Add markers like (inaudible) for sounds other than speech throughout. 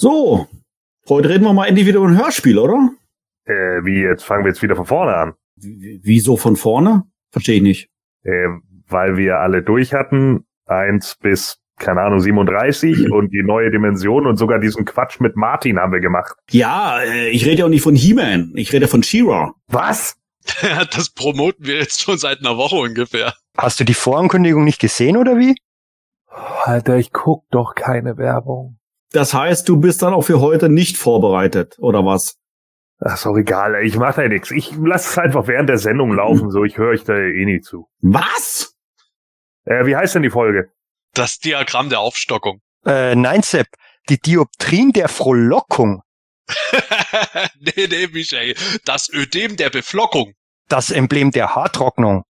So, heute reden wir mal endlich wieder über ein Hörspiel, oder? Äh, wie, jetzt fangen wir jetzt wieder von vorne an. W wieso von vorne? Verstehe ich nicht. Äh, weil wir alle durch hatten, eins bis, keine Ahnung, 37 (clears throat) und die neue Dimension und sogar diesen Quatsch mit Martin haben wir gemacht. Ja, äh, ich rede ja auch nicht von He-Man, ich rede von She-Ra. Was? (laughs) das promoten wir jetzt schon seit einer Woche ungefähr. Hast du die Vorankündigung nicht gesehen oder wie? Alter, ich guck doch keine Werbung. Das heißt, du bist dann auch für heute nicht vorbereitet, oder was? Ach, ist auch egal, ey, ich mach da nix. Ich lass es einfach während der Sendung laufen, so ich höre euch da eh nie zu. Was? Äh, wie heißt denn die Folge? Das Diagramm der Aufstockung. Äh, nein, Sepp, die Dioptrien der Frohlockung. (laughs) nee, nee, Michael. Das Ödem der Beflockung. Das Emblem der Haartrocknung.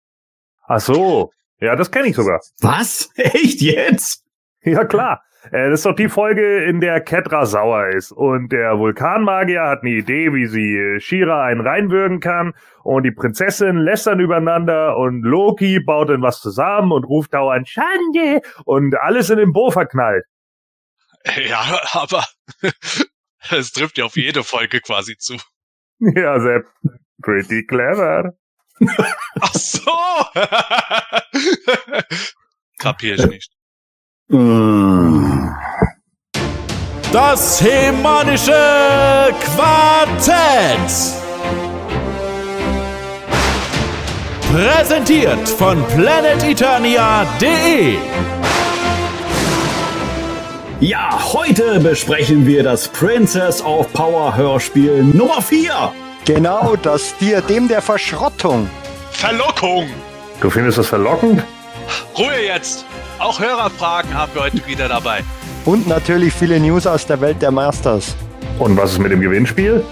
Ach so, ja, das kenne ich sogar. Was? (laughs) Echt jetzt? Ja, klar. Äh, das ist doch die Folge, in der Ketra sauer ist. Und der Vulkanmagier hat eine Idee, wie sie äh, Shira einen reinwürgen kann. Und die Prinzessin lästern übereinander. Und Loki baut dann was zusammen und ruft dauernd Schande. Und alles in den Bo verknallt. (laughs) Ja, aber (laughs) es trifft ja auf jede Folge quasi zu. (laughs) Ja, Sepp. Pretty clever. Ach so! Kapier ich nicht. Das hemanische Quartett. Präsentiert von planeteternia.de. Ja, heute besprechen wir das Princess of Power Hörspiel Nummer 4. Genau, das Diadem der Verschrottung. Verlockung! Du findest das verlockend? Ruhe jetzt! Auch Hörerfragen haben wir heute wieder dabei. Und natürlich viele News aus der Welt der Masters. Und was ist mit dem Gewinnspiel?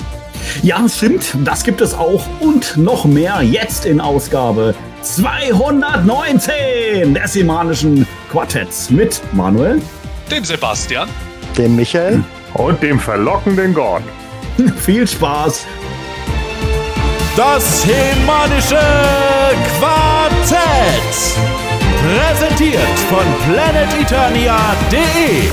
Ja, stimmt, das gibt es auch und noch mehr jetzt in Ausgabe 219 des Semanischen Quartetts mit Manuel, Dem Sebastian. Dem Michael. Und dem verlockenden Gord. (laughs) Viel Spaß. Das hemanische Quartett. Präsentiert von planeteternia.de.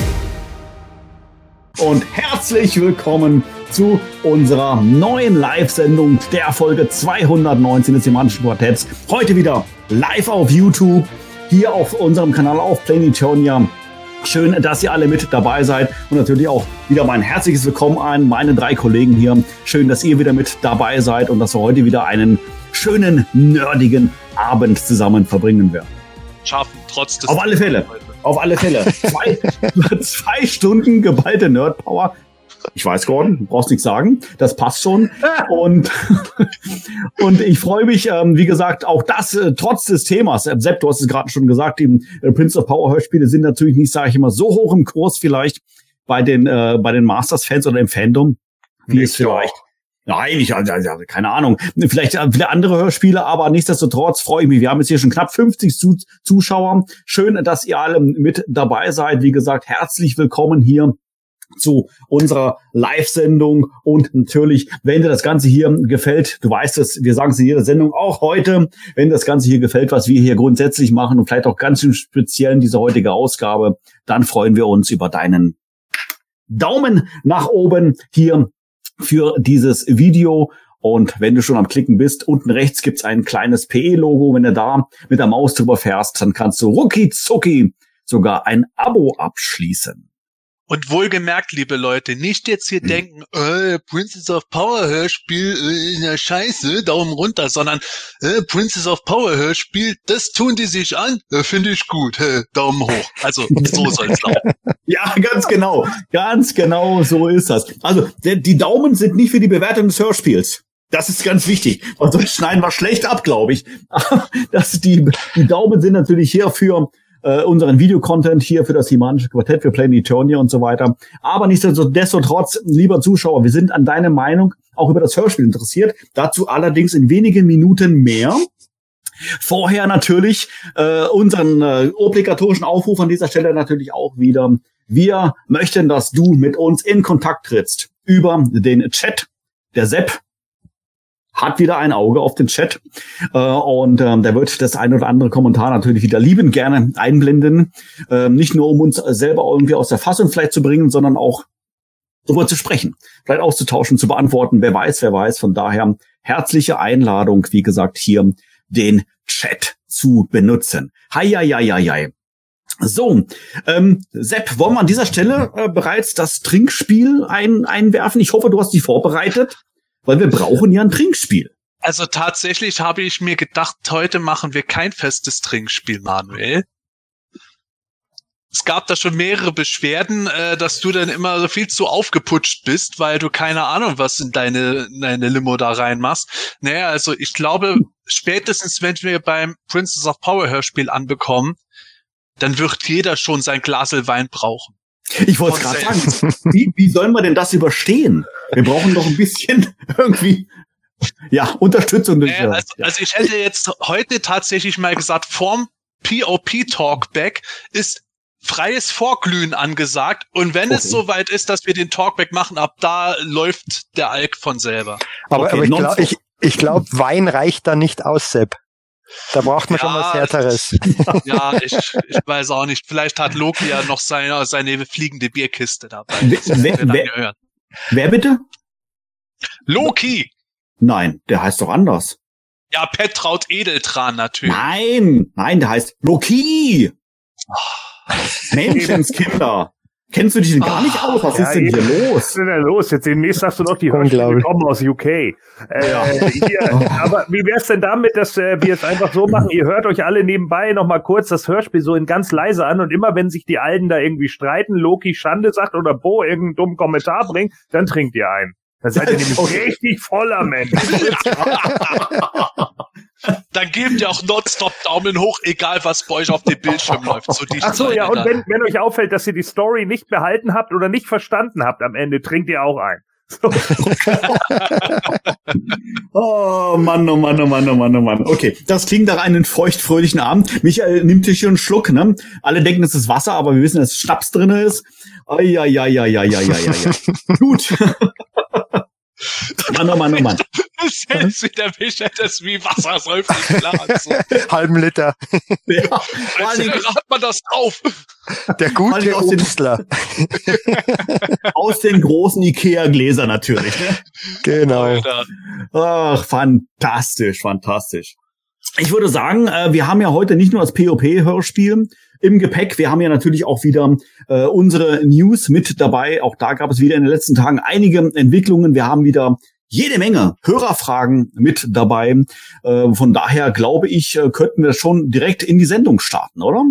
und herzlich willkommen zu unserer neuen Live-Sendung der Folge 219 des Semanischen Quartetts. Heute wieder live auf YouTube, hier auf unserem Kanal auf Planetonia. Schön, dass ihr alle mit dabei seid und natürlich auch wieder mein herzliches Willkommen an meine drei Kollegen hier. Schön, dass ihr wieder mit dabei seid und dass wir heute wieder einen schönen, nerdigen Abend zusammen verbringen werden. Schaffen trotz des. Auf alle Fälle. Auf alle Fälle. (laughs) Zwei, zwei Stunden geballte Nerdpower. Ich weiß, Gordon, du brauchst nichts sagen. Das passt schon. Und, (laughs) und ich freue mich, ähm, wie gesagt, auch das äh, trotz des Themas. Äh, Sepp, du hast es gerade schon gesagt, die äh, Prince of Power Hörspiele sind natürlich nicht, sage ich immer, so hoch im Kurs vielleicht bei den, äh, bei den Masters-Fans oder im Fandom, wie es vielleicht. Nein, ich, also, also, keine Ahnung. Vielleicht äh, viele andere Hörspiele, aber nichtsdestotrotz freue ich mich. Wir haben jetzt hier schon knapp 50 Zu Zuschauer. Schön, dass ihr alle mit dabei seid. Wie gesagt, herzlich willkommen hier zu unserer Live-Sendung und natürlich, wenn dir das Ganze hier gefällt, du weißt es, wir sagen es in jeder Sendung auch heute, wenn das Ganze hier gefällt, was wir hier grundsätzlich machen und vielleicht auch ganz im Speziellen diese heutige Ausgabe, dann freuen wir uns über deinen Daumen nach oben hier für dieses Video. Und wenn du schon am Klicken bist, unten rechts gibt's ein kleines PE-Logo. Wenn du da mit der Maus drüber fährst, dann kannst du rucki zucki sogar ein Abo abschließen. Und wohlgemerkt, liebe Leute, nicht jetzt hier Hm. denken, äh, Princess of Power Hörspiel äh, ist ja scheiße, Daumen runter, sondern äh, Princess of Power Hörspiel, das tun die sich an, äh, finde ich gut, äh, Daumen hoch. Also so soll's laufen. (laughs) Ja, ganz genau. Ganz genau so ist das. Also, der, die Daumen sind nicht für die Bewertung des Hörspiels. Das ist ganz wichtig. Und sonst schneiden wir schlecht ab, glaube ich. (laughs) Das, die, die Daumen sind natürlich hier für äh, unseren Videocontent, hier für das Himanische Quartett, für Plain Eternia und so weiter. Aber nichtsdestotrotz, lieber Zuschauer, wir sind an deine Meinung auch über das Hörspiel interessiert. Dazu allerdings in wenigen Minuten mehr. Vorher natürlich äh, unseren äh, obligatorischen Aufruf an dieser Stelle natürlich auch wieder. Wir möchten, dass du mit uns in Kontakt trittst über den Chat. Der Sepp hat wieder ein Auge auf den Chat äh, und ähm, der wird das ein oder andere Kommentar natürlich wieder lieben gerne einblenden. Ähm, nicht nur um uns selber irgendwie aus der Fassung vielleicht zu bringen, sondern auch darüber zu sprechen, vielleicht auszutauschen, zu beantworten. Wer weiß, wer weiß. Von daher herzliche Einladung, wie gesagt, hier den Chat zu benutzen. Hi, hi, hi, hi, hi. So, ähm, Sepp, wollen wir an dieser Stelle äh, bereits das Trinkspiel ein, einwerfen? Ich hoffe, du hast dich vorbereitet, weil wir brauchen ja ein Trinkspiel. Also tatsächlich habe ich mir gedacht, heute machen wir kein festes Trinkspiel, Manuel. Es gab da schon mehrere Beschwerden, äh, dass du dann immer so viel zu aufgeputscht bist, weil du keine Ahnung, was in deine, in deine Limo da reinmachst. Naja, also ich glaube, spätestens wenn wir beim Princess of Power Hörspiel anbekommen, dann wird jeder schon sein Glasel Wein brauchen. Ich wollte gerade sagen, wie, wie sollen wir denn das überstehen? Wir brauchen doch ein bisschen (laughs) irgendwie, ja, Unterstützung. durch- Äh, also, also ich hätte jetzt heute tatsächlich mal gesagt, vorm POP Talkback ist freies Vorglühen angesagt. Und wenn es Okay. soweit ist, dass wir den Talkback machen, ab da läuft der Alk von selber. Aber, Okay, aber ich glaube, ich, ich glaub, Wein reicht da nicht aus, Sepp. Da braucht man schon Ja, was Härteres. (laughs) Ja, ich, ich weiß auch nicht. Vielleicht hat Loki ja noch seine, seine fliegende Bierkiste dabei. Wer- wer- wer- bitte? Loki! Nein, der heißt doch anders. Ja, Petraut Edeltran natürlich. Nein, nein, der heißt Loki. Menschenskinder. (laughs) Kennst du dich denn gar nicht aus? Was Ja, ist denn hier eben. Was los? ist denn da los? Jetzt demnächst sagst du noch, die Hörspiele kommen aus UK. Äh, hier, (laughs) aber wie wär's denn damit, dass äh, wir es einfach so machen? Ihr hört euch alle nebenbei noch mal kurz das Hörspiel so in ganz leise an und immer wenn sich die Alten da irgendwie streiten, Loki Schande sagt oder Bo irgendeinen dummen Kommentar bringt, dann trinkt ihr ein. Dann seid ihr (laughs) nämlich richtig voller Mensch. (laughs) Dann gebt ihr auch nonstop Daumen hoch, egal was bei euch auf dem Bildschirm läuft. So Ach so, ja, und dann. wenn, wenn euch auffällt, dass ihr die Story nicht behalten habt oder nicht verstanden habt am Ende, trinkt ihr auch ein. So. (laughs) Oh Mann, oh Mann, oh Mann, oh Mann, oh Mann. Okay, das klingt nach einem feuchtfröhlichen Abend. Michael nimmt hier einen Schluck, ne? Alle denken, es ist Wasser, aber wir wissen, dass Schnaps drinne ist. Eieieiei. (laughs) Gut. (laughs) Mann, oh Mann, oh Mann. Selbst wieder Michael, das ist wie Wasser säuft nicht klar. So. (laughs) Halben Liter. Ja, vor allen Also, Dingen rat man das auf. Der gute aus den- Obstler. (laughs) aus den großen Ikea-Gläsern natürlich. Ne? Genau. Alter. Ach, fantastisch, fantastisch. Ich würde sagen, äh, wir haben ja heute nicht nur das POP-Hörspiel im Gepäck, wir haben ja natürlich auch wieder äh, unsere News mit dabei. Auch da gab es wieder in den letzten Tagen einige Entwicklungen. Wir haben wieder jede Menge Hörerfragen mit dabei. Äh, von daher glaube ich, äh, könnten wir schon direkt in die Sendung starten, oder?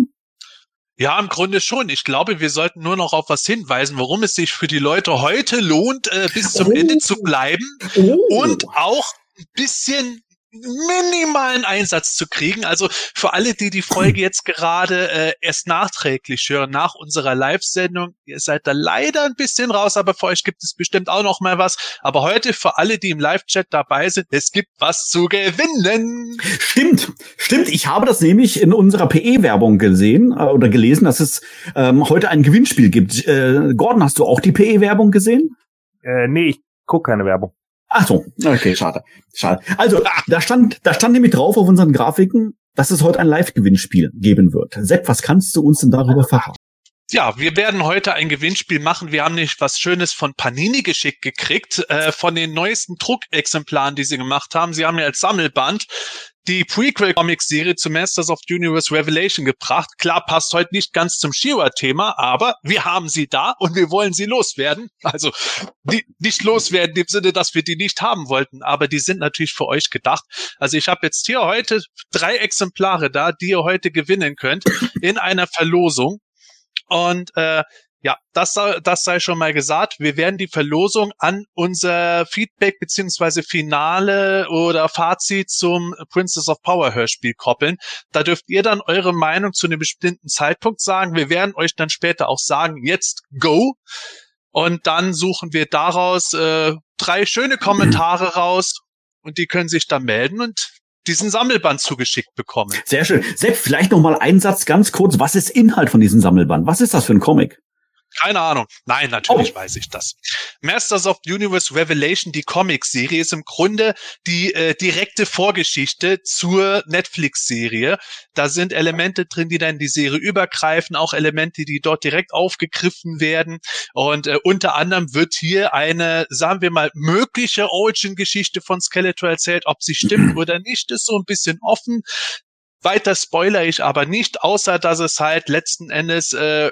Ja, im Grunde schon. Ich glaube, wir sollten nur noch auf was hinweisen, warum es sich für die Leute heute lohnt, äh, bis zum Oh. Ende zu bleiben Oh. und auch ein bisschen minimalen Einsatz zu kriegen. Also für alle, die die Folge (clears throat) jetzt gerade äh, erst nachträglich hören, nach unserer Live-Sendung, ihr seid da leider ein bisschen raus, aber für euch gibt es bestimmt auch noch mal was. Aber heute für alle, die im Live-Chat dabei sind, es gibt was zu gewinnen. Stimmt, stimmt. Ich habe das nämlich in unserer PE-Werbung gesehen äh, oder gelesen, dass es ähm, heute ein Gewinnspiel gibt. Äh, Gordon, hast du auch die PE-Werbung gesehen? Äh, nee, ich guck keine Werbung. Ach so, okay, schade, schade. Also da stand, da stand nämlich drauf auf unseren Grafiken, dass es heute ein Live-Gewinnspiel geben wird. Sepp, was kannst du uns denn darüber verraten? Ja, wir werden heute ein Gewinnspiel machen. Wir haben nicht was Schönes von Panini geschickt gekriegt, äh, von den neuesten Druckexemplaren, die sie gemacht haben. Sie haben ja als Sammelband die Prequel-Comic-Serie zu Masters of Universe Revelation gebracht. Klar, passt heute nicht ganz zum Shiva-Thema, aber wir haben sie da und wir wollen sie loswerden. Also die, nicht loswerden im Sinne, dass wir die nicht haben wollten, aber die sind natürlich für euch gedacht. Also ich habe jetzt hier heute drei Exemplare da, die ihr heute gewinnen könnt in einer Verlosung. Und äh, ja, das, sei- das sei schon mal gesagt. Wir werden die Verlosung an unser Feedback beziehungsweise Finale oder Fazit zum Princess of Power Hörspiel koppeln. Da dürft ihr dann eure Meinung zu einem bestimmten Zeitpunkt sagen. Wir werden euch dann später auch sagen, jetzt go. Und dann suchen wir daraus äh, drei schöne Kommentare raus und die können sich dann melden und diesen Sammelband zugeschickt bekommen. Sehr schön. Sepp, vielleicht noch mal ein Satz ganz kurz. Was ist Inhalt von diesem Sammelband? Was ist das für ein Comic? Keine Ahnung. Nein, natürlich oh. weiß ich das. Masters of the Universe Revelation, die Comic-Serie, ist im Grunde die äh, direkte Vorgeschichte zur Netflix-Serie. Da sind Elemente drin, die dann die Serie übergreifen, auch Elemente, die dort direkt aufgegriffen werden. Und äh, unter anderem wird hier eine, sagen wir mal, mögliche Origin-Geschichte von Skeletor erzählt. Ob sie stimmt (clears throat) oder nicht, ist so ein bisschen offen. Weiter spoiler ich aber nicht, außer dass es halt letzten Endes äh,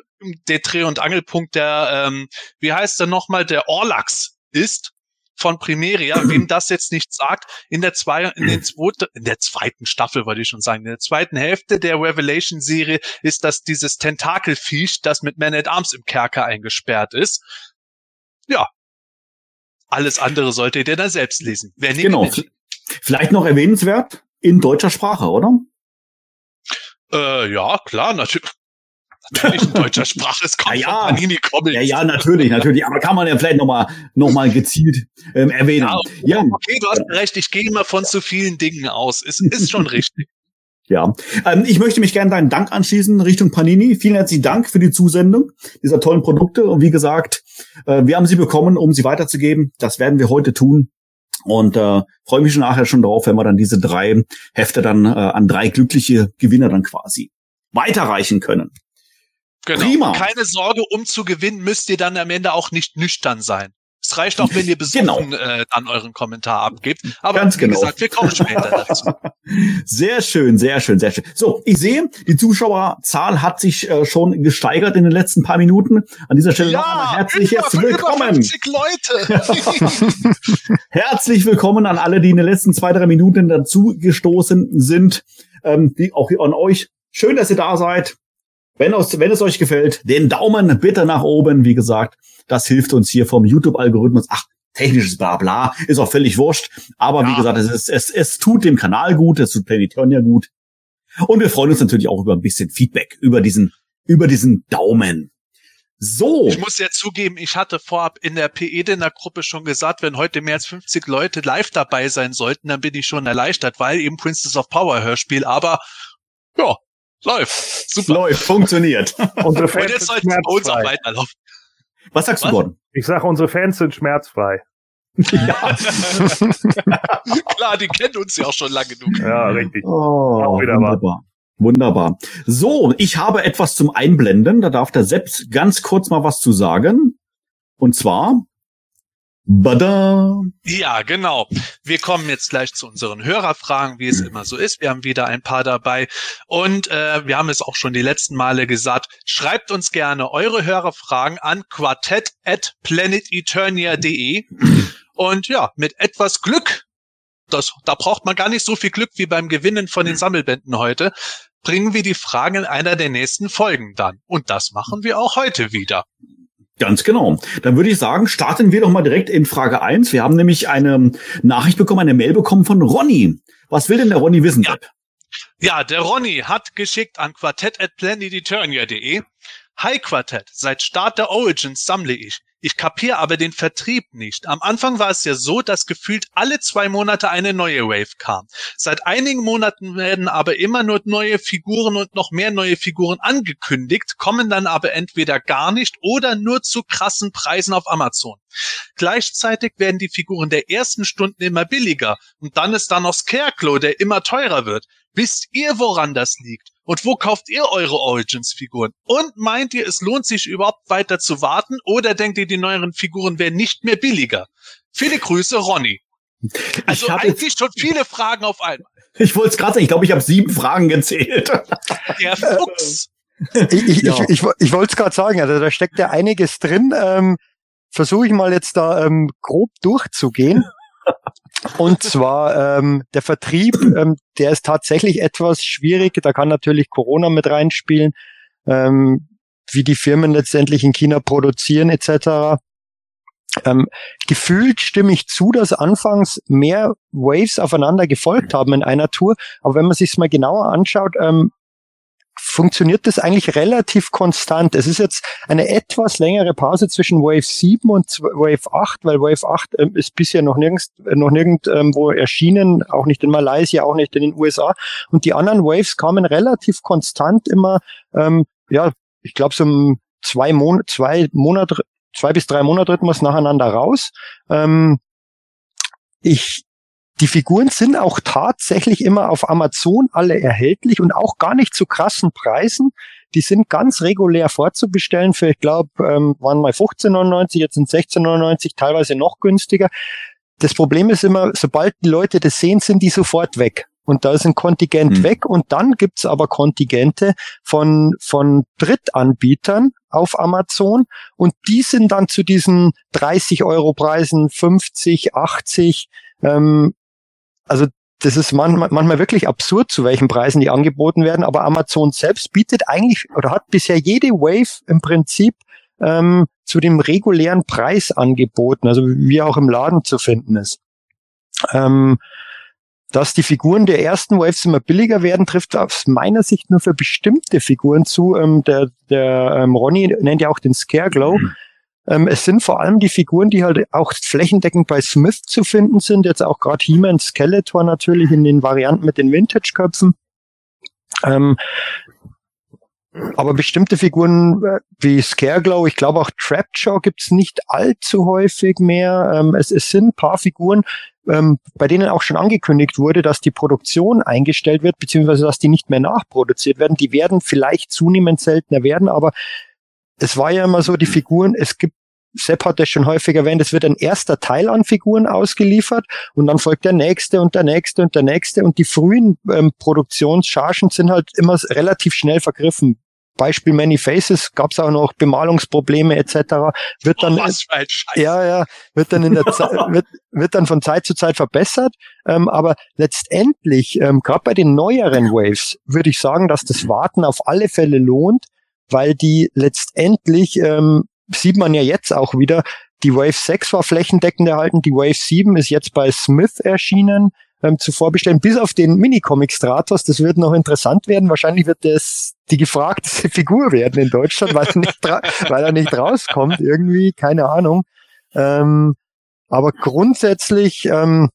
der Dreh- und Angelpunkt der, ähm, wie heißt der nochmal, der Orlax ist von Primeria, (clears throat) wem das jetzt nicht sagt, in der zwei, in den zweite, in der zweiten Staffel wollte ich schon sagen, in der zweiten Hälfte der Revelation-Serie ist das dieses Tentakelfisch, das mit Man at Arms im Kerker eingesperrt ist. Ja. Alles andere solltet ihr dann selbst lesen. Wer genau. Nicht. Vielleicht noch erwähnenswert in deutscher Sprache, oder? Äh, ja, klar, natürlich. Natürlich in deutscher (laughs) Sprache, es kommt ja, ja. Comics. Ja, ja, natürlich, natürlich. Aber kann man ja vielleicht nochmal noch mal gezielt ähm, erwähnen. Ja, okay, ja. okay, du hast recht, ich gehe immer von zu vielen Dingen aus. Es ist schon (laughs) richtig. Ja, ähm, ich möchte mich gerne deinen Dank anschließen Richtung Panini. Vielen herzlichen Dank für die Zusendung dieser tollen Produkte. Und wie gesagt, äh, wir haben sie bekommen, um sie weiterzugeben. Das werden wir heute tun. Und äh, freue mich schon nachher schon drauf, wenn wir dann diese drei Hefte dann äh, an drei glückliche Gewinner dann quasi weiterreichen können. Genau. Prima. Keine Sorge, um zu gewinnen, müsst ihr dann am Ende auch nicht nüchtern sein. Es reicht auch, wenn ihr (laughs) besuchen genau. äh, dann euren Kommentar abgebt. Aber Ganz wie genau. gesagt, wir kommen später (laughs) dazu. Sehr schön, sehr schön, sehr schön. So, ich sehe, die Zuschauerzahl hat sich äh, schon gesteigert in den letzten paar Minuten. An dieser Stelle ja, noch einmal herzlich über, willkommen. Über 50 Leute. (laughs) herzlich willkommen an alle, die in den letzten zwei, drei Minuten dazu gestoßen sind. Ähm, die, auch an euch. Schön, dass ihr da seid. Wenn es, wenn es euch gefällt, den Daumen bitte nach oben. Wie gesagt, das hilft uns hier vom YouTube-Algorithmus. Ach, technisches Blabla, ist auch völlig wurscht. Aber ja. wie gesagt, es, ist, es, es tut dem Kanal gut, es tut Planetonia gut. Und wir freuen uns natürlich auch über ein bisschen Feedback, über diesen, über diesen Daumen. So. Ich muss ja zugeben, ich hatte vorab in der PE-Dinner Gruppe schon gesagt, wenn heute mehr als 50 Leute live dabei sein sollten, dann bin ich schon erleichtert, weil eben Princess of Power Hörspiel, aber ja, Läuft. Super. Läuft, funktioniert. Fans Und (laughs) jetzt soll uns auch weiterlaufen. Was sagst Was? du, Gordon? Ich sag, unsere Fans sind schmerzfrei. Ja. (laughs) Klar, die kennen uns ja auch schon lange genug. Ja, richtig. Oh, wunderbar. Wunderbar. So, ich habe etwas zum Einblenden. Da darf der Sepp ganz kurz mal was zu sagen. Und zwar Bada. Ja, genau. Wir kommen jetzt gleich zu unseren Hörerfragen, wie es immer so ist. Wir haben wieder ein paar dabei und äh, wir haben es auch schon die letzten Male gesagt. Schreibt uns gerne eure Hörerfragen an quartett@planeteternia.de und ja, mit etwas Glück, das, da braucht man gar nicht so viel Glück wie beim Gewinnen von den Sammelbänden heute, bringen wir die Fragen in einer der nächsten Folgen dann. Und das machen wir auch heute wieder. Ganz genau. Dann würde ich sagen, starten wir doch mal direkt in Frage eins. Wir haben nämlich eine Nachricht bekommen, eine Mail bekommen von Ronny. Was will denn der Ronny wissen? Ja, ja der Ronny hat geschickt an quartett.planeteternia.de. Hi Quartett, seit Start der Origins sammle ich. Ich kapiere aber den Vertrieb nicht. Am Anfang war es ja so, dass gefühlt alle zwei Monate eine neue Wave kam. Seit einigen Monaten werden aber immer nur neue Figuren und noch mehr neue Figuren angekündigt, kommen dann aber entweder gar nicht oder nur zu krassen Preisen auf Amazon. Gleichzeitig werden die Figuren der ersten Stunden immer billiger und dann ist da noch Scarecrow, der immer teurer wird. Wisst ihr, woran das liegt? Und wo kauft ihr eure Origins-Figuren? Und meint ihr, es lohnt sich überhaupt weiter zu warten? Oder denkt ihr, die neueren Figuren werden nicht mehr billiger? Viele Grüße, Ronny. Also eigentlich schon viele Fragen auf einmal. Ich wollte es gerade sagen, ich glaube, ich habe sieben Fragen gezählt. (laughs) Der Fuchs. ich ich, ja. ich, ich, ich wollte es gerade sagen, also da steckt ja einiges drin. Ähm, Versuche ich mal jetzt da ähm, grob durchzugehen. Und zwar ähm, der Vertrieb, ähm, der ist tatsächlich etwas schwierig. Da kann natürlich Corona mit reinspielen, ähm, wie die Firmen letztendlich in China produzieren etc. Ähm, gefühlt stimme ich zu, dass anfangs mehr Waves aufeinander gefolgt haben in einer Tour. Aber wenn man sich mal genauer anschaut, ähm, funktioniert das eigentlich relativ konstant. Es ist jetzt eine etwas längere Pause zwischen Wave 7 und Wave 8, weil Wave 8 ähm, ist bisher noch nirgends, äh, noch nirgendwo erschienen, auch nicht in Malaysia, auch nicht in den USA. Und die anderen Waves kamen relativ konstant immer, ähm, ja, ich glaube so zwei, Mon zwei Monate, zwei bis drei Monatrhythmus nacheinander raus. Ähm, ich, die Figuren sind auch tatsächlich immer auf Amazon alle erhältlich und auch gar nicht zu krassen Preisen. Die sind ganz regulär vorzubestellen für, ich glaube, ähm, waren mal 15,99, jetzt sind 16,99, teilweise noch günstiger. Das Problem ist immer, sobald die Leute das sehen, sind die sofort weg. Und da ist ein Kontingent mhm. weg und dann gibt's aber Kontingente von, von Drittanbietern auf Amazon und die sind dann zu diesen 30 Euro Preisen, 50, 80. Ähm, also das ist manchmal, manchmal wirklich absurd, zu welchen Preisen die angeboten werden, aber Amazon selbst bietet eigentlich oder hat bisher jede Wave im Prinzip ähm, zu dem regulären Preis angeboten, also wie auch im Laden zu finden ist. Ähm, dass die Figuren der ersten Waves immer billiger werden, trifft aus meiner Sicht nur für bestimmte Figuren zu. Ähm, der der ähm, Ronny nennt ja auch den Scareglow. Mhm. Ähm, es sind vor allem die Figuren, die halt auch flächendeckend bei Smith zu finden sind. Jetzt auch gerade He-Man Skeletor natürlich in den Varianten mit den Vintage-Köpfen. Ähm, aber bestimmte Figuren äh, wie Scareglow, ich glaube auch Trapjaw gibt's nicht allzu häufig mehr. Ähm, es, es sind paar Figuren, ähm, bei denen auch schon angekündigt wurde, dass die Produktion eingestellt wird, beziehungsweise dass die nicht mehr nachproduziert werden. Die werden vielleicht zunehmend seltener werden, aber es war ja immer so, die Figuren, es gibt Sepp hat das schon häufig erwähnt, es wird ein erster Teil an Figuren ausgeliefert und dann folgt der nächste und der nächste und der nächste und die frühen ähm, Produktionschargen sind halt immer relativ schnell vergriffen. Beispiel Many Faces gab es auch noch Bemalungsprobleme etc. Wird dann oh, ja ja wird dann in der Zeit (laughs) wird, wird dann von Zeit zu Zeit verbessert, ähm, aber letztendlich ähm, gerade bei den neueren Waves würde ich sagen, dass das Warten auf alle Fälle lohnt, weil die letztendlich ähm, sieht man ja jetzt auch wieder. Die Wave 6 war flächendeckend erhalten, die Wave 7 ist jetzt bei Smith erschienen ähm, zu vorbestellen, bis auf den Minicomic Stratos. Das wird noch interessant werden. Wahrscheinlich wird das die gefragteste (laughs) Figur werden in Deutschland, weil, nicht weil er nicht rauskommt irgendwie, keine Ahnung. Ähm, aber grundsätzlich, ähm,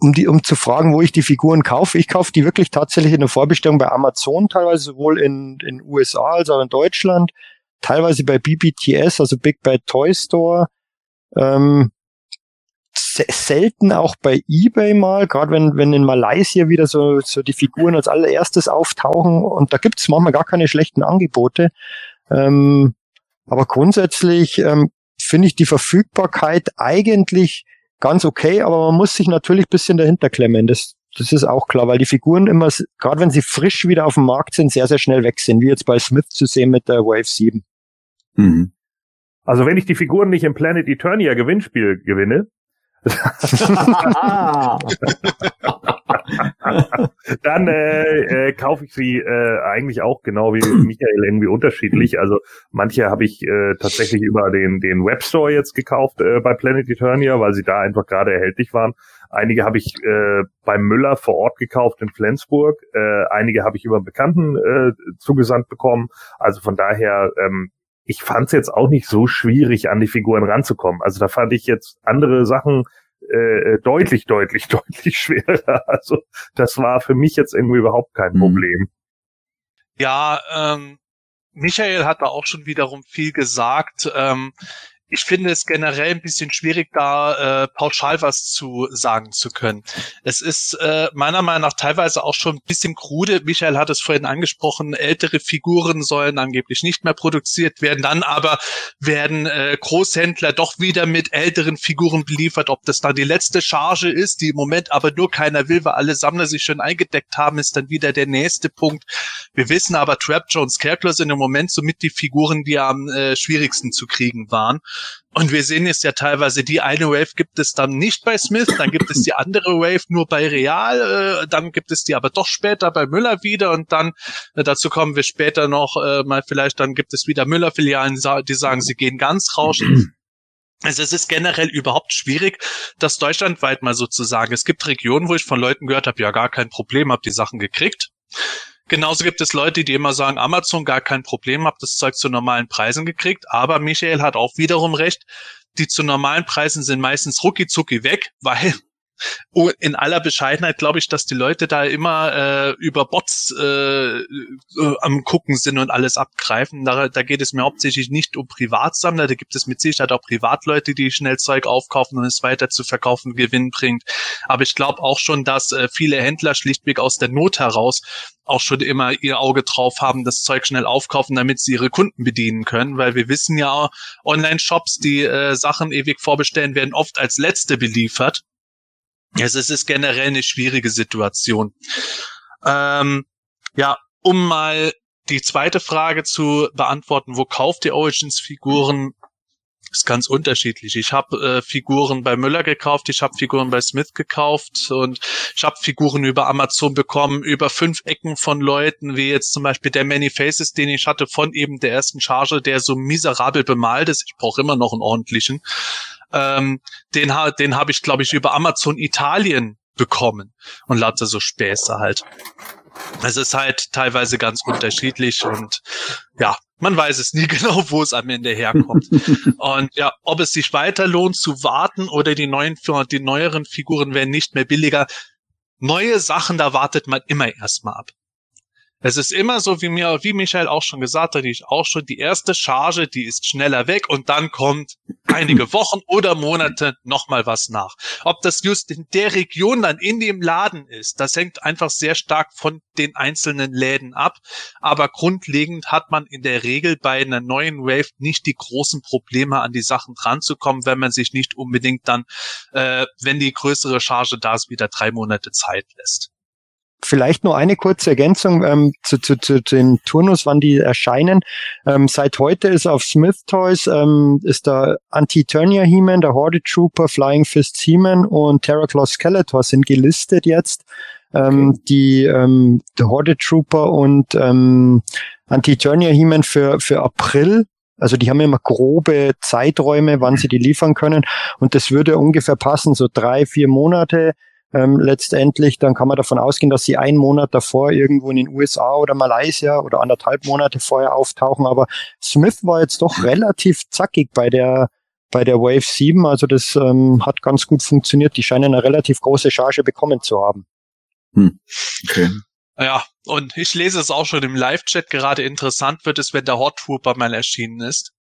um die, um zu fragen, wo ich die Figuren kaufe, ich kaufe die wirklich tatsächlich in der Vorbestellung bei Amazon, teilweise sowohl in in USA als auch in Deutschland, teilweise bei BBTS, also Big Bad Toy Store. Ähm, selten auch bei eBay mal, gerade wenn, wenn in Malaysia wieder so, so die Figuren als allererstes auftauchen und da gibt's manchmal gar keine schlechten Angebote. Ähm, aber grundsätzlich ähm, finde ich die Verfügbarkeit eigentlich ganz okay, aber man muss sich natürlich bisschen dahinter klemmen. Das, das ist auch klar, weil die Figuren immer, gerade wenn sie frisch wieder auf dem Markt sind, sehr, sehr schnell weg sind, wie jetzt bei Smith zu sehen mit der Wave 7. Mhm. Also wenn ich die Figuren nicht im Planet Eternia Gewinnspiel gewinne, (laughs) (laughs) (laughs) (laughs) dann äh, äh, kaufe ich sie äh, eigentlich auch genau wie (clears throat) Michael irgendwie unterschiedlich. Also manche habe ich äh, tatsächlich über den den Webstore jetzt gekauft äh, bei Planet Eternia, weil sie da einfach gerade erhältlich waren. Einige habe ich äh, beim Müller vor Ort gekauft in Flensburg. Äh, einige habe ich über Bekannten äh, zugesandt bekommen. Also von daher ähm, ich fand es jetzt auch nicht so schwierig, an die Figuren ranzukommen. Also da fand ich jetzt andere Sachen äh, äh deutlich, deutlich, (laughs) deutlich schwerer. Also das war für mich jetzt irgendwie überhaupt kein mhm. Problem. Ja, ähm, Michael hat da auch schon wiederum viel gesagt. Ähm, ich finde es generell ein bisschen schwierig, da äh, pauschal was zu sagen zu können. Es ist äh, meiner Meinung nach teilweise auch schon ein bisschen krude. Michael hat es vorhin angesprochen, ältere Figuren sollen angeblich nicht mehr produziert werden. Dann aber werden äh, Großhändler doch wieder mit älteren Figuren beliefert. Ob das dann die letzte Charge ist, die im Moment aber nur keiner will, weil alle Sammler sich schon eingedeckt haben, ist dann wieder der nächste Punkt. Wir wissen aber, Trap Jones Kerkler sind im Moment somit die Figuren, die am äh, schwierigsten zu kriegen waren. Und wir sehen jetzt ja teilweise, die eine Wave gibt es dann nicht bei Smith, dann gibt es die andere Wave nur bei Real, äh, dann gibt es die aber doch später bei Müller wieder und dann, äh, dazu kommen wir später noch äh, mal vielleicht, dann gibt es wieder Müller-Filialen, die sagen, sie gehen ganz rauschen. Also es ist generell überhaupt schwierig, das deutschlandweit mal so zu sagen. Es gibt Regionen, wo ich von Leuten gehört habe, ja gar kein Problem, hab die Sachen gekriegt. Genauso gibt es Leute, die immer sagen, Amazon gar kein Problem, hab das Zeug zu normalen Preisen gekriegt. Aber Michael hat auch wiederum recht, die zu normalen Preisen sind meistens rucki zucki weg, weil in aller Bescheidenheit glaube ich, dass die Leute da immer äh, über Bots äh, äh, am gucken sind und alles abgreifen. Da, da geht es mir hauptsächlich nicht um Privatsammler. Da gibt es mit Sicherheit auch Privatleute, die schnell Zeug aufkaufen und es weiter zu verkaufen Gewinn bringt. Aber ich glaube auch schon, dass äh, viele Händler schlichtweg aus der Not heraus auch schon immer ihr Auge drauf haben, das Zeug schnell aufkaufen, damit sie ihre Kunden bedienen können, weil wir wissen ja, Online-Shops, die äh, Sachen ewig vorbestellen, werden oft als letzte beliefert. Also es ist generell eine schwierige Situation. Ähm, ja, um mal die zweite Frage zu beantworten, wo kauft ihr Origins-Figuren? ist ganz unterschiedlich. Ich habe äh, Figuren bei Müller gekauft, ich habe Figuren bei Smith gekauft und ich habe Figuren über Amazon bekommen, über fünf Ecken von Leuten, wie jetzt zum Beispiel der Many Faces, den ich hatte von eben der ersten Charge, der so miserabel bemalt ist. Ich brauche immer noch einen ordentlichen. Ähm, den den habe ich, glaube ich, über Amazon Italien bekommen und lauter so Späße halt. Es ist halt teilweise ganz unterschiedlich und ja, man weiß es nie (laughs) genau, wo es am Ende herkommt. (laughs) und ja, ob es sich weiter lohnt zu warten oder die neuen, die neueren Figuren werden nicht mehr billiger. Neue Sachen, da wartet man immer erstmal ab. Es ist immer so, wie mir, wie Michael auch schon gesagt hat, ich auch schon, die erste Charge, die ist schneller weg und dann kommt einige (clears throat) Wochen oder Monate nochmal was nach. Ob das just in der Region dann in dem Laden ist, das hängt einfach sehr stark von den einzelnen Läden ab. Aber grundlegend hat man in der Regel bei einer neuen Wave nicht die großen Probleme, an die Sachen dranzukommen, wenn man sich nicht unbedingt dann, äh, wenn die größere Charge da ist, wieder drei Monate Zeit lässt. Vielleicht nur eine kurze Ergänzung ähm, zu, zu, zu den Turnus, wann die erscheinen. Ähm, seit heute ist auf Smith Toys ähm, ist der Anti-Turnier He-Man, der Horde Trooper, Flying Fist He-Man und Terraclaw Skeletor sind gelistet jetzt. Ähm, okay. Die ähm, der Horde Trooper und ähm, Anti-Turnier He-Man für, für April also die haben immer grobe Zeiträume, wann sie die liefern können. Und das würde ungefähr passen, so drei, vier Monate ähm, letztendlich, dann kann man davon ausgehen, dass sie einen Monat davor irgendwo in den USA oder Malaysia oder anderthalb Monate vorher auftauchen. Aber Smith war jetzt doch relativ zackig bei der bei der Wave 7. Also das ähm, hat ganz gut funktioniert. Die scheinen eine relativ große Charge bekommen zu haben. Hm. Okay. Ja, und ich lese es auch schon im Live-Chat. Gerade interessant wird es, wenn der Hot Trooper mal erschienen ist.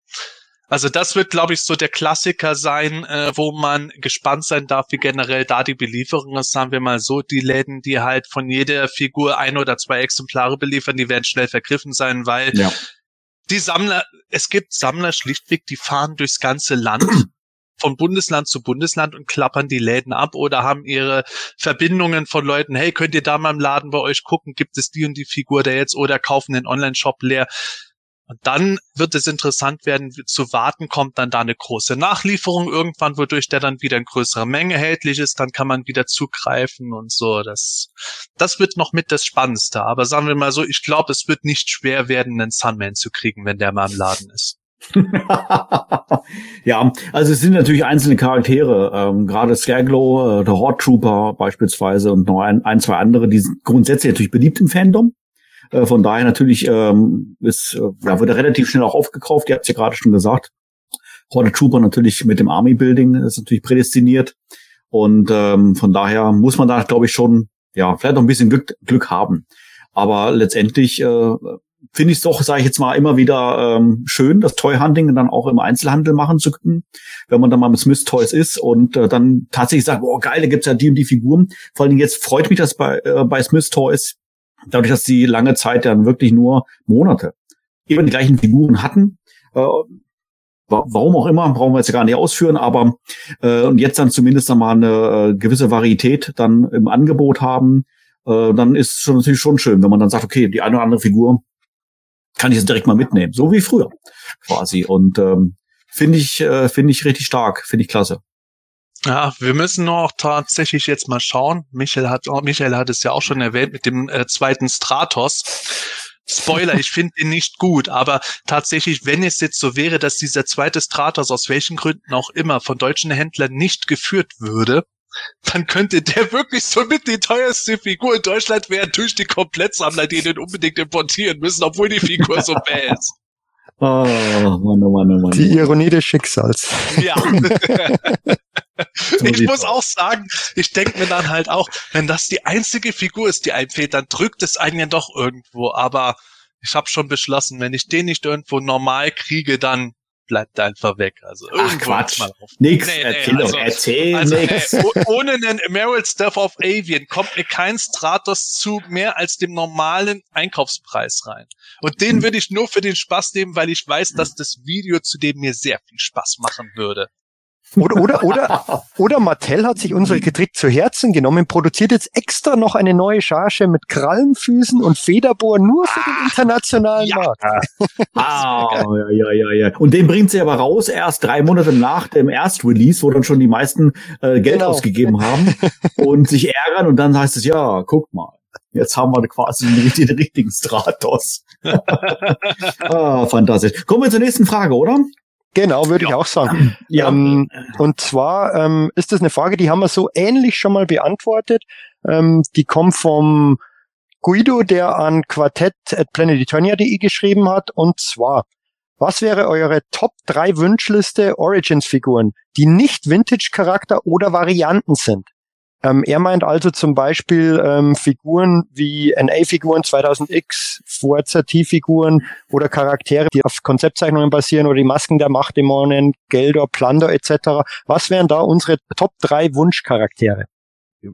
Also das wird, glaube ich, so der Klassiker sein, äh, wo man gespannt sein darf, wie generell da die Belieferung ist. Sagen wir mal so, die Läden, die halt von jeder Figur ein oder zwei Exemplare beliefern, die werden schnell vergriffen sein, weil ja. die Sammler, es gibt Sammler schlichtweg, die fahren durchs ganze Land. (clears throat) von Bundesland zu Bundesland und klappern die Läden ab oder haben ihre Verbindungen von Leuten, hey, könnt ihr da mal im Laden bei euch gucken, gibt es die und die Figur da jetzt oder kaufen den Online-Shop leer. Und dann wird es interessant werden, zu warten, kommt dann da eine große Nachlieferung irgendwann, wodurch der dann wieder in größerer Menge erhältlich ist, dann kann man wieder zugreifen und so. Das, das wird noch mit das Spannendste. Aber sagen wir mal so, ich glaube, es wird nicht schwer werden, einen Sunman zu kriegen, wenn der mal im Laden ist. (laughs) ja, also es sind natürlich einzelne Charaktere, ähm, gerade Scareglow, äh, der Horde Trooper beispielsweise und noch ein, ein, zwei andere, die sind grundsätzlich natürlich beliebt im Fandom. Äh, von daher natürlich ähm, ist, äh, ja, wird er relativ schnell auch aufgekauft. Ihr habt es ja gerade schon gesagt. Horde Trooper natürlich mit dem Army Building ist natürlich prädestiniert. Und ähm, von daher muss man da, glaube ich, schon, ja, vielleicht noch ein bisschen Glück, Glück haben. Aber letztendlich äh, finde ich es doch, sage ich jetzt mal, immer wieder ähm, schön, das Toy Hunting dann auch im Einzelhandel machen zu können, wenn man dann mal mit Smith Toys ist und äh, dann tatsächlich sagt, oh geil, da gibt's ja die und die Figuren. Vor Dingen jetzt freut mich das bei, äh, bei Smith Toys, dadurch, dass sie lange Zeit dann wirklich nur Monate immer die gleichen Figuren hatten. Äh, warum auch immer, brauchen wir jetzt gar nicht ausführen, aber äh, und jetzt dann zumindest einmal eine äh, gewisse Varietät dann im Angebot haben, äh, dann ist schon natürlich schon schön, wenn man dann sagt, okay, die eine oder andere Figur kann ich jetzt direkt mal mitnehmen, so wie früher quasi. Und ähm, finde ich, äh, finde ich richtig stark, finde ich klasse. Ja, wir müssen noch tatsächlich jetzt mal schauen. Michael hat, oh, Michael hat es ja auch schon erwähnt mit dem äh, zweiten Stratos. Spoiler, ich finde ihn nicht gut, aber tatsächlich, wenn es jetzt so wäre, dass dieser zweite Stratos aus welchen Gründen auch immer von deutschen Händlern nicht geführt würde, dann könnte der wirklich so mit die teuerste Figur in Deutschland werden durch die Komplettsammler, die den unbedingt importieren müssen, obwohl die Figur so bäh ist. Oh, Mann, oh Mann, oh Mann. Die Ironie des Schicksals. Ja. (laughs) (laughs) ich muss auch sagen, ich denke mir dann halt auch, wenn das die einzige Figur ist, die einem fehlt, dann drückt es einen ja doch irgendwo. Aber ich habe schon beschlossen, wenn ich den nicht irgendwo normal kriege, dann bleibt er einfach weg. Also Ach Quatsch, nix, nee, nee, erzähl, also, erzähl also, nix. Ey, ohne einen Emerald Staff of Avian kommt mir kein Stratos zu mehr als dem normalen Einkaufspreis rein. Und den hm. würde ich nur für den Spaß nehmen, weil ich weiß, dass das Video zu dem mir sehr viel Spaß machen würde. Oder, oder, oder, (laughs) oder Mattel hat sich unsere Kritik zu Herzen genommen, produziert jetzt extra noch eine neue Charge mit Krallenfüßen und Federbohr nur für den internationalen ja. Markt. (laughs) Ah, ja, ja, ja, ja. Und den bringt sie aber raus erst drei Monate nach dem Erstrelease, wo dann schon die meisten äh, Geld genau. ausgegeben haben und sich ärgern und dann heißt es, ja, guck mal. Jetzt haben wir quasi den, den richtigen Stratos. (laughs) ah, fantastisch. Kommen wir zur nächsten Frage, oder? Genau, würde ja. ich auch sagen. Ja. Ähm, und zwar ähm, ist das eine Frage, die haben wir so ähnlich schon mal beantwortet. Ähm, die kommt vom Guido, der an quartett.planeteturnia.de geschrieben hat. Und zwar, was wäre eure Top 3 Wünschliste Origins-Figuren, die nicht Vintage-Charakter oder Varianten sind? Ähm, er meint also zum Beispiel ähm, Figuren wie NA-Figuren 2000X, Forza T-Figuren oder Charaktere, die auf Konzeptzeichnungen basieren oder die Masken der Machtdämonen, Geldor, Plunder etc. Was wären da unsere Top 3 Wunschcharaktere?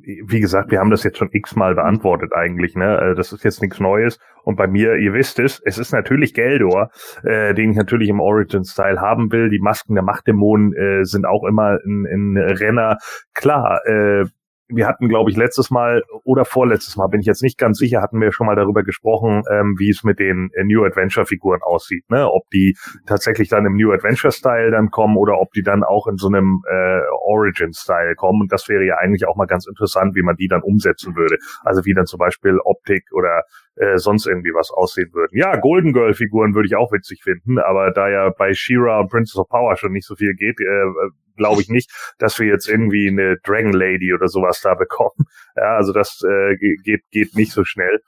wie gesagt, wir haben das jetzt schon x-mal beantwortet eigentlich, ne? Also das ist jetzt nichts Neues. Und bei mir, ihr wisst es, es ist natürlich Geldor, äh, den ich natürlich im Origin-Style haben will. Die Masken der Machtdämonen äh, sind auch immer ein Renner. Klar, äh, wir hatten, glaube ich, letztes Mal oder vorletztes Mal, bin ich jetzt nicht ganz sicher, hatten wir schon mal darüber gesprochen, ähm, wie es mit den äh, New Adventure-Figuren aussieht. Ne? Ob die tatsächlich dann im New Adventure-Style dann kommen oder ob die dann auch in so einem äh, Origin-Style kommen. Und das wäre ja eigentlich auch mal ganz interessant, wie man die dann umsetzen würde. Also wie dann zum Beispiel Optik oder äh, sonst irgendwie was aussehen würden. Ja, Golden Girl Figuren würde ich auch witzig finden, aber da ja bei She-Ra und Princess of Power schon nicht so viel geht, äh, glaube ich nicht, dass wir jetzt irgendwie eine Dragon Lady oder sowas da bekommen. Ja, also das äh, geht geht nicht so schnell.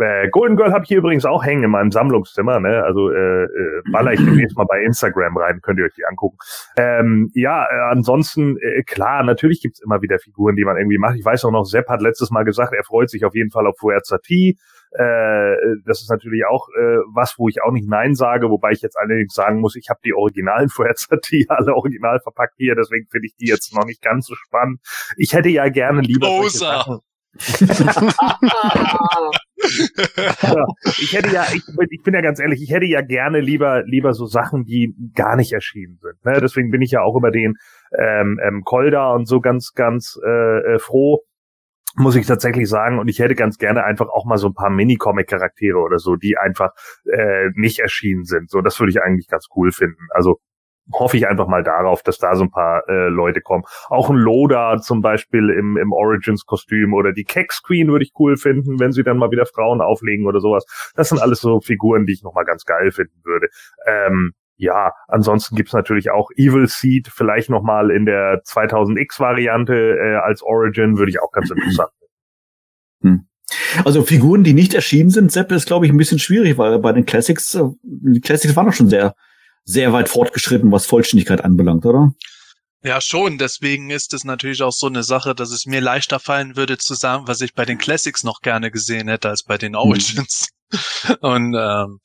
Äh, Golden Girl habe ich hier übrigens auch hängen in meinem Sammlungszimmer, ne? Also äh, äh, baller ich demnächst mal bei Instagram rein, könnt ihr euch die angucken. Ähm, ja, äh, ansonsten, äh, klar, natürlich gibt's immer wieder Figuren, die man irgendwie macht. Ich weiß auch noch, Sepp hat letztes Mal gesagt, er freut sich auf jeden Fall auf Fuerza T. Äh, das ist natürlich auch äh, was, wo ich auch nicht Nein sage, wobei ich jetzt allerdings sagen muss, ich habe die originalen (laughs) Fuerza T alle original verpackt hier, deswegen finde ich die jetzt noch nicht ganz so spannend. Ich hätte ja gerne lieber ja, (laughs) (laughs) (laughs) ich hätte ja, ich, ich, bin ja ganz ehrlich, ich hätte ja gerne lieber lieber so Sachen, die gar nicht erschienen sind. Ne? Deswegen bin ich ja auch über den ähm, ähm, Kolda und so ganz ganz äh, äh, froh, muss ich tatsächlich sagen. Und ich hätte ganz gerne einfach auch mal so ein paar Mini-Comic-Charaktere oder so, die einfach äh, nicht erschienen sind. So, das würde ich eigentlich ganz cool finden. Also hoffe ich einfach mal darauf, dass da so ein paar äh, Leute kommen. Auch ein Loda zum Beispiel im, im Origins-Kostüm oder die Kex Queen würde ich cool finden, wenn sie dann mal wieder Frauen auflegen oder sowas. Das sind alles so Figuren, die ich nochmal ganz geil finden würde. Ähm, ja, ansonsten gibt's natürlich auch Evil Seed, vielleicht nochmal in der 2000X-Variante äh, als Origin, würde ich auch ganz interessant hm. Also Figuren, die nicht erschienen sind, Sepp, ist, glaube ich, ein bisschen schwierig, weil bei den Classics, äh, die Classics waren doch schon sehr sehr weit fortgeschritten, was Vollständigkeit anbelangt, oder? Ja, schon. Deswegen ist es natürlich auch so eine Sache, dass es mir leichter fallen würde zu sagen, was ich bei den Classics noch gerne gesehen hätte als bei den mhm. Origins. Mhm. (laughs) Und ähm,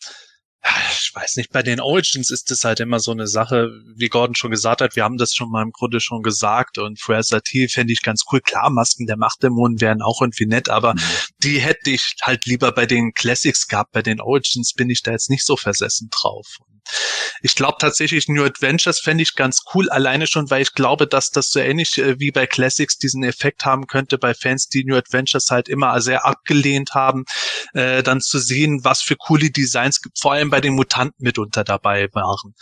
ich weiß nicht, bei den Origins ist es halt immer so eine Sache, wie Gordon schon gesagt hat, wir haben das schon mal im Grunde schon gesagt und Fraser T fände ich ganz cool. Klar, Masken der Machtdämonen wären auch irgendwie nett, aber mhm. die hätte ich halt lieber bei den Classics gehabt. Bei den Origins bin ich da jetzt nicht so versessen drauf. Ich glaube tatsächlich, New Adventures fände ich ganz cool, alleine schon, weil ich glaube, dass das so ähnlich äh, wie bei Classics diesen Effekt haben könnte bei Fans, die New Adventures halt immer sehr abgelehnt haben, äh, dann zu sehen, was für coole Designs gibt, vor allem bei den Mutanten mitunter dabei waren.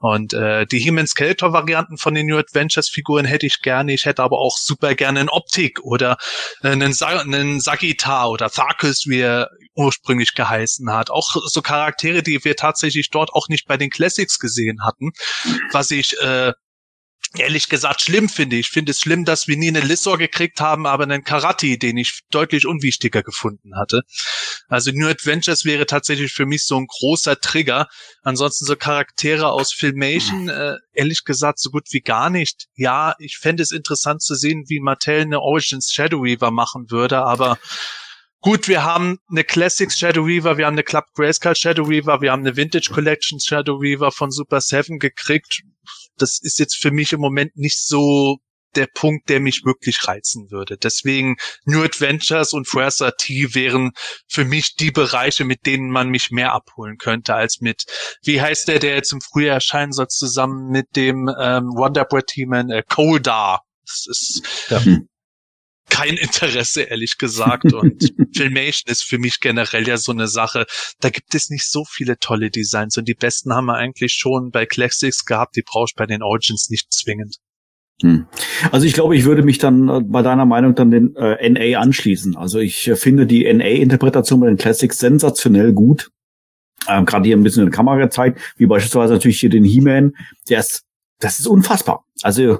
Und äh, die He-Man Skeletor-Varianten von den New Adventures-Figuren hätte ich gerne. Ich hätte aber auch super gerne einen Optik oder äh, einen, Sa einen Sagitar oder Tharkus, wie er ursprünglich geheißen hat. Auch so Charaktere, die wir tatsächlich dort auch nicht bei den Classics gesehen hatten, was ich äh, ehrlich gesagt schlimm finde. Ich finde es schlimm, dass wir nie eine Lissor gekriegt haben, aber einen Karate, den ich deutlich unwichtiger gefunden hatte. Also New Adventures wäre tatsächlich für mich so ein großer Trigger. Ansonsten so Charaktere aus Filmation, äh, ehrlich gesagt, so gut wie gar nicht. Ja, ich fände es interessant zu sehen, wie Mattel eine Origins Shadow Weaver machen würde, aber Gut, wir haben eine Classics Shadow Weaver, wir haben eine Club Grayskull Shadow Weaver, wir haben eine Vintage Collection Shadow Weaver von Super Seven gekriegt. Das ist jetzt für mich im Moment nicht so der Punkt, der mich wirklich reizen würde. Deswegen New Adventures und Fuerza T wären für mich die Bereiche, mit denen man mich mehr abholen könnte, als mit, wie heißt der, der jetzt im Frühjahr erscheinen soll, zusammen mit dem ähm, Wonderboy Team äh, Koldar. Das ist Ja. Kein Interesse, ehrlich gesagt. Und (laughs) Filmation ist für mich generell ja so eine Sache. Da gibt es nicht so viele tolle Designs und die besten haben wir eigentlich schon bei Classics gehabt. Die brauchst du bei den Origins nicht zwingend. Hm. Also ich glaube, ich würde mich dann äh, bei deiner Meinung dann den äh, NA anschließen. Also ich äh, finde die NA-Interpretation bei den Classics sensationell gut. Ähm, Gerade hier ein bisschen in der Kamera gezeigt, wie beispielsweise natürlich hier den He-Man. Der ist, das ist unfassbar. Also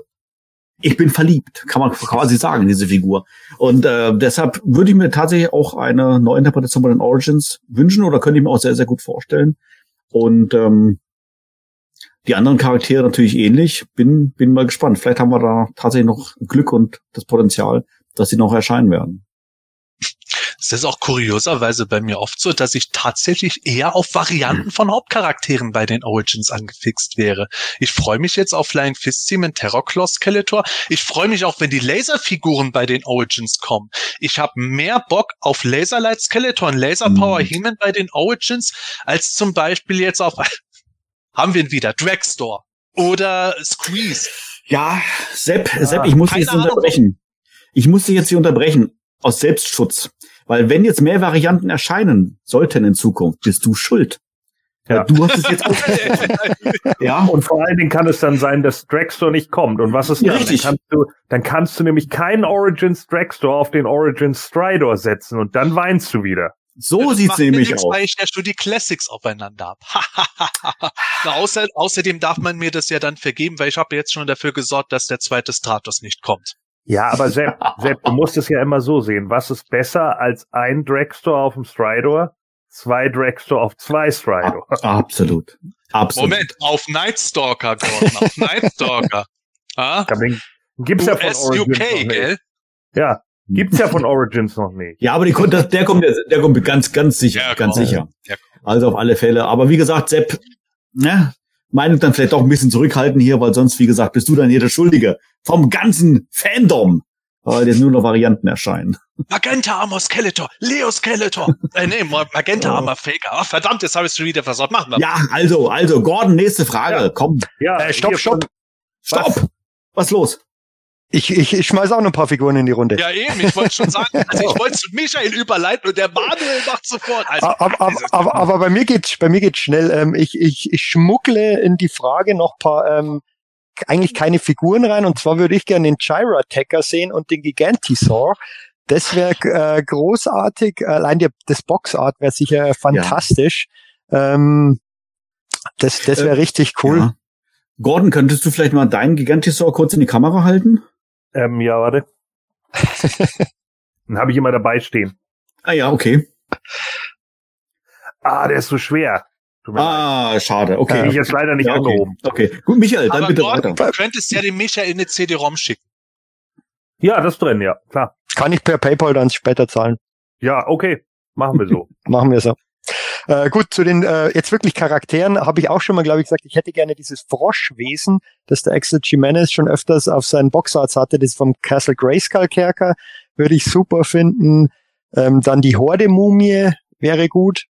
ich bin verliebt, kann man quasi sagen, diese Figur. Und äh, deshalb würde ich mir tatsächlich auch eine Neuinterpretation bei den Origins wünschen oder könnte ich mir auch sehr, sehr gut vorstellen. Und ähm, die anderen Charaktere natürlich ähnlich. Bin, bin mal gespannt. Vielleicht haben wir da tatsächlich noch Glück und das Potenzial, dass sie noch erscheinen werden. Es ist auch kurioserweise bei mir oft so, dass ich tatsächlich eher auf Varianten von Hauptcharakteren bei den Origins angefixt wäre. Ich freue mich jetzt auf Flying Fist Team und Terrorclaw Skeletor. Ich freue mich auch, wenn die Laserfiguren bei den Origins kommen. Ich habe mehr Bock auf Laserlight Skeletor und Laser Power Mhm. He-Man bei den Origins als zum Beispiel jetzt auf (laughs) haben wir ihn wieder Dragstore oder Squeeze. Ja, Sepp, Sepp, ich muss dich jetzt unterbrechen. Ich muss dich jetzt hier unterbrechen. Aus Selbstschutz. Weil wenn jetzt mehr Varianten erscheinen sollten in Zukunft, bist du schuld. Ja. Ja. Du hast es jetzt aufgegeben. (laughs) ja, Und vor allen Dingen kann es dann sein, dass Dragstore nicht kommt. Und was ist Ja, dann? richtig. Dann kannst, du, dann kannst du nämlich keinen Origins Dragstore auf den Origins Stridor setzen und dann weinst du wieder. so Das sieht's nämlich aus. Weil ja schon die Classics aufeinander habe. Na, (laughs) außer, außerdem darf man mir das ja dann vergeben, weil ich habe jetzt schon dafür gesorgt, dass der zweite Stratos nicht kommt. Ja, aber Sepp, (laughs) Sepp, du musst es ja immer so sehen. Was ist besser als ein Dragstore auf dem Stridor? Zwei Dragstore auf zwei Stridor. (laughs) Absolut. Absolut. Moment, auf Nightstalker, Gordon, auf Nightstalker. (laughs) Ah? Bin- Gibt's ja von US, Origins UK, noch nicht. gell? Ja, gibt's ja von Origins noch nicht. Ja, aber die, der kommt, der kommt ganz, ganz sicher, Ja, ganz sicher. Ja, Also auf alle Fälle. Aber wie gesagt, Sepp, ne, Meinung dann vielleicht doch ein bisschen zurückhalten hier, weil sonst, wie gesagt, bist du dann hier der Schuldige vom ganzen Fandom, weil jetzt nur noch Varianten erscheinen. Magenta Armor Skeletor, Leo Skeletor. äh, nee, Magenta Oh. Armor Faker. Ach, verdammt, jetzt habe ich schon wieder versaut. Machen wir. Ja, also, also, Gordon, nächste Frage. Ja. Komm, Ja, Äh, stopp, stopp. stopp. Was los? Ich, ich, ich schmeiß auch noch ein paar Figuren in die Runde. Ja, eben, ich wollte schon sagen, also ich (laughs) wollte zu Michael überleiten und der Manuel macht sofort. Also, aber, aber, aber, aber bei mir geht's, bei mir geht's schnell. Ähm, ich, ich, ich schmuggle in die Frage noch paar, ähm, eigentlich keine Figuren rein. Und zwar würde ich gerne den Gyra Attacker sehen und den Gigantisaur. Das wäre äh, großartig. Allein der, das Boxart wäre sicher fantastisch. Ähm, das das wäre Äh, richtig cool. Ja. Gordon, könntest du vielleicht mal deinen Gigantisaur kurz in die Kamera halten? Ähm, ja, warte. (laughs) Dann habe ich immer dabei stehen. Ah ja, okay. Ah, der ist so schwer. Leid. Ah, schade. Okay. Krieg ich jetzt leider nicht Ja, okay. angehoben. Okay. Gut, Michael, dann aber bitte Gordon, weiter. du könntest ja den Michael in eine CD-ROM schicken. Ja, das drin, ja, klar. Kann ich per PayPal dann später zahlen. Ja, okay. Machen wir so. (laughs) Machen wir so. Äh, gut, zu den äh, jetzt wirklich Charakteren habe ich auch schon mal, glaube ich, gesagt, ich hätte gerne dieses Froschwesen, das der Axel Jimenez schon öfters auf seinen Boxarts hatte, das vom Castle Grayskull Kerker, würde ich super finden. Ähm, dann die Horde-Mumie wäre gut.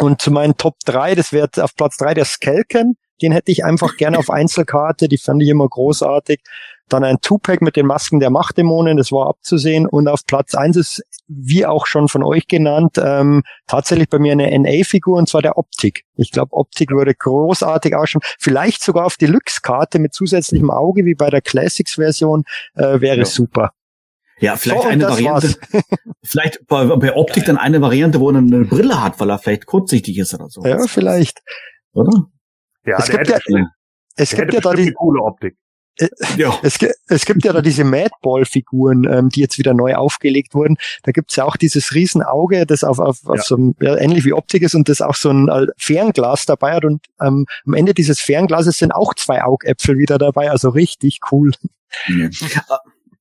Und zu meinen Top 3, das wäre auf Platz 3 der Skelken, den hätte ich einfach gerne auf Einzelkarte, die fand ich immer großartig. Dann ein Tupac mit den Masken der Machtdämonen, das war abzusehen. Und auf Platz 1 ist, wie auch schon von euch genannt, ähm, tatsächlich bei mir eine NA-Figur und zwar der Optik. Ich glaube, Optik würde großartig ausschauen. Vielleicht sogar auf Deluxe-Karte mit zusätzlichem Auge wie bei der Classics-Version äh, wäre Ja. super. Ja, vielleicht So, eine Variante. (laughs) vielleicht bei, bei Optik dann eine Variante, wo er eine Brille hat, weil er vielleicht kurzsichtig ist oder so. Ja, vielleicht. Oder? Ja, Es gibt hätte, ja- Es gibt hätte ja da die, eine coole Optik. Ja. Es, es gibt ja da diese Madball-Figuren, ähm, die jetzt wieder neu aufgelegt wurden. Da gibt's ja auch dieses Riesenauge, das auf, auf, auf Ja. so einem, ja, ähnlich wie Optik ist und das auch so ein äh, Fernglas dabei hat. Und ähm, am Ende dieses Fernglases sind auch zwei Augäpfel wieder dabei. Also richtig cool. Ja.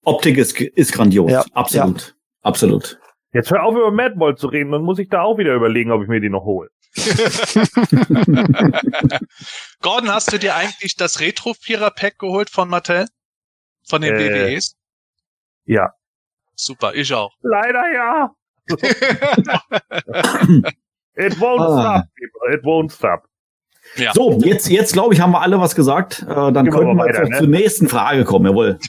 Optik ist, ist grandios. Ja, Absolut. Absolut. Jetzt hör auf über Madball zu reden, dann muss ich da auch wieder überlegen, ob ich mir die noch hole. (laughs) Gordon, hast du dir eigentlich das Retro-Vierer-Pack geholt von Mattel? Von den Äh, BWEs? Ja. Super, ich auch. Leider ja. (laughs) It won't Ah. stop, people. It won't stop. Ja. So, jetzt, jetzt glaube ich, haben wir alle was gesagt. Äh, dann Gehen wir mal wir weiter, auch ne? zur nächsten Frage kommen. Jawohl.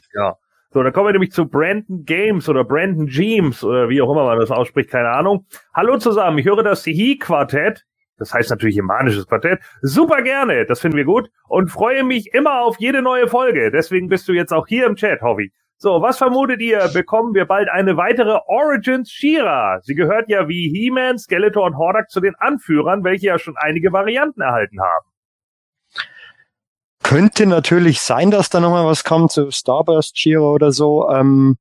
So, dann kommen wir nämlich zu Brandon Games oder Brandon James oder wie auch immer man das ausspricht, keine Ahnung. Hallo zusammen, ich höre das He-Quartett, das heißt natürlich Imanisches Quartett, super gerne, das finden wir gut und freue mich immer auf jede neue Folge. Deswegen bist du jetzt auch hier im Chat, Hobby. So, was vermutet ihr? Bekommen wir bald eine weitere Origins Shira? Sie gehört ja wie He-Man, Skeletor und Hordak zu den Anführern, welche ja schon einige Varianten erhalten haben. Könnte natürlich sein, dass da nochmal was kommt, so Starburst Giro oder so. Ähm,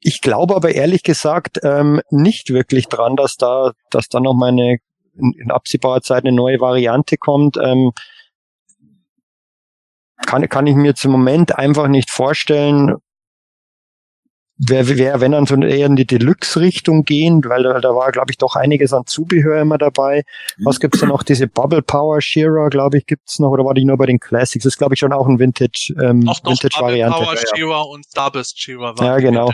ich glaube aber ehrlich gesagt ähm, nicht wirklich dran, dass da, dass da noch mal eine in, in absehbarer Zeit eine neue Variante kommt. Ähm, kann, kann ich mir im Moment einfach nicht vorstellen. Wer, wer, wenn dann so eher in die Deluxe-Richtung gehen, weil da, da war, glaube ich, doch einiges an Zubehör immer dabei. Was gibt's da noch? Diese Bubble Power Shearer, glaube ich, gibt's noch, oder war die nur bei den Classics? Das ist, glaube ich, schon auch ein Vintage, ähm, noch Bubble Vintage-Variante. Power Shira und Starburst Shira waren Ja, genau.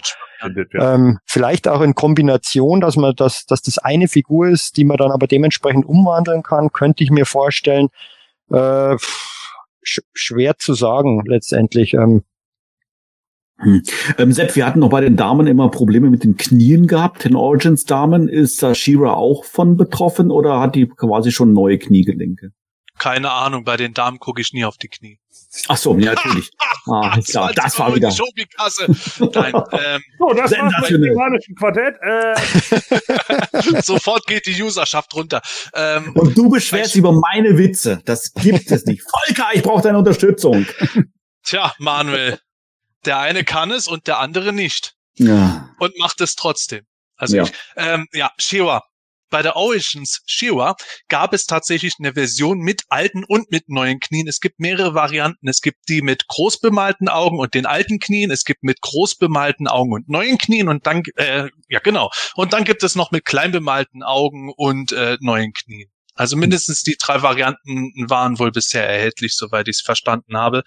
Ja. Ähm, vielleicht auch in Kombination, dass man das, dass das eine Figur ist, die man dann aber dementsprechend umwandeln kann, könnte ich mir vorstellen. Äh, sch schwer zu sagen letztendlich. Ähm, Ähm, Sepp, wir hatten noch bei den Damen immer Probleme mit den Knien gehabt. Den Origins Damen ist da Shira auch von betroffen oder hat die quasi schon neue Kniegelenke? Keine Ahnung, bei den Damen gucke ich nie auf die Knie. Ach so, ja, natürlich. (laughs) Ah, ist klar, das war wieder. Showbikasse. Nein, ähm, So, (laughs) das war's mit dem Quartett. Äh, (laughs) sofort geht die Userschaft runter. Ähm, Und du beschwerst dich über meine Witze. Das gibt es nicht. Volker, ich brauche deine Unterstützung. tja, Manuel, der eine kann es und der andere nicht. Ja. Und macht es trotzdem. Also Ja. ich, ähm, ja, Shiwa. Bei der Origins Shiwa gab es tatsächlich eine Version mit alten und mit neuen Knien. Es gibt mehrere Varianten. Es gibt die mit groß bemalten Augen und den alten Knien. Es gibt mit groß bemalten Augen und neuen Knien und dann, äh, ja genau. Und dann gibt es noch mit klein bemalten Augen und äh, neuen Knien. Also mindestens die drei Varianten waren wohl bisher erhältlich, soweit ich es verstanden habe.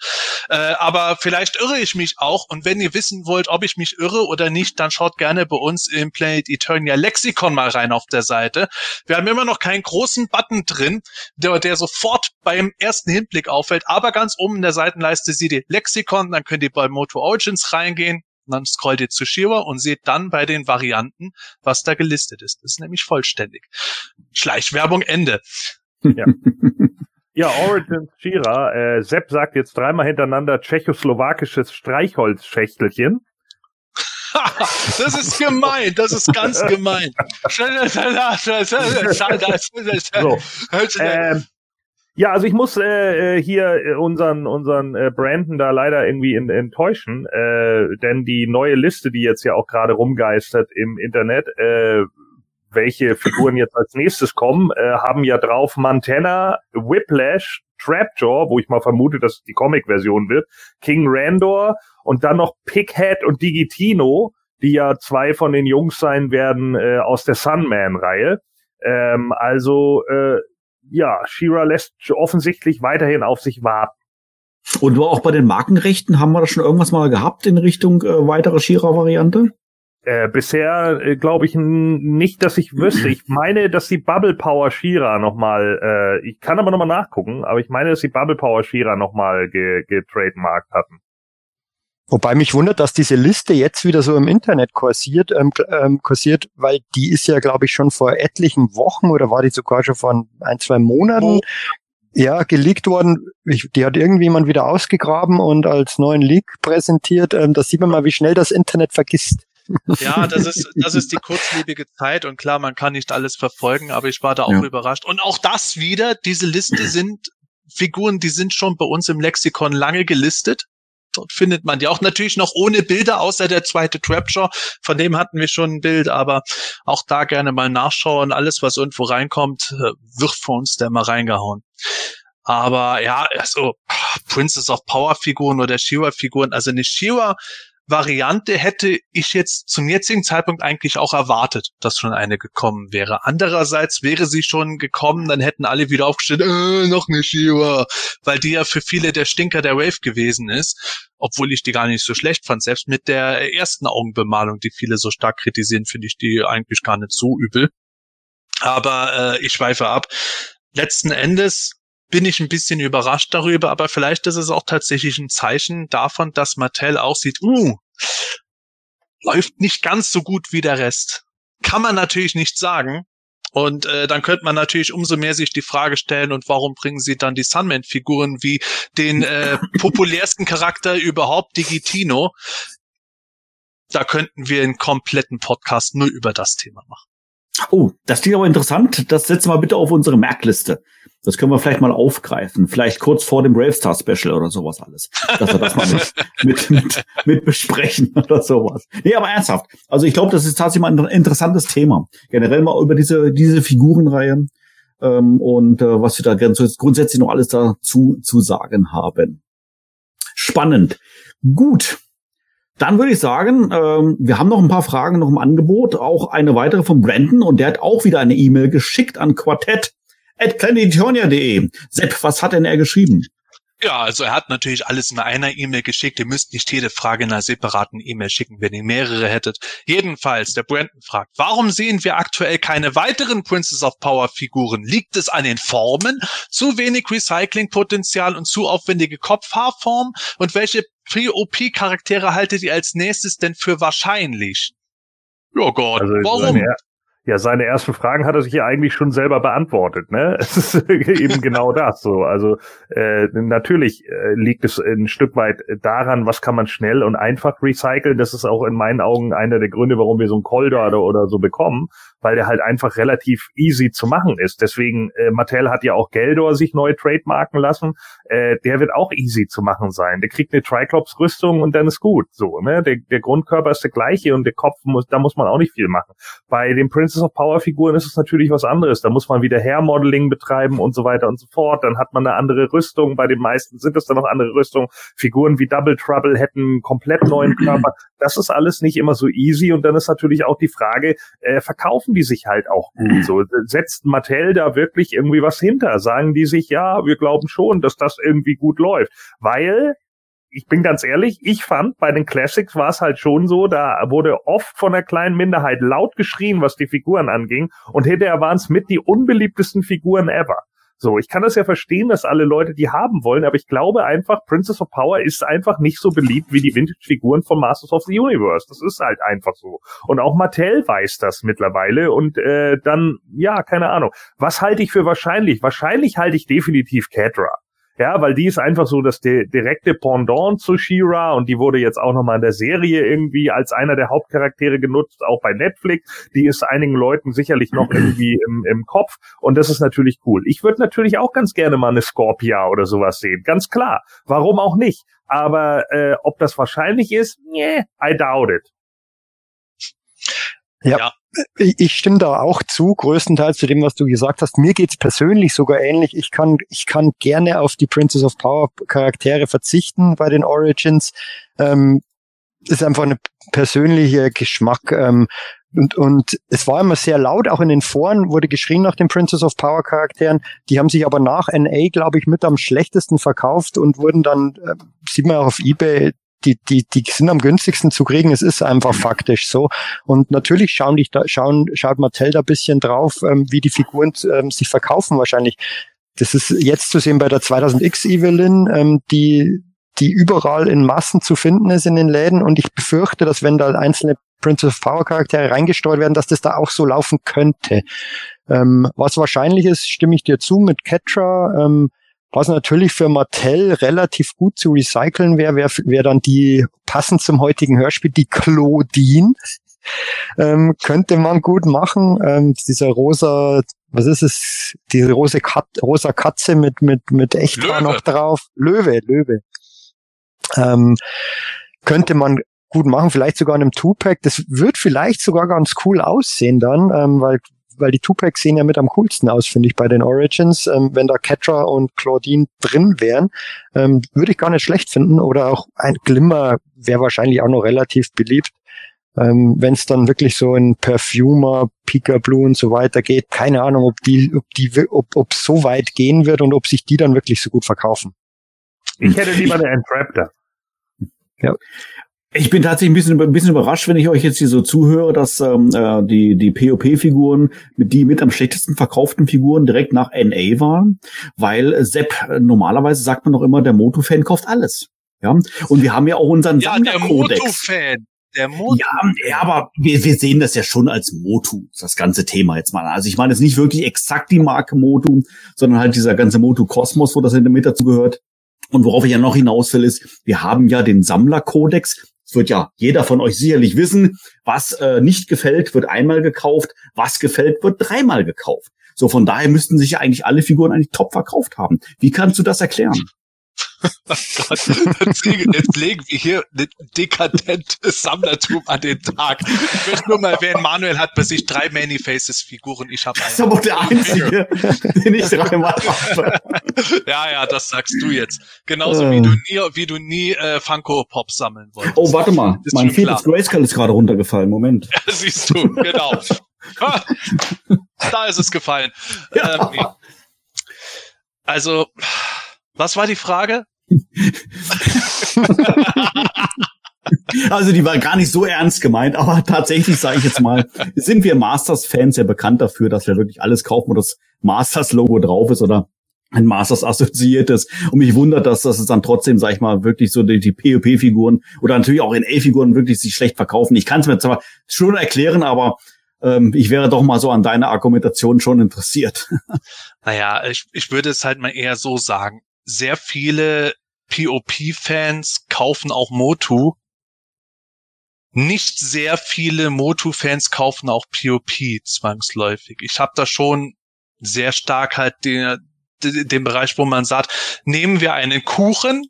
Äh, aber vielleicht irre ich mich auch. Und wenn ihr wissen wollt, ob ich mich irre oder nicht, dann schaut gerne bei uns im Planet Eternia Lexikon mal rein auf der Seite. Wir haben immer noch keinen großen Button drin, der, der sofort beim ersten Hinblick auffällt. Aber ganz oben in der Seitenleiste seht ihr Lexikon, dann könnt ihr bei Moto Origins reingehen. Und dann scrollt ihr zu Shira und seht dann bei den Varianten, was da gelistet ist. Das ist nämlich vollständig. Schleichwerbung Ende. Ja, (laughs) Origins Shira. Äh, Sepp sagt jetzt dreimal hintereinander tschechoslowakisches Streichholzschächtelchen. (laughs) das ist gemein, das ist ganz gemein. (laughs) So, ähm, ja, also ich muss äh, äh, hier äh, unseren unseren äh, Brandon da leider irgendwie in, enttäuschen, äh, denn die neue Liste, die jetzt ja auch gerade rumgeistert im Internet, äh, welche Figuren jetzt als nächstes kommen, äh, haben ja drauf Montana, Whiplash, Trapjaw, wo ich mal vermute, dass es die Comic-Version wird, King Randor und dann noch Pighead und Digitino, die ja zwei von den Jungs sein werden äh, aus der Sunman-Reihe. Ähm, also äh, ja, Shira lässt offensichtlich weiterhin auf sich warten. Und auch bei den Markenrechten haben wir da schon irgendwas mal gehabt in Richtung äh, weitere Shira-Variante? Äh, bisher äh, glaube ich nicht, dass ich wüsste. Ich meine, dass die Bubble Power Shira nochmal, äh, ich kann aber nochmal nachgucken, aber ich meine, dass die Bubble Power Shira nochmal ge getrademarkt hatten. Wobei mich wundert, dass diese Liste jetzt wieder so im Internet kursiert, ähm, ähm, kursiert, weil die ist ja, glaube ich, schon vor etlichen Wochen oder war die sogar schon vor ein, zwei Monaten ja, geleakt worden. Ich, die hat irgendjemand wieder ausgegraben und als neuen Leak präsentiert. Ähm, da sieht man mal, wie schnell das Internet vergisst. Ja, das ist, (laughs) das ist die kurzlebige Zeit und klar, man kann nicht alles verfolgen, aber ich war da auch Ja. überrascht. Und auch das wieder, diese Liste sind Figuren, die sind schon bei uns im Lexikon lange gelistet. Dort findet man die auch natürlich noch ohne Bilder, außer der zweite Trapture. Von dem hatten wir schon ein Bild, aber auch da gerne mal nachschauen. Alles, was irgendwo reinkommt, äh, wird von uns da mal reingehauen. Aber ja, also Princess of Power Figuren oder Shiva Figuren, also eine Shiva Variante hätte ich jetzt zum jetzigen Zeitpunkt eigentlich auch erwartet, dass schon eine gekommen wäre. Andererseits wäre sie schon gekommen, dann hätten alle wieder aufgestellt, äh, noch eine Shiva, weil die ja für viele der Stinker der Wave gewesen ist, obwohl ich die gar nicht so schlecht fand. Selbst mit der ersten Augenbemalung, die viele so stark kritisieren, finde ich die eigentlich gar nicht so übel. Aber äh, ich schweife ab. Letzten Endes bin ich ein bisschen überrascht darüber, aber vielleicht ist es auch tatsächlich ein Zeichen davon, dass Mattel auch sieht, uh, läuft nicht ganz so gut wie der Rest. Kann man natürlich nicht sagen. Und äh, dann könnte man natürlich umso mehr sich die Frage stellen, und warum bringen sie dann die Sunman-Figuren wie den äh, (laughs) populärsten Charakter überhaupt, Digitino? Da könnten wir einen kompletten Podcast nur über das Thema machen. Oh, das klingt aber interessant. Das setzen wir bitte auf unsere Merkliste. Das können wir vielleicht mal aufgreifen. Vielleicht kurz vor dem Bravestar Special oder sowas alles. Dass wir das mal mit, (laughs) mit, mit, mit besprechen (laughs) oder sowas. Nee, aber ernsthaft. Also ich glaube, das ist tatsächlich mal ein interessantes Thema. Generell mal über diese, diese Figurenreihe. Ähm, und äh, was wir da grundsätzlich noch alles dazu zu sagen haben. Spannend. Gut. Dann würde ich sagen, ähm, wir haben noch ein paar Fragen noch im Angebot. Auch eine weitere von Brandon und der hat auch wieder eine E-Mail geschickt an Quartett at. Sepp, was hat denn er geschrieben? Ja, also er hat natürlich alles in einer E-Mail geschickt. Ihr müsst nicht jede Frage in einer separaten E-Mail schicken, wenn ihr mehrere hättet. Jedenfalls, der Brandon fragt, warum sehen wir aktuell keine weiteren Princess of Power Figuren? Liegt es an den Formen? Zu wenig Recyclingpotenzial und zu aufwendige Kopfhaarform? Und welche Pre-OP-Charaktere haltet ihr als nächstes denn für wahrscheinlich? Ja Gott, also warum? Ja, seine ersten Fragen hat er sich ja eigentlich schon selber beantwortet, ne? (laughs) Es ist eben genau (laughs) das so. Also äh, natürlich äh, liegt es ein Stück weit daran, was kann man schnell und einfach recyceln. Das ist auch in meinen Augen einer der Gründe, warum wir so einen Coldor oder, oder so bekommen, weil der halt einfach relativ easy zu machen ist. Deswegen, äh, Mattel hat ja auch Geldor sich neu trademarken lassen. Äh, der wird auch easy zu machen sein. Der kriegt eine Triclops-Rüstung und dann ist gut. So, ne? Der, der Grundkörper ist der gleiche und der Kopf muss, da muss man auch nicht viel machen. Bei dem Prince Princess of Power Figuren ist es natürlich was anderes. Da muss man wieder Hair-Modeling betreiben und so weiter und so fort. Dann hat man eine andere Rüstung. Bei den meisten sind es dann noch andere Rüstungen. Figuren wie Double Trouble hätten einen komplett neuen Körper. Das ist alles nicht immer so easy. Und dann ist natürlich auch die Frage, äh, verkaufen die sich halt auch gut? So setzt Mattel da wirklich irgendwie was hinter? Sagen die sich, ja, wir glauben schon, dass das irgendwie gut läuft. Weil ich bin ganz ehrlich, ich fand, bei den Classics war es halt schon so, da wurde oft von der kleinen Minderheit laut geschrien, was die Figuren anging. Und hinterher waren es mit die unbeliebtesten Figuren ever. So, ich kann das ja verstehen, dass alle Leute die haben wollen, aber ich glaube einfach, Princess of Power ist einfach nicht so beliebt wie die Vintage-Figuren von Masters of the Universe. Das ist halt einfach so. Und auch Mattel weiß das mittlerweile. Und äh, dann, ja, keine Ahnung. Was halte ich für wahrscheinlich? Wahrscheinlich halte ich definitiv Cadra. Ja, weil die ist einfach so das direkte Pendant zu She-Ra und die wurde jetzt auch nochmal in der Serie irgendwie als einer der Hauptcharaktere genutzt, auch bei Netflix. Die ist einigen Leuten sicherlich noch (clears throat) irgendwie im, im Kopf und das ist natürlich cool. Ich würde natürlich auch ganz gerne mal eine Scorpia oder sowas sehen, ganz klar. Warum auch nicht? Aber äh, ob das wahrscheinlich ist, nee, I doubt it. Ja. ja. Ich stimme da auch zu, größtenteils zu dem, was du gesagt hast. Mir geht's persönlich sogar ähnlich. Ich kann, ich kann gerne auf die Princess of Power Charaktere verzichten bei den Origins. Ähm, ist einfach eine persönliche Geschmack. Ähm, und, und es war immer sehr laut, auch in den Foren wurde geschrien nach den Princess of Power Charakteren. Die haben sich aber nach NA, glaube ich, mit am schlechtesten verkauft und wurden dann, äh, sieht man auch auf Ebay, die, die, die sind am günstigsten zu kriegen. Es ist einfach faktisch so. Und natürlich schauen die da, schauen, schaut Mattel da bisschen drauf, ähm, wie die Figuren ähm, sich verkaufen wahrscheinlich. Das ist jetzt zu sehen bei der 2000X Evelyn, ähm, die, die überall in Massen zu finden ist in den Läden. Und ich befürchte, dass wenn da einzelne Princess of Power Charaktere reingesteuert werden, dass das da auch so laufen könnte. Ähm, was wahrscheinlich ist, stimme ich dir zu mit Ketra. Ähm, was natürlich für Mattel relativ gut zu recyceln wäre, wäre wär dann die, passend zum heutigen Hörspiel, die Claudine. Ähm, könnte man gut machen. Ähm, dieser rosa, was ist es? Diese rosa, Kat rosa Katze mit, mit, mit Echtra noch drauf. Löwe, Löwe. Ähm, könnte man gut machen, vielleicht sogar in einem Two-Pack. Das wird vielleicht sogar ganz cool aussehen dann, ähm, weil weil die Two-Packs sehen ja mit am coolsten aus, finde ich, bei den Origins. Ähm, wenn da Ketra und Claudine drin wären, ähm, würde ich gar nicht schlecht finden. Oder auch ein Glimmer wäre wahrscheinlich auch noch relativ beliebt. Ähm, wenn es dann wirklich so in Perfumer, Pika Blue und so weiter geht, keine Ahnung, ob die, ob die, ob, ob so weit gehen wird und ob sich die dann wirklich so gut verkaufen. Ich hätte lieber eine Entraptor. Ja. Ich bin tatsächlich ein bisschen, ein bisschen überrascht, wenn ich euch jetzt hier so zuhöre, dass ähm, äh, die, die POP-Figuren mit die mit am schlechtesten verkauften Figuren direkt nach NA waren, weil Sepp, äh, normalerweise sagt man doch immer, der Moto-Fan kauft alles. Ja, und wir haben ja auch unseren Ja, der Sammlerkodex. Moto-Fan. Der Moto. Ja, ja, aber wir, wir sehen das ja schon als Motu, das ganze Thema jetzt mal. Also ich meine jetzt nicht wirklich exakt die Marke Motu, sondern halt dieser ganze Motu-Kosmos, wo das in der Mitte dazu gehört. Und worauf ich ja noch hinaus will, ist, wir haben ja den Sammlerkodex. Wird ja jeder von euch sicherlich wissen, was äh, nicht gefällt, wird einmal gekauft, was gefällt, wird dreimal gekauft. So, von daher müssten sich ja eigentlich alle Figuren eigentlich top verkauft haben. Wie kannst du das erklären? Oh Gott, jetzt, legen, wir hier ein dekadentes Sammlertum an den Tag. Ich möchte nur mal erwähnen, Manuel hat bei sich drei Many-Faces-Figuren. Ich habe Das ist aber der einzige, den ich dreimal habe. Ja, ja, das sagst du jetzt. Genauso wie du nie, wie du nie äh, Funko Pop sammeln wolltest. Oh, warte mal. Ist mein viertes. Grayskull ist gerade runtergefallen. Moment. Ja, siehst du, genau. Ah, (laughs) da ist es gefallen. Ähm, nee. Also, was war die Frage? Also die war gar nicht so ernst gemeint, aber tatsächlich sage ich jetzt mal, sind wir Masters-Fans ja bekannt dafür, dass wir wirklich alles kaufen, wo das Masters-Logo drauf ist oder ein Masters assoziiertes. Und mich wundert, dass das dann trotzdem, sag ich mal, wirklich so die, die POP-Figuren oder natürlich auch NA-Figuren wirklich sich schlecht verkaufen. Ich kann es mir zwar schon erklären, aber ähm, ich wäre doch mal so an deiner Argumentation schon interessiert. Naja, ich, ich würde es halt mal eher so sagen. Sehr viele POP-Fans kaufen auch Motu. Nicht sehr viele Motu-Fans kaufen auch POP zwangsläufig. Ich habe da schon sehr stark halt den, den Bereich, wo man sagt, nehmen wir einen Kuchen,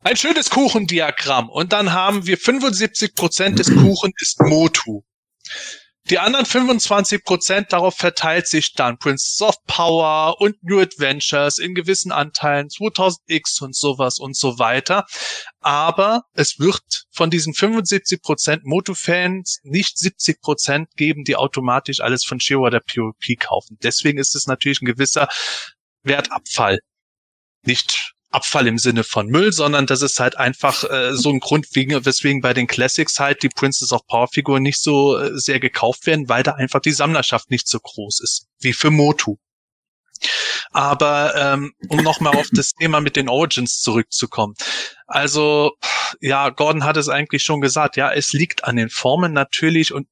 ein schönes Kuchendiagramm und dann haben wir 75 Prozent des Kuchen ist Motu. Die anderen 25 Prozent darauf verteilt sich dann Princess of Power und New Adventures in gewissen Anteilen 2000X und sowas und so weiter. Aber es wird von diesen 75 Prozent Moto-Fans nicht 70 Prozent geben, die automatisch alles von Shiro oder POP kaufen. Deswegen ist es natürlich ein gewisser Wertabfall. Nicht Abfall im Sinne von Müll, sondern das ist halt einfach äh, so ein Grund, wegen, weswegen bei den Classics halt die Princess of Power Figuren nicht so äh, sehr gekauft werden, weil da einfach die Sammlerschaft nicht so groß ist wie für Motu. Aber ähm, um nochmal auf das Thema mit den Origins zurückzukommen. Also, ja, Gordon hat es eigentlich schon gesagt, ja, es liegt an den Formen natürlich und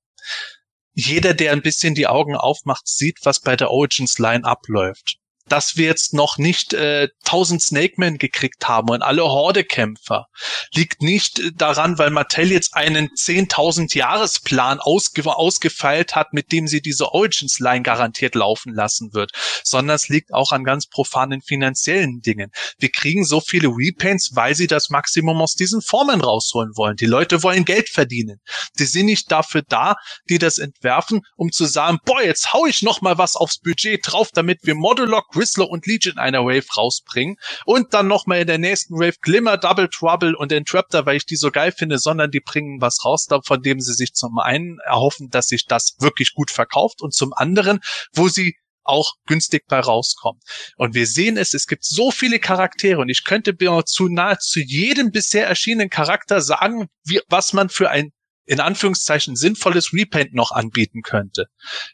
jeder, der ein bisschen die Augen aufmacht, sieht, was bei der Origins Line abläuft dass wir jetzt noch nicht äh, 1000 Snakemen gekriegt haben und alle Horde-Kämpfer, liegt nicht daran, weil Mattel jetzt einen 10.000 Jahresplan ausge ausgefeilt hat, mit dem sie diese Origins-Line garantiert laufen lassen wird, sondern es liegt auch an ganz profanen finanziellen Dingen. Wir kriegen so viele Repaints, weil sie das Maximum aus diesen Formen rausholen wollen. Die Leute wollen Geld verdienen. Die sind nicht dafür da, die das entwerfen, um zu sagen, boah, jetzt hau ich noch mal was aufs Budget drauf, damit wir Modulok, Whistler und Legion in einer Wave rausbringen und dann noch mal in der nächsten Wave Glimmer, Double Trouble und Entraptor, weil ich die so geil finde, sondern die bringen was raus, von dem sie sich zum einen erhoffen, dass sich das wirklich gut verkauft und zum anderen, wo sie auch günstig bei rauskommen. Und wir sehen es, es gibt so viele Charaktere und ich könnte mir zu nahezu jedem bisher erschienenen Charakter sagen, wie, was man für ein in Anführungszeichen sinnvolles Repaint noch anbieten könnte.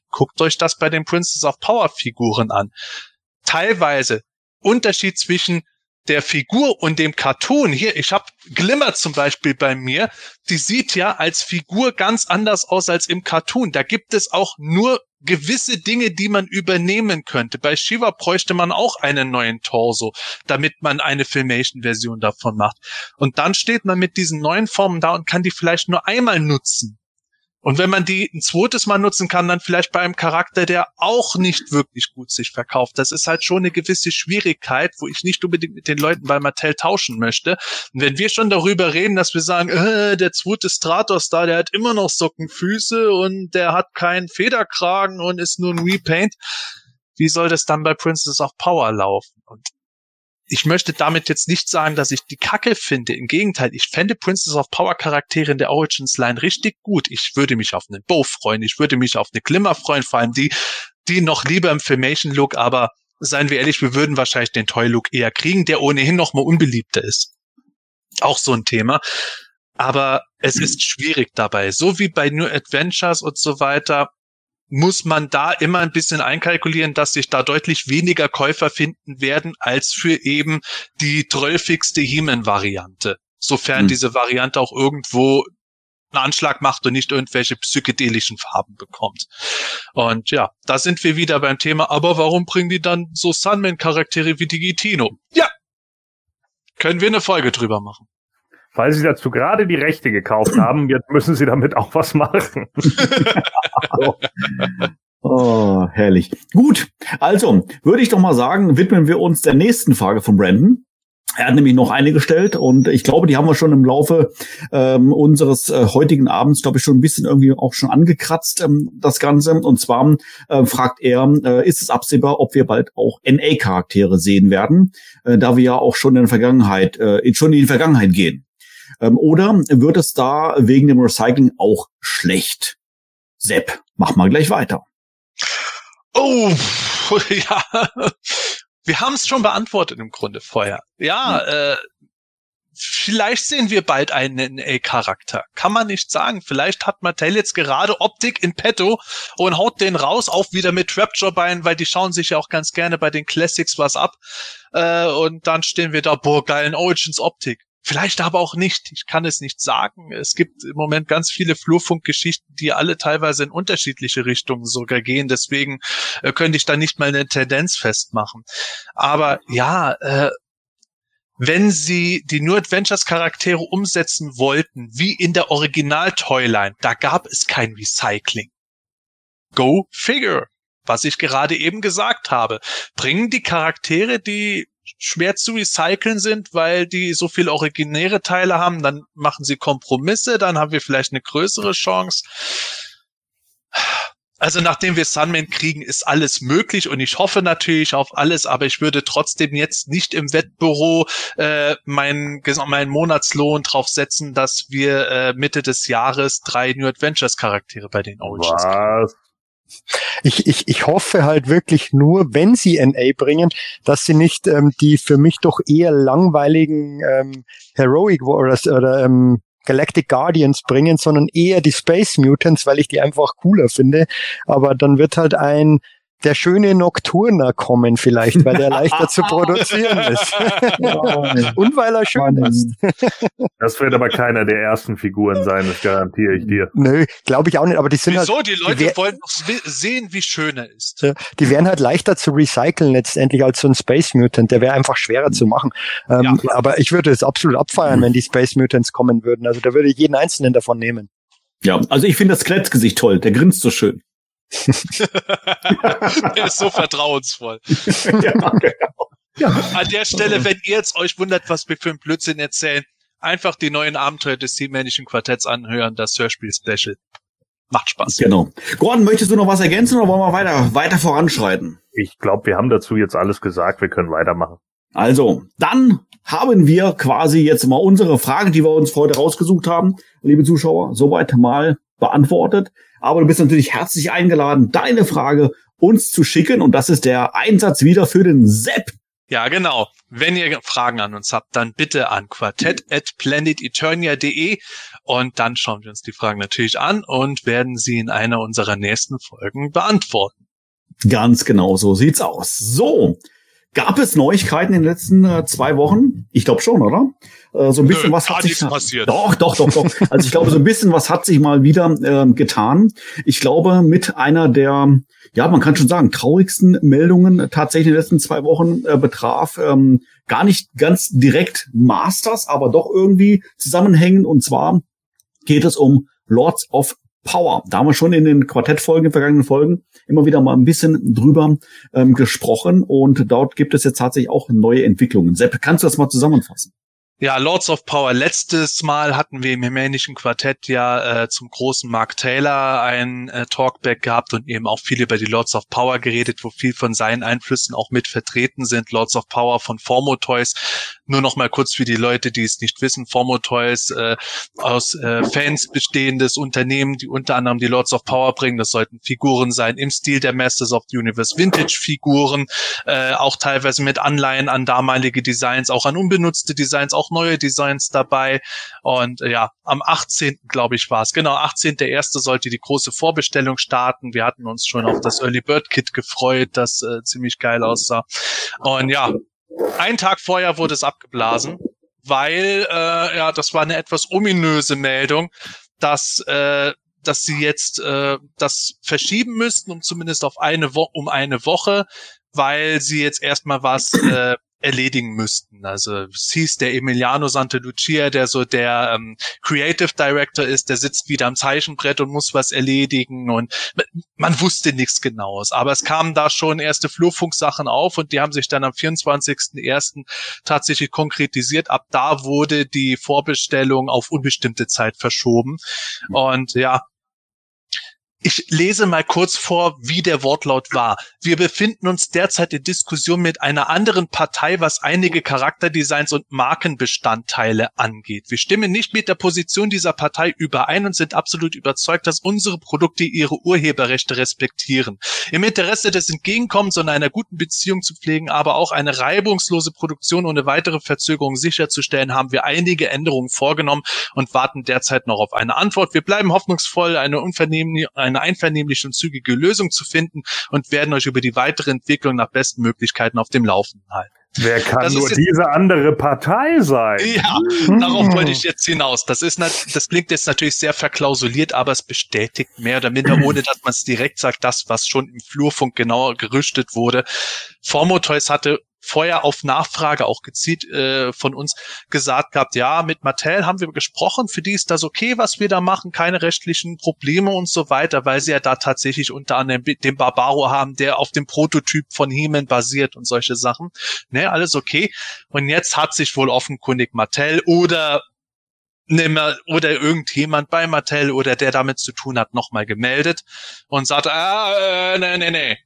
Guckt euch das bei den Princess of Power Figuren an. Teilweise Unterschied zwischen der Figur und dem Cartoon. Hier, ich habe Glimmer zum Beispiel bei mir. Die sieht ja als Figur ganz anders aus als im Cartoon. Da gibt es auch nur gewisse Dinge, die man übernehmen könnte. Bei Shiva bräuchte man auch einen neuen Torso, damit man eine Filmation-Version davon macht. Und dann steht man mit diesen neuen Formen da und kann die vielleicht nur einmal nutzen. Und wenn man die ein zweites Mal nutzen kann, dann vielleicht bei einem Charakter, der auch nicht wirklich gut sich verkauft. Das ist halt schon eine gewisse Schwierigkeit, wo ich nicht unbedingt mit den Leuten bei Mattel tauschen möchte. Und wenn wir schon darüber reden, dass wir sagen, äh, der zweite Stratos da, der hat immer noch Sockenfüße und der hat keinen Federkragen und ist nur ein Repaint, wie soll das dann bei Princess of Power laufen? Und ich möchte damit jetzt nicht sagen, dass ich die Kacke finde. Im Gegenteil, ich fände Princess of Power Charaktere in der Origins Line richtig gut. Ich würde mich auf einen Bow freuen. Ich würde mich auf eine Glimmer freuen, vor allem die, die noch lieber im Filmation Look, aber seien wir ehrlich, wir würden wahrscheinlich den Toy Look eher kriegen, der ohnehin noch mal unbeliebter ist. Auch so ein Thema. Aber es ist schwierig dabei. So wie bei New Adventures und so weiter muss man da immer ein bisschen einkalkulieren, dass sich da deutlich weniger Käufer finden werden als für eben die trölfigste He-Man-Variante. Sofern hm. diese Variante auch irgendwo einen Anschlag macht und nicht irgendwelche psychedelischen Farben bekommt. Und ja, da sind wir wieder beim Thema, aber warum bringen die dann so Sunman-Charaktere wie Digitino? Ja, können wir eine Folge drüber machen weil sie dazu gerade die Rechte gekauft (clears throat) haben. Jetzt müssen sie damit auch was machen. (laughs) oh, herrlich. Gut, also würde ich doch mal sagen, widmen wir uns der nächsten Frage von Brandon. Er hat nämlich noch eine gestellt und ich glaube, die haben wir schon im Laufe ähm, unseres äh, heutigen Abends, glaube ich, schon ein bisschen irgendwie auch schon angekratzt, ähm, das Ganze. Und zwar äh, fragt er, äh, ist es absehbar, ob wir bald auch NA-Charaktere sehen werden, äh, da wir ja auch schon in der Vergangenheit, äh, schon in die Vergangenheit gehen. Ähm, oder wird es da wegen dem Recycling auch schlecht? Sepp, mach mal gleich weiter. Oh, (laughs) ja. Wir haben es schon beantwortet im Grunde vorher. Ja, hm. äh, vielleicht sehen wir bald einen NA-Charakter. Kann man nicht sagen. Vielleicht hat Mattel jetzt gerade Optik in petto und haut den raus, auch wieder mit Trapjaw-Beinen, weil die schauen sich ja auch ganz gerne bei den Classics was ab. Äh, und dann stehen wir da, boah, geilen Origins Optik. Vielleicht aber auch nicht. Ich kann es nicht sagen. Es gibt im Moment ganz viele Flurfunkgeschichten, die alle teilweise in unterschiedliche Richtungen sogar gehen. Deswegen äh, könnte ich da nicht mal eine Tendenz festmachen. Aber ja, äh, wenn sie die New Adventures Charaktere umsetzen wollten, wie in der Original Toyline, da gab es kein Recycling. Go figure. Was ich gerade eben gesagt habe. Bringen die Charaktere, die schwer zu recyceln sind, weil die so viel originäre Teile haben. Dann machen sie Kompromisse, dann haben wir vielleicht eine größere Chance. Also nachdem wir Sunman kriegen, ist alles möglich und ich hoffe natürlich auf alles, aber ich würde trotzdem jetzt nicht im Wettbüro äh, meinen, meinen Monatslohn drauf setzen, dass wir äh, Mitte des Jahres drei New Adventures Charaktere bei den Origins Was? kriegen. Ich, ich, ich hoffe halt wirklich nur, wenn sie NA bringen, dass sie nicht ähm, die für mich doch eher langweiligen ähm, Heroic Warriors oder ähm, Galactic Guardians bringen, sondern eher die Space Mutants, weil ich die einfach cooler finde. Aber dann wird halt ein der schöne Nocturner kommen vielleicht, weil der leichter zu (laughs) produzieren ist. Und weil er schön Mann. ist. das wird aber keiner der ersten Figuren sein, das garantiere ich dir. Nö, glaube ich auch nicht, aber die sind Wieso? halt... Die Leute die wollen noch sehen, wie schön er ist. Die wären halt leichter zu recyceln letztendlich als so ein Space Mutant. Der wäre einfach schwerer zu machen. Ähm, ja, aber ich würde es absolut abfeiern, wenn die Space Mutants kommen würden. Also da würde ich jeden einzelnen davon nehmen. Ja, also ich finde das Skelettgesicht toll. Der grinst so schön. (laughs) der ist so vertrauensvoll. (laughs) ja, genau. ja. An der Stelle, wenn ihr jetzt euch wundert, was wir für ein Blödsinn erzählen, einfach die neuen Abenteuer des Teammännischen Quartetts anhören, das Hörspiel-Special. Macht Spaß. Genau. Gordon, möchtest du noch was ergänzen oder wollen wir weiter, weiter voranschreiten? Ich glaube, wir haben dazu jetzt alles gesagt. Wir können weitermachen. Also, dann haben wir quasi jetzt mal unsere Fragen, die wir uns heute rausgesucht haben, liebe Zuschauer, soweit mal beantwortet. Aber du bist natürlich herzlich eingeladen, deine Frage uns zu schicken. Und das ist der Einsatz wieder für den Sepp. Ja, genau. Wenn ihr Fragen an uns habt, dann bitte an quartett at planeteternia.de und dann schauen wir uns die Fragen natürlich an und werden sie in einer unserer nächsten Folgen beantworten. Ganz genau, so sieht's aus. So, Gab es Neuigkeiten in den letzten äh, zwei Wochen? Ich glaube schon, oder? Äh, so ein bisschen Nö, was hat sich passiert. Doch, doch, doch, doch. (laughs) Also ich glaube, so ein bisschen was hat sich mal wieder äh, getan. Ich glaube, mit einer der, ja, man kann schon sagen, traurigsten Meldungen tatsächlich in den letzten zwei Wochen äh, betraf ähm, gar nicht ganz direkt Masters, aber doch irgendwie zusammenhängen. Und zwar geht es um Lords of Power. Da haben wir schon in den Quartettfolgen, in den vergangenen Folgen immer wieder mal ein bisschen drüber ähm, gesprochen und dort gibt es jetzt tatsächlich auch neue Entwicklungen. Sepp, kannst du das mal zusammenfassen? Ja, Lords of Power. Letztes Mal hatten wir im rumänischen Quartett ja äh, zum großen Mark Taylor ein äh, Talkback gehabt und eben auch viel über die Lords of Power geredet, wo viel von seinen Einflüssen auch mit vertreten sind. Lords of Power von Formo Toys. Nur noch mal kurz für die Leute, die es nicht wissen. Formo Toys äh, aus äh, Fans bestehendes Unternehmen, die unter anderem die Lords of Power bringen. Das sollten Figuren sein im Stil der Masters of the Universe Vintage Figuren, äh, auch teilweise mit Anleihen an damalige Designs, auch an unbenutzte Designs, auch neue Designs dabei. Und äh, ja, am 18. glaube ich war es. Genau, 18.1. sollte die große Vorbestellung starten. Wir hatten uns schon auf das Early Bird Kit gefreut, das äh, ziemlich geil aussah. Und ja, ein Tag vorher wurde es abgeblasen, weil äh, ja, das war eine etwas ominöse Meldung, dass äh, dass sie jetzt äh, das verschieben müssten, um zumindest auf eine Woche, um eine Woche, weil sie jetzt erstmal was äh, erledigen müssten. Also es hieß der Emiliano Santalucia, der so der ähm, Creative Director ist, der sitzt wieder am Zeichenbrett und muss was erledigen und man wusste nichts Genaues. Aber es kamen da schon erste Flurfunksachen auf und die haben sich dann am 24.01. tatsächlich konkretisiert. Ab da wurde die Vorbestellung auf unbestimmte Zeit verschoben. Und ja, ich lese mal kurz vor, wie der Wortlaut war. Wir befinden uns derzeit in Diskussion mit einer anderen Partei, was einige Charakterdesigns und Markenbestandteile angeht. Wir stimmen nicht mit der Position dieser Partei überein und sind absolut überzeugt, dass unsere Produkte ihre Urheberrechte respektieren. Im Interesse des Entgegenkommens und einer guten Beziehung zu pflegen, aber auch eine reibungslose Produktion ohne weitere Verzögerung sicherzustellen, haben wir einige Änderungen vorgenommen und warten derzeit noch auf eine Antwort. Wir bleiben hoffnungsvoll, eine unvernehmliche eine einvernehmliche und zügige Lösung zu finden und werden euch über die weitere Entwicklung nach besten Möglichkeiten auf dem Laufenden halten. Wer kann das nur diese andere Partei sein? Ja, darauf wollte ich jetzt hinaus. Das ist, das klingt jetzt natürlich sehr verklausuliert, aber es bestätigt mehr oder minder, (clears throat) ohne dass man es direkt sagt, das, was schon im Flurfunk genauer gerüstet wurde. Formotoys hatte vorher auf Nachfrage auch gezielt äh, von uns gesagt gehabt, ja, mit Mattel haben wir gesprochen, für die ist das okay, was wir da machen, keine rechtlichen Probleme und so weiter, weil sie ja da tatsächlich unter anderem den Barbaro haben, der auf dem Prototyp von Heman basiert und solche Sachen. Ne, alles okay. Und jetzt hat sich wohl offenkundig Mattel oder oder irgendjemand bei Mattel oder der damit zu tun hat, nochmal gemeldet und sagt, ah, äh, nee, nee, nee,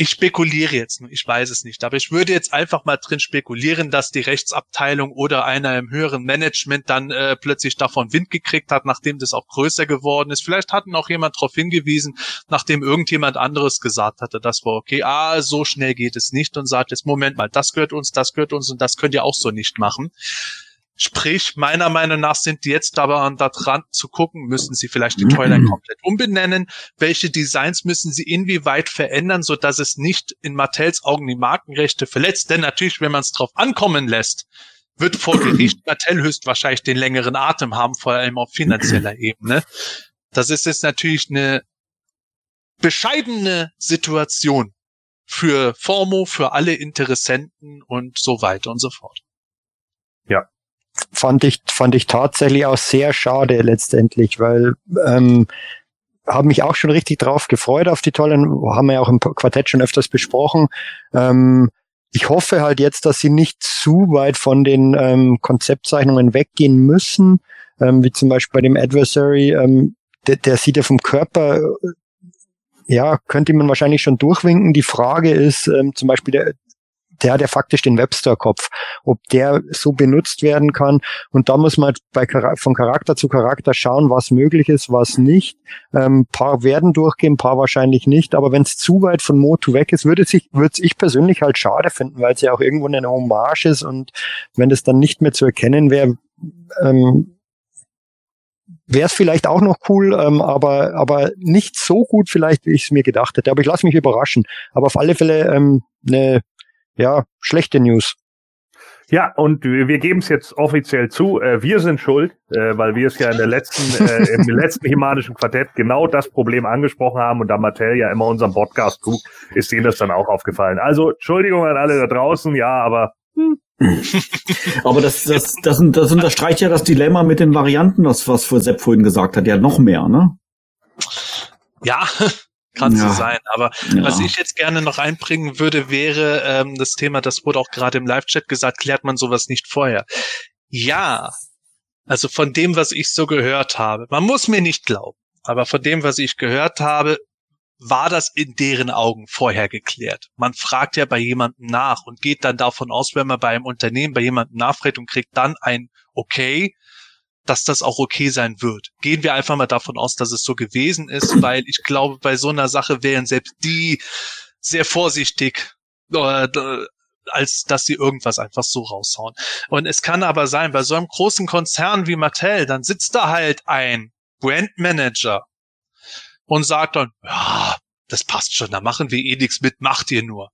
ich spekuliere jetzt nur, ich weiß es nicht, aber ich würde jetzt einfach mal drin spekulieren, dass die Rechtsabteilung oder einer im höheren Management dann äh, plötzlich davon Wind gekriegt hat, nachdem das auch größer geworden ist. Vielleicht hat auch jemand darauf hingewiesen, nachdem irgendjemand anderes gesagt hatte, das war okay, ah, so schnell geht es nicht und sagt jetzt, Moment mal, das gehört uns, das gehört uns und das könnt ihr auch so nicht machen. Sprich, meiner Meinung nach sind die jetzt aber da dran zu gucken, müssen sie vielleicht die Toyline (clears throat) komplett umbenennen, welche Designs müssen sie inwieweit verändern, so dass es nicht in Mattels Augen die Markenrechte verletzt. Denn natürlich, wenn man es drauf ankommen lässt, wird vor Gericht (clears throat) Mattel höchstwahrscheinlich den längeren Atem haben, vor allem auf finanzieller (clears throat) Ebene. Das ist jetzt natürlich eine bescheidene Situation für Formo, für alle Interessenten und so weiter und so fort. Ja, fand ich, fand ich tatsächlich auch sehr schade letztendlich, weil ähm, habe mich auch schon richtig drauf gefreut auf die tollen, haben wir ja auch im Quartett schon öfters besprochen. Ähm, ich hoffe halt jetzt, dass sie nicht zu weit von den ähm, Konzeptzeichnungen weggehen müssen, ähm, wie zum Beispiel bei dem Adversary. Ähm, der, der sieht ja vom Körper, äh, ja, könnte man wahrscheinlich schon durchwinken. Die Frage ist ähm, zum Beispiel der, der hat ja faktisch den Webster-Kopf, ob der so benutzt werden kann. Und da muss man bei, von Charakter zu Charakter schauen, was möglich ist, was nicht. Ähm, paar werden durchgehen, paar wahrscheinlich nicht. Aber wenn es zu weit von Motu weg ist, würde sich, würde ich persönlich halt schade finden, weil es ja auch irgendwo eine Hommage ist. Und wenn das dann nicht mehr zu erkennen wäre, ähm, wäre es vielleicht auch noch cool, ähm, aber, aber nicht so gut vielleicht, wie ich es mir gedacht hätte. Aber ich lasse mich überraschen. Aber auf alle Fälle ähm, eine ja, schlechte News. Ja, und wir geben es jetzt offiziell zu, äh, wir sind schuld, äh, weil wir es ja in der letzten, äh, im letzten himanischen Quartett genau das Problem angesprochen haben und da Mattel ja immer unseren Podcast guckt, ist denen das dann auch aufgefallen. Also Entschuldigung an alle da draußen, ja, aber hm, (laughs) Aber das, das, das, das unterstreicht ja das Dilemma mit den Varianten, das was für Sepp vorhin gesagt hat, ja noch mehr, ne? Ja, kann Ja. so sein. Aber Ja. was ich jetzt gerne noch einbringen würde, wäre ähm, das Thema, das wurde auch gerade im Live-Chat gesagt, klärt man sowas nicht vorher. Ja, also von dem, was ich so gehört habe, man muss mir nicht glauben, aber von dem, was ich gehört habe, war das in deren Augen vorher geklärt. Man fragt ja bei jemandem nach und geht dann davon aus, wenn man bei einem Unternehmen bei jemandem nachfragt und kriegt dann ein Okay, dass das auch okay sein wird. Gehen wir einfach mal davon aus, dass es so gewesen ist, (clears throat) weil ich glaube, bei so einer Sache wären selbst die sehr vorsichtig, äh, als dass sie irgendwas einfach so raushauen. Und es kann aber sein, bei so einem großen Konzern wie Mattel, dann sitzt da halt ein Brandmanager und sagt dann, ja, das passt schon, da machen wir eh nichts mit, macht ihr nur.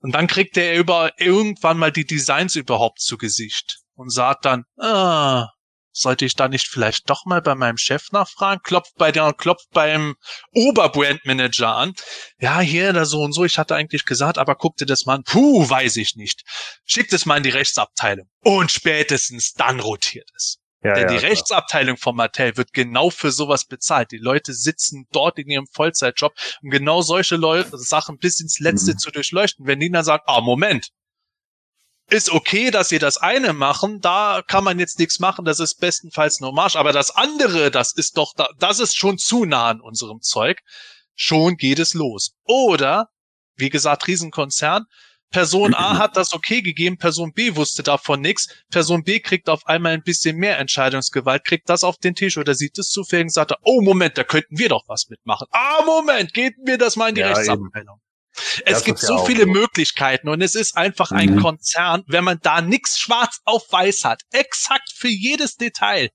Und dann kriegt er über irgendwann mal die Designs überhaupt zu Gesicht und sagt dann, ah, sollte ich da nicht vielleicht doch mal bei meinem Chef nachfragen? Klopft bei der, klopft beim Oberbrandmanager an. Ja, hier, da so und so, ich hatte eigentlich gesagt, aber guck dir das mal an. Puh, weiß ich nicht. Schickt es mal in die Rechtsabteilung. Und spätestens dann rotiert es. Ja, Denn ja, die klar. Rechtsabteilung von Mattel wird genau für sowas bezahlt. Die Leute sitzen dort in ihrem Vollzeitjob, um genau solche Leute, Sachen bis ins Letzte Mhm. zu durchleuchten. Wenn die dann sagen, ah, Moment, ist okay, dass sie das eine machen, da kann man jetzt nichts machen, das ist bestenfalls nur Marsch, aber das andere, das ist doch, da, das ist schon zu nah an unserem Zeug. Schon geht es los. Oder, wie gesagt, Riesenkonzern, Person A hat das okay gegeben, Person B wusste davon nichts, Person B kriegt auf einmal ein bisschen mehr Entscheidungsgewalt, kriegt das auf den Tisch oder sieht es zufällig und sagt, oh Moment, da könnten wir doch was mitmachen. Ah, Moment, geben wir das mal in die Ja, Rechtsabteilung. Das Es gibt ist ja so viele so. Möglichkeiten und es ist einfach ein Mhm. Konzern, wenn man da nichts schwarz auf weiß hat, exakt für jedes Detail.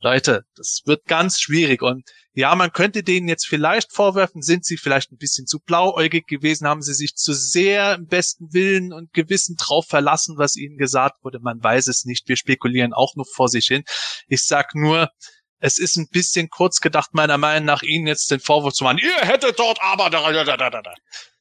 Leute, das wird ganz schwierig und ja, man könnte denen jetzt vielleicht vorwerfen, sind sie vielleicht ein bisschen zu blauäugig gewesen, haben sie sich zu sehr im besten Willen und Gewissen drauf verlassen, was ihnen gesagt wurde. Man weiß es nicht. Wir spekulieren auch nur vor sich hin. Ich sag nur, es ist ein bisschen kurz gedacht, meiner Meinung nach, ihnen jetzt den Vorwurf zu machen. Ihr hättet dort aber da, da, da, da, da, da.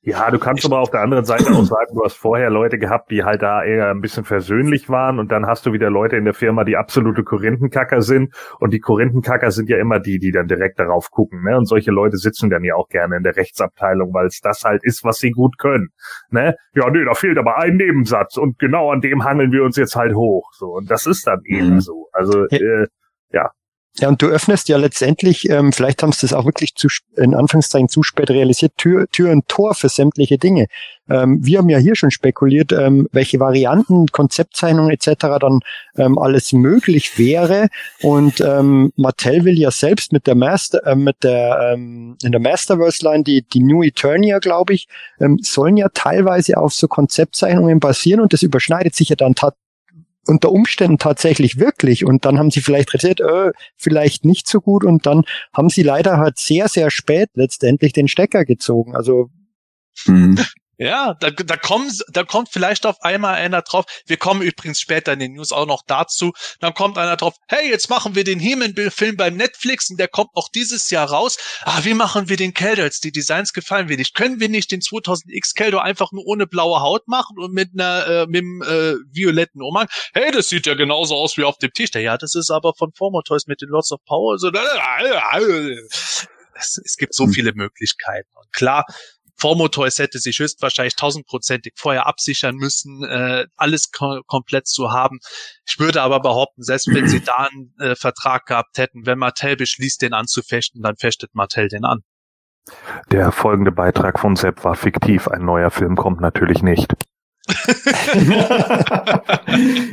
Ja, du kannst aber auf der anderen Seite auch sagen, du hast vorher Leute gehabt, die halt da eher ein bisschen versöhnlich waren und dann hast du wieder Leute in der Firma, die absolute Korinthenkacker sind und die Korinthenkacker sind ja immer die, die dann direkt darauf gucken, ne? Und solche Leute sitzen dann ja auch gerne in der Rechtsabteilung, weil es das halt ist, was sie gut können, ne? Ja, nee, da fehlt aber ein Nebensatz und genau an dem hangeln wir uns jetzt halt hoch, so und das ist dann eben Mhm. so. Also äh, Ja, und du öffnest ja letztendlich, ähm, vielleicht haben sie das auch wirklich zu, in Anführungszeichen zu spät realisiert, Tür, Tür und Tor für sämtliche Dinge. Ähm, wir haben ja hier schon spekuliert, ähm, welche Varianten, Konzeptzeichnungen etc. dann ähm, alles möglich wäre. Und ähm, Mattel will ja selbst mit der Master, äh, mit der ähm, in der Masterverse-Line, die, die New Eternia, glaube ich, ähm, sollen ja teilweise auf so Konzeptzeichnungen basieren und das überschneidet sich ja dann tat unter Umständen tatsächlich wirklich und dann haben sie vielleicht realisiert, äh, vielleicht nicht so gut und dann haben sie leider halt sehr, sehr spät letztendlich den Stecker gezogen. Also Mhm. Ja, da, da, kommen, da kommt vielleicht auf einmal einer drauf. Wir kommen übrigens später in den News auch noch dazu. Dann kommt einer drauf, hey, jetzt machen wir den He-Man-Film beim Netflix und der kommt noch dieses Jahr raus. Ah, wie machen wir den Keldors? Die Designs gefallen mir nicht. Können wir nicht den 2000X Keldor einfach nur ohne blaue Haut machen und mit einer, äh, mit einem äh, violetten Umhang? Hey, das sieht ja genauso aus wie auf dem Tisch. Ja, das ist aber von Formotoys mit den Lords of Power. So, (laughs) es, es gibt so Hm. viele Möglichkeiten. Und klar, Formotoys hätte sich höchstwahrscheinlich tausendprozentig vorher absichern müssen, äh, alles ko komplett zu haben. Ich würde aber behaupten, selbst wenn sie da einen äh, Vertrag gehabt hätten, wenn Mattel beschließt, den anzufechten, dann fechtet Mattel den an. der folgende Beitrag von Sepp war fiktiv, ein neuer Film kommt natürlich nicht. (laughs)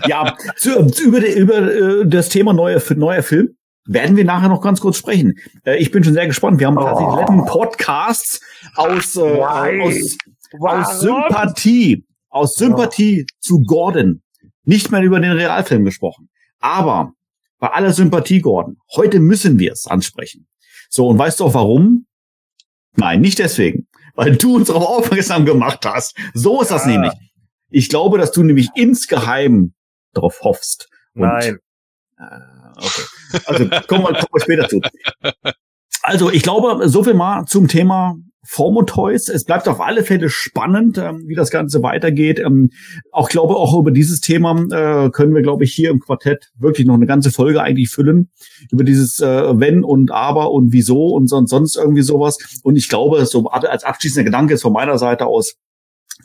ja, zu, zu, über, über äh, das Thema neuer, neuer Film werden wir nachher noch ganz kurz sprechen. Äh, ich bin schon sehr gespannt. Wir haben tatsächlich die letzten Podcasts aus, äh, Why? aus, Warum? aus Sympathie, aus Sympathie zu Gordon nicht mehr über den Realfilm gesprochen. Aber bei aller Sympathie, Gordon, heute müssen wir es ansprechen. So, und weißt du auch warum? Nein, nicht deswegen. Weil du uns darauf aufmerksam gemacht hast. So ist das Ja. nämlich. Ich glaube, dass du nämlich insgeheim darauf hoffst. Und, Nein. Äh, okay. Also kommen wir, kommen wir später zu. Also ich glaube, so viel mal zum Thema Formotoys. Es bleibt auf alle Fälle spannend, ähm, wie das Ganze weitergeht. Ähm, auch glaube auch über dieses Thema äh, können wir, glaube ich, hier im Quartett wirklich noch eine ganze Folge eigentlich füllen über dieses äh, Wenn und Aber und Wieso und sonst, sonst irgendwie sowas. Und ich glaube, so als abschließender Gedanke ist von meiner Seite aus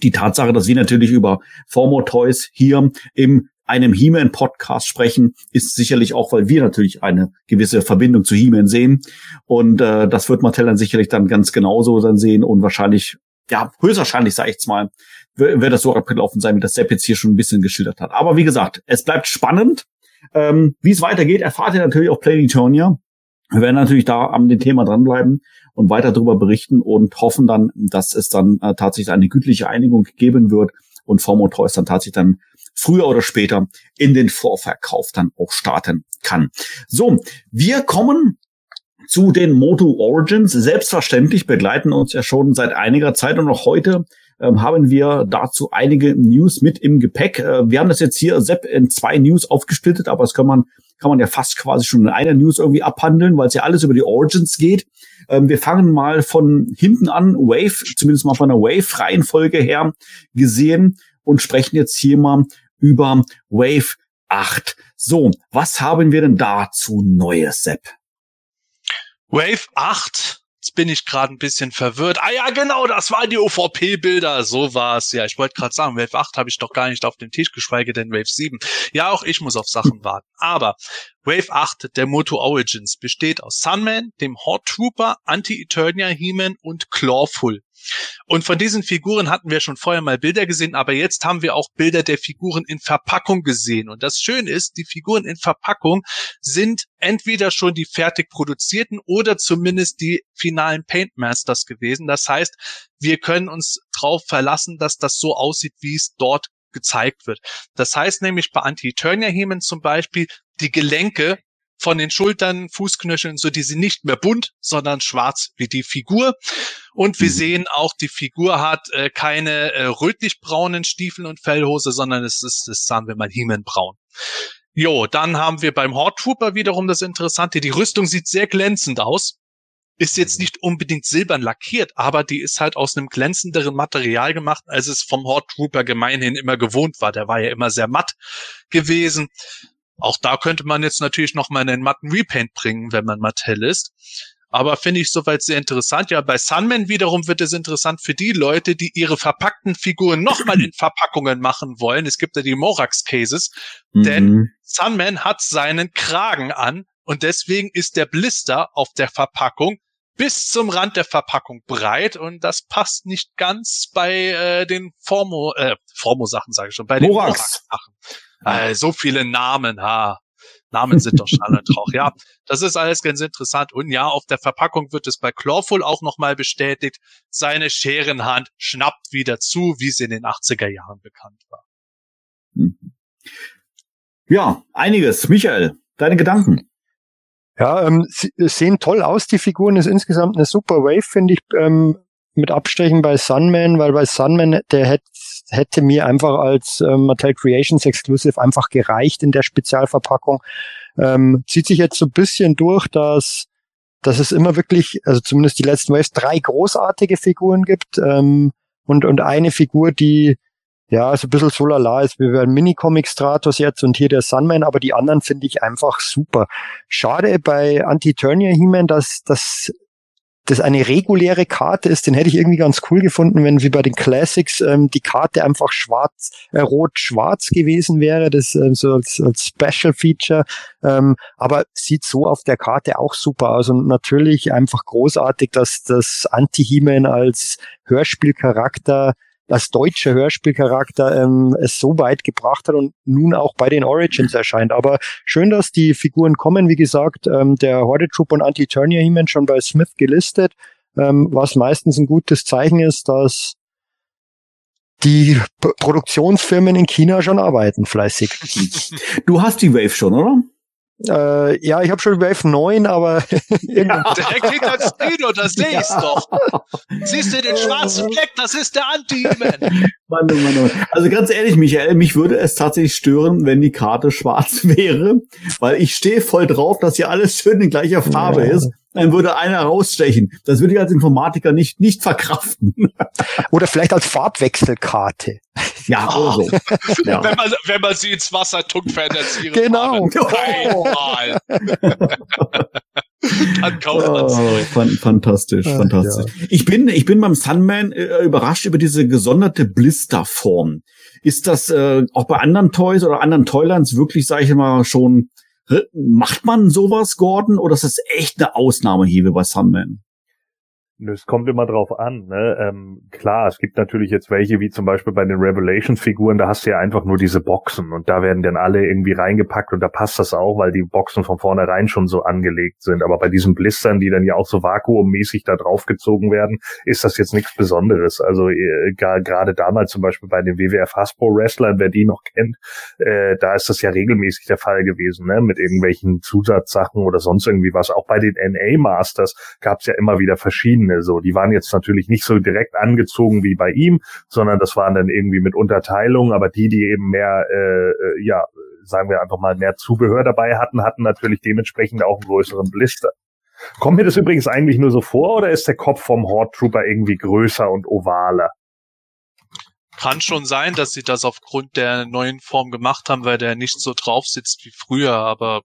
die Tatsache, dass wir natürlich über Formotoys hier im einem He-Man-Podcast sprechen, ist sicherlich auch, weil wir natürlich eine gewisse Verbindung zu He-Man sehen. Und äh, das wird Mattel dann sicherlich dann ganz genauso dann sehen und wahrscheinlich, ja, höchstwahrscheinlich, sage ich jetzt mal, wird das so abgelaufen sein, wie das Sepp jetzt hier schon ein bisschen geschildert hat. Aber wie gesagt, es bleibt spannend. Ähm, wie es weitergeht, erfahrt ihr natürlich auf Play Eternia. Wir werden natürlich da am dem Thema dranbleiben und weiter darüber berichten und hoffen dann, dass es dann äh, tatsächlich eine gütliche Einigung geben wird und Formo Toys dann tatsächlich dann früher oder später in den Vorverkauf dann auch starten kann. So, wir kommen zu den Moto Origins. Selbstverständlich begleiten uns ja schon seit einiger Zeit und auch heute ähm, haben wir dazu einige News mit im Gepäck. Äh, wir haben das jetzt hier, Sepp, in zwei News aufgesplittet, aber das kann man, kann man ja fast quasi schon in einer News irgendwie abhandeln, weil es ja alles über die Origins geht. Ähm, wir fangen mal von hinten an, Wave, zumindest mal von der Wave-Reihenfolge her gesehen und sprechen jetzt hier mal über Wave 8. So, was haben wir denn dazu Neues, Sepp? Wave 8 Jetzt bin ich gerade ein bisschen verwirrt. Ah ja, genau, das waren die OVP-Bilder. So war's. Ja, ich wollte gerade sagen, Wave 8 habe ich doch gar nicht auf dem Tisch, geschweige denn Wave 7. Ja, auch ich muss auf Sachen warten. Aber Wave 8 der Moto Origins besteht aus Sunman, dem Horde Trooper, Anti-Eternia He-Man und Clawful. Und von diesen Figuren hatten wir schon vorher mal Bilder gesehen, aber jetzt haben wir auch Bilder der Figuren in Verpackung gesehen. Und das Schöne ist, die Figuren in Verpackung sind entweder schon die fertig produzierten oder zumindest die finalen Paintmasters gewesen. Das heißt, wir können uns darauf verlassen, dass das so aussieht, wie es dort gezeigt wird. Das heißt nämlich bei Anti-Eternia-Hemen zum Beispiel, die Gelenke von den Schultern, Fußknöcheln, so die sind nicht mehr bunt, sondern schwarz wie die Figur. Und wir mhm. sehen auch, die Figur hat äh, keine äh, rötlich-braunen Stiefel und Fellhose, sondern es ist, es sagen wir mal, Hiemenbraun. Jo, dann haben wir beim Horde Trooper wiederum das Interessante. Die Rüstung sieht sehr glänzend aus. Ist jetzt mhm. nicht unbedingt silbern lackiert, aber die ist halt aus einem glänzenderen Material gemacht, als es vom Horde Trooper gemeinhin immer gewohnt war. Der war ja immer sehr matt gewesen. Auch da könnte man jetzt natürlich noch mal einen matten Repaint bringen, wenn man Mattel ist. Aber finde ich soweit sehr interessant. Ja, bei Sunman wiederum wird es interessant für die Leute, die ihre verpackten Figuren nochmal in (clears throat) Verpackungen machen wollen. Es gibt ja die Morax-Cases. Mhm. Denn Sunman hat seinen Kragen an und deswegen ist der Blister auf der Verpackung bis zum Rand der Verpackung breit und das passt nicht ganz bei äh, den Formo, äh, Formo-Sachen, sage ich schon, bei den Morax-Sachen. Äh, so viele Namen, ha. Namen sind doch Schall und Rauch. Ja, das ist alles ganz interessant. Und ja, auf der Verpackung wird es bei Clawful auch nochmal bestätigt. Seine Scherenhand schnappt wieder zu, wie sie in den 80er Jahren bekannt war. Mhm. Ja, einiges. Michael, deine Gedanken. Ja, ähm, sie sehen toll aus, die Figuren. Ist insgesamt eine super Wave, finde ich, ähm, mit Abstrichen bei Sunman, weil bei Sunman, der hätte hätte mir einfach als ähm, Mattel Creations Exclusive einfach gereicht in der Spezialverpackung. Ähm, zieht sich jetzt so ein bisschen durch, dass, dass es immer wirklich, also zumindest die letzten Waves, drei großartige Figuren gibt ähm, und, und eine Figur, die ja so ein bisschen so lala ist. Wir werden Mini-Comic Stratos jetzt und hier der Sunman, aber die anderen finde ich einfach super. Schade bei Anti-Turnier He-Man, dass, dass das eine reguläre Karte ist, den hätte ich irgendwie ganz cool gefunden, wenn wie bei den Classics ähm, die Karte einfach schwarz, äh, rot-schwarz gewesen wäre, das ähm, so als, als Special Feature. Ähm, aber sieht so auf der Karte auch super aus und natürlich einfach großartig, dass das Anti-He-Man als Hörspielcharakter als deutscher Hörspielcharakter ähm, es so weit gebracht hat und nun auch bei den Origins erscheint. Aber schön, dass die Figuren kommen. Wie gesagt, ähm, der Horde Troop und Anti-Turnier He-Man schon bei Smith gelistet, ähm, was meistens ein gutes Zeichen ist, dass die P Produktionsfirmen in China schon arbeiten, fleißig. Du hast die Wave schon, oder? Äh, ja, ich habe schon Wave 9, aber (laughs) ja. direkt hinter Stino, das sehe ich's doch. Siehst du den schwarzen Fleck, das ist der Anti-Man. (laughs) Mann, oh Mann, Mann. Also ganz ehrlich, Michael, mich würde es tatsächlich stören, wenn die Karte schwarz (laughs) wäre, weil ich stehe voll drauf, dass hier alles schön in gleicher Farbe ja. ist. Dann würde einer rausstechen. Das würde ich als Informatiker nicht, nicht verkraften. (laughs) Oder vielleicht als Farbwechselkarte. Ja, (laughs) oder so. Ja. Wenn, man, wenn man sie ins Wasser tunkt, verändert sie ihre Genau. Farbe. Einmal. (laughs) Dann kauft man Oh, fantastisch, Ach, fantastisch. Ich bin, ich bin beim Sunman äh, überrascht über diese gesonderte Blisterform. Ist das äh, auch bei anderen Toys oder anderen Toylands wirklich, sage ich mal, schon äh, macht man sowas, Gordon, oder ist das echt eine Ausnahme hier wie bei Sunman? Es kommt immer drauf an. Ne? Ähm, klar, es gibt natürlich jetzt welche, wie zum Beispiel bei den Revelations-Figuren, da hast du ja einfach nur diese Boxen und da werden dann alle irgendwie reingepackt und da passt das auch, weil die Boxen von vornherein schon so angelegt sind. Aber bei diesen Blistern, die dann ja auch so vakuummäßig da draufgezogen werden, ist das jetzt nichts Besonderes. Also äh, gerade damals zum Beispiel bei den WWF Hasbro Wrestlern, wer die noch kennt, äh, da ist das ja regelmäßig der Fall gewesen, ne? mit irgendwelchen Zusatzsachen oder sonst irgendwie was. Auch bei den NA Masters gab es ja immer wieder verschiedene. So, die waren jetzt natürlich nicht so direkt angezogen wie bei ihm, sondern das waren dann irgendwie mit Unterteilungen. Aber die, die eben mehr, äh, äh, ja, sagen wir einfach mal mehr Zubehör dabei hatten, hatten natürlich dementsprechend auch einen größeren Blister. Kommt mir das übrigens eigentlich nur so vor oder ist der Kopf vom Horde Trooper irgendwie größer und ovaler? Kann schon sein, dass sie das aufgrund der neuen Form gemacht haben, weil der nicht so drauf sitzt wie früher, aber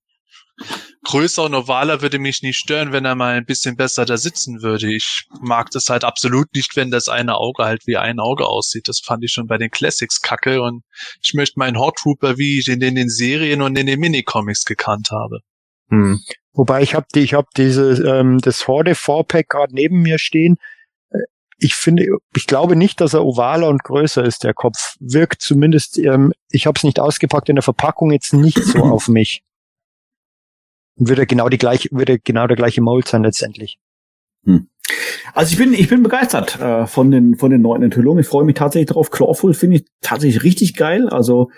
größer und ovaler würde mich nicht stören, wenn er mal ein bisschen besser da sitzen würde. Ich mag das halt absolut nicht, wenn das eine Auge halt wie ein Auge aussieht. Das fand ich schon bei den Classics kacke und ich möchte meinen Hot Trooper, wie ich ihn in den Serien und in den Minicomics gekannt habe. Hm. Wobei ich habe die, ich habe diese ähm, das Horde 4-Pack gerade neben mir stehen. Äh, Ich finde, ich glaube nicht, dass er ovaler und größer ist. Der Kopf wirkt zumindest. Ähm, ich habe es nicht ausgepackt in der Verpackung jetzt nicht so (laughs) auf mich. Würde genau die gleiche, würde genau der gleiche Mold sein letztendlich. Also ich bin, ich bin begeistert äh, von den von den neuen Enthüllungen. Ich freue mich tatsächlich drauf. Clawful finde ich tatsächlich richtig geil. Also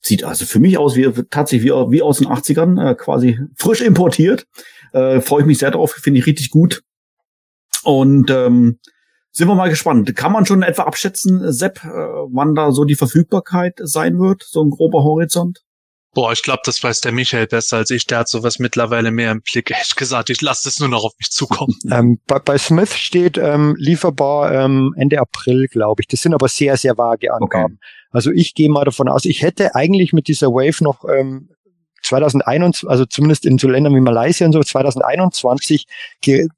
sieht also für mich aus wie tatsächlich wie, wie aus den 80ern, äh, quasi frisch importiert. Äh, freue ich mich sehr drauf, finde ich richtig gut. Und ähm, sind wir mal gespannt. Kann man schon etwa abschätzen, Sepp, äh, wann da so die Verfügbarkeit sein wird, so ein grober Horizont? Boah, ich glaube, das weiß der Michael besser als ich. Der hat sowas mittlerweile mehr im Blick. Ehrlich gesagt, ich lasse das nur noch auf mich zukommen. (laughs) Ähm, bei, bei Smith steht ähm, lieferbar ähm, Ende April, glaube ich. Das sind aber sehr, sehr vage Angaben. Also ich gehe mal davon aus, ich hätte eigentlich mit dieser Wave noch ähm, 2021, also zumindest in so Ländern wie Malaysia und so, 2021 ge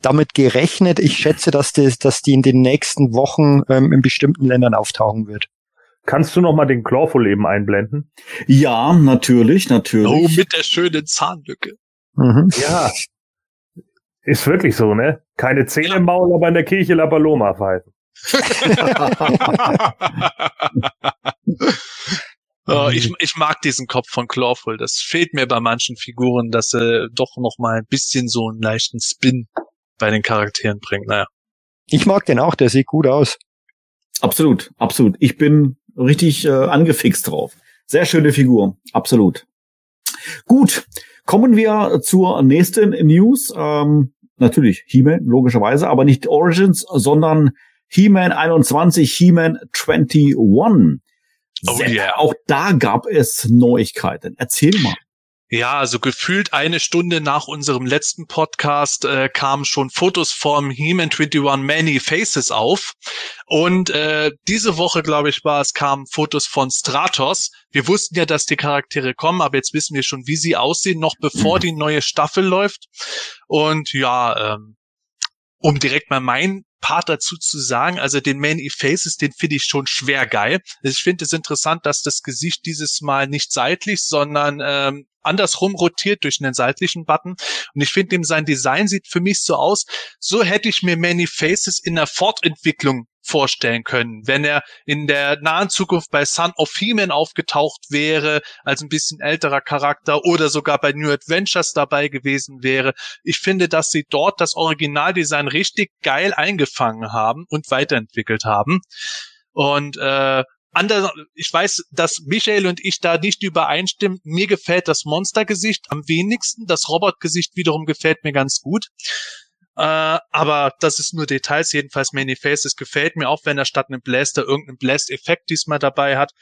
damit gerechnet. Ich schätze, dass, das, dass die in den nächsten Wochen ähm, in bestimmten Ländern auftauchen wird. Kannst du noch mal den Clawful eben einblenden? Ja, natürlich, natürlich. Oh, mit der schönen Zahnlücke. Mhm. Ja. Ist wirklich so, ne? Keine Zähne im Maul, aber in der Kirche La Paloma pfeifen. (laughs) Oh, ich, ich mag diesen Kopf von Clawful. Das fehlt mir bei manchen Figuren, dass er doch noch mal ein bisschen so einen leichten Spin bei den Charakteren bringt. Naja. Ich mag den auch, der sieht gut aus. Absolut, absolut. Ich bin richtig äh, angefixt drauf. Sehr schöne Figur, absolut. Gut, kommen wir zur nächsten News. Ähm, natürlich He-Man, logischerweise, aber nicht Origins, sondern He-Man 21, He-Man 21. Oh yeah. Auch da gab es Neuigkeiten. Erzähl mal. Ja, also gefühlt eine Stunde nach unserem letzten Podcast äh, kamen schon Fotos vom He-Man 21 Many Faces auf. Und äh, diese Woche, glaube ich, war es, kamen Fotos von Stratos. Wir wussten ja, dass die Charaktere kommen, aber jetzt wissen wir schon, wie sie aussehen, noch bevor die neue Staffel läuft. Und ja, ähm, um direkt mal mein Part dazu zu sagen, also den Many Faces, den finde ich schon schwer geil. Ich finde es interessant, dass das Gesicht dieses Mal nicht seitlich, sondern ähm, andersrum rotiert durch einen seitlichen Button. Und ich finde, ihm sein Design sieht für mich so aus, so hätte ich mir Many Faces in der Fortentwicklung vorstellen können, wenn er in der nahen Zukunft bei Son of He-Man aufgetaucht wäre, als ein bisschen älterer Charakter oder sogar bei New Adventures dabei gewesen wäre. Ich finde, dass sie dort das Originaldesign richtig geil eingefangen haben und weiterentwickelt haben. Und äh, Ander, ich weiß, dass Michael und ich da nicht übereinstimmen. Mir gefällt das Monstergesicht am wenigsten. Das Robotgesicht wiederum gefällt mir ganz gut. Äh, aber das ist nur Details. Jedenfalls Many Faces gefällt mir auch, wenn er statt einem Blaster irgendeinen Blast-Effekt diesmal dabei hat.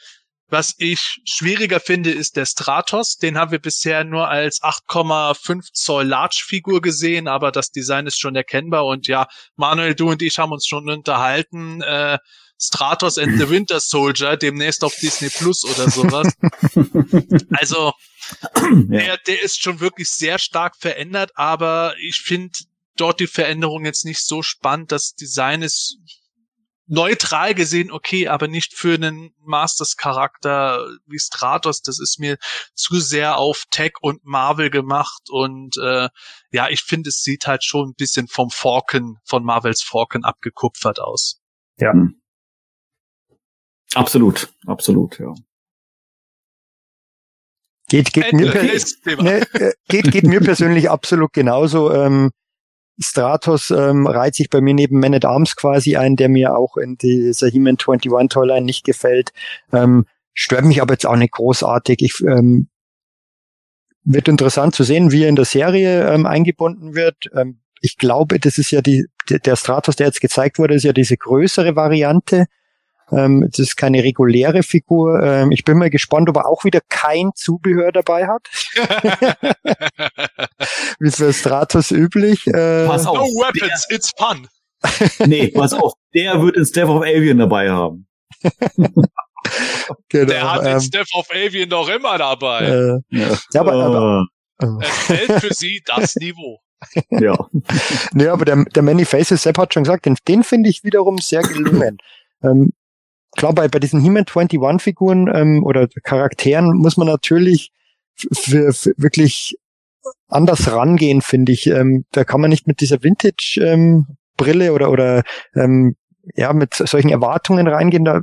Was ich schwieriger finde, ist der Stratos. Den haben wir bisher nur als 8,5 Zoll Large-Figur gesehen, aber das Design ist schon erkennbar. Und ja, Manuel, du und ich haben uns schon unterhalten. Äh, Stratos and the Winter Soldier, demnächst auf Disney Plus oder sowas. (laughs) also, Ja. der, der ist schon wirklich sehr stark verändert, aber ich finde dort die Veränderung jetzt nicht so spannend. Das Design ist neutral gesehen okay, aber nicht für einen Masters-Charakter wie Stratos. Das ist mir zu sehr auf Tech und Marvel gemacht und äh, ja, ich finde, es sieht halt schon ein bisschen vom Falcon, von Marvels Falcon abgekupfert aus. Absolut, absolut, ja. Geht, geht, mir, per Nächstes Thema. ne, äh, geht, geht mir persönlich absolut genauso. Ähm, Stratos ähm, reiht sich bei mir neben Man at Arms quasi ein, der mir auch in dieser He-Man 21 Toyline nicht gefällt. Ähm, stört mich aber jetzt auch nicht großartig. Ich, ähm, wird interessant zu sehen, wie er in der Serie ähm, eingebunden wird. Ähm, ich glaube, das ist ja die, der der Stratos, der jetzt gezeigt wurde, ist ja diese größere Variante. Ähm, das ist keine reguläre Figur. Ähm, ich bin mal gespannt, ob er auch wieder kein Zubehör dabei hat. (laughs) Wie für Stratos üblich. Äh, Pass auf. No weapons, it's fun. (laughs) Nee, pass auf. Der wird ins Death of Avian dabei haben. (laughs) genau, Der hat den ähm, Steph of Avian doch immer dabei. äh, Ja, ja, aber, aber, Äh, äh, Es fällt für sie das Niveau. ja. nee, aber der, der Many Faces, Sepp hat schon gesagt, den, den finde ich wiederum sehr gelungen. (clears throat) ähm, klar, bei, bei diesen He-Man 21 Figuren ähm, oder Charakteren muss man natürlich für, für wirklich anders rangehen, finde ich. Ähm, da kann man nicht mit dieser Vintage ähm, oder oder ähm, ja mit solchen Erwartungen reingehen. Da,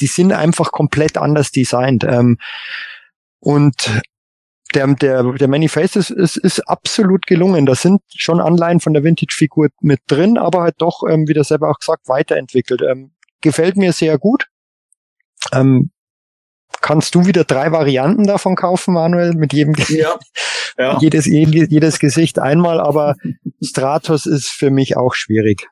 die sind einfach komplett anders designt. Ähm, und der, der, der Many Faces ist, ist absolut gelungen. Da sind schon Anleihen von der Vintage-Figur mit drin, aber halt doch, ähm, wie der selber auch gesagt, weiterentwickelt. Ähm, gefällt mir sehr gut. Ähm, kannst du wieder drei Varianten davon kaufen, Manuel, mit jedem Ja. (laughs) ja. jedes, jedes Gesicht einmal, aber Stratos ist für mich auch schwierig.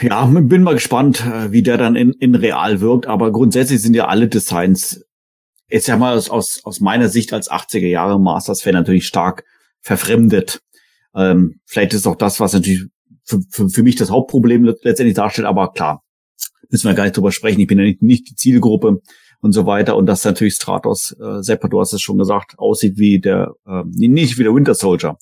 Ja, bin mal gespannt, äh, wie der dann in, in real wirkt, aber grundsätzlich sind ja alle Designs, jetzt ja mal aus, aus, aus meiner Sicht als 80er Jahre Masters-Fan natürlich stark verfremdet. Ähm, vielleicht ist auch das, was natürlich für, für, für mich das Hauptproblem let- letztendlich darstellt, aber klar, müssen wir gar nicht drüber sprechen. Ich bin ja nicht, nicht die Zielgruppe und so weiter. Und dass natürlich Stratos, äh, Seppa, du hast es schon gesagt, aussieht wie der, ähm, nicht wie der Winter Soldier,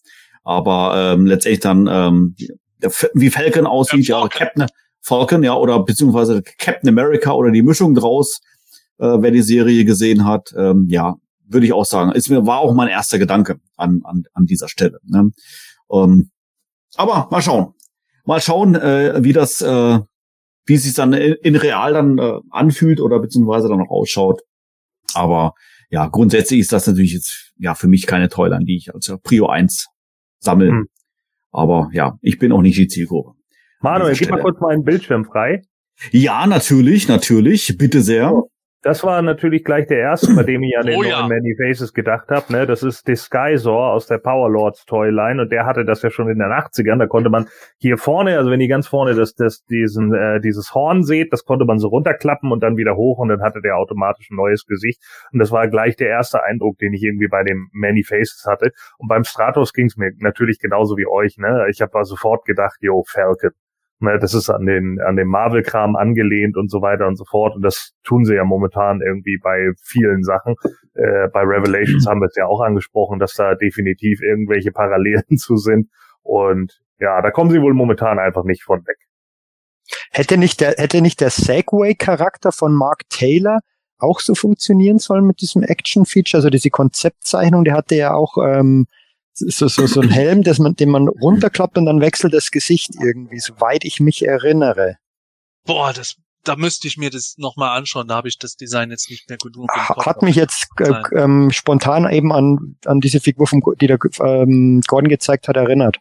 aber ähm, letztendlich dann ähm, der, wie Falcon aussieht, ja. Captain Falcon, ja, oder beziehungsweise Captain America oder die Mischung draus, äh, wer die Serie gesehen hat, ähm, ja, würde ich auch sagen. Ist mir war auch mein erster Gedanke an an, an dieser Stelle. Ne? Ähm, aber mal schauen, mal schauen, äh, wie das, äh, wie es sich dann in, in real dann äh, anfühlt oder beziehungsweise dann auch ausschaut. Aber ja, grundsätzlich ist das natürlich jetzt ja für mich keine Toyline, die ich als Prio 1 sammle. Hm. Aber ja, ich bin auch nicht die Zielgruppe. Manuel, gib mal kurz meinen Bildschirm frei. Ja, natürlich, natürlich, bitte sehr. Das war natürlich gleich der erste, bei dem ich an den Oh neuen ja. Many Faces gedacht habe. Ne? Das ist Disguisor aus der Power Lords Toyline und der hatte das ja schon in den 80ern. Da konnte man hier vorne, also wenn ihr ganz vorne das, das, diesen, äh, dieses Horn seht, das konnte man so runterklappen und dann wieder hoch und dann hatte der automatisch ein neues Gesicht. Und das war gleich der erste Eindruck, den ich irgendwie bei dem Many Faces hatte. Und beim Stratos ging es mir natürlich genauso wie euch. Ne? Ich habe sofort gedacht, yo, Falcon. Ne, das ist an den an den Marvel-Kram angelehnt und so weiter und so fort. Und das tun sie ja momentan irgendwie bei vielen Sachen. Äh, bei Revelations haben wir es ja auch angesprochen, dass da definitiv irgendwelche Parallelen (laughs) zu sind. Und ja, da kommen sie wohl momentan einfach nicht von weg. Hätte nicht der, hätte nicht der Segway-Charakter von Mark Taylor auch so funktionieren sollen mit diesem Action-Feature? Also diese Konzeptzeichnung, der hatte ja auch ähm, so, so, so ein Helm, dass man, den man runterklappt und dann wechselt das Gesicht irgendwie, soweit ich mich erinnere. Boah, das, da müsste ich mir das nochmal anschauen. Da habe ich das Design jetzt nicht mehr genug im Kopf. Hat mich jetzt äh, ähm, spontan eben an, an diese Figur, vom, die der ähm, Gordon gezeigt hat, erinnert.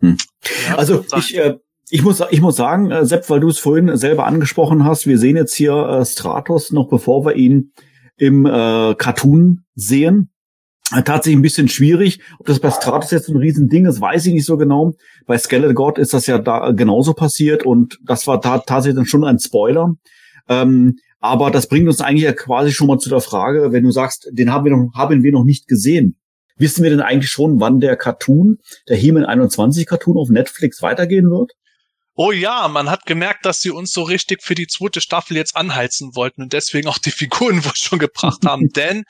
Ja, Also ich, äh, ich muss, ich muss sagen, äh, Sepp, weil du es vorhin selber angesprochen hast, wir sehen jetzt hier äh, Stratos noch bevor wir ihn im äh, Cartoon sehen. Äh, Tatsächlich ein bisschen schwierig. Ob das bei Stratos jetzt ein Riesending ist, weiß ich nicht so genau. Bei Skeletor God ist das ja da genauso passiert und das war da tatsächlich dann schon ein Spoiler. Ähm, aber das bringt uns eigentlich ja quasi schon mal zu der Frage, wenn du sagst, den haben wir noch, haben wir noch nicht gesehen. Wissen wir denn eigentlich schon, wann der Cartoon, der He-Man 21 Cartoon auf Netflix weitergehen wird? Oh ja, man hat gemerkt, dass sie uns so richtig für die zweite Staffel jetzt anheizen wollten und deswegen auch die Figuren (laughs) wohl schon gebracht haben. (laughs) Denn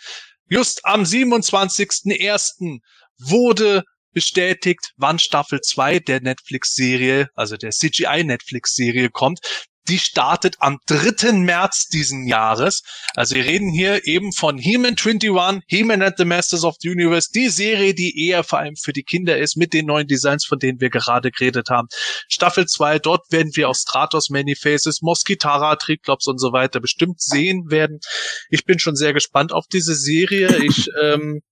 just am 27.01. wurde bestätigt, wann Staffel 2 der Netflix-Serie, also der CGI-Netflix-Serie kommt die startet am 3. März diesen Jahres. Also wir reden hier eben von He-Man 21, He-Man and the Masters of the Universe, die Serie, die eher vor allem für die Kinder ist, mit den neuen Designs, von denen wir gerade geredet haben. Staffel 2, dort werden wir auch Stratos, Many-Faces, Moskitara, Triklops und so weiter bestimmt sehen werden. Ich bin schon sehr gespannt auf diese Serie. Ich ähm,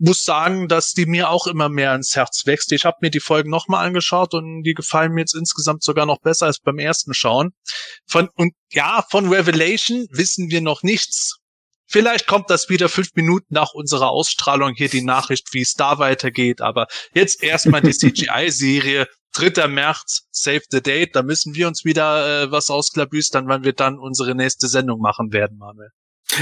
muss sagen, dass die mir auch immer mehr ins Herz wächst. Ich habe mir die Folgen nochmal angeschaut und die gefallen mir jetzt insgesamt sogar noch besser als beim ersten Schauen. Von, und ja, von Revelation wissen wir noch nichts. Vielleicht kommt das wieder fünf Minuten nach unserer Ausstrahlung hier die Nachricht, wie es da weitergeht. Aber jetzt erstmal die (laughs) CGI-Serie. 3. März, Save the Date. Da müssen wir uns wieder äh, was ausklabüstern, wann wir dann unsere nächste Sendung machen werden, Manuel.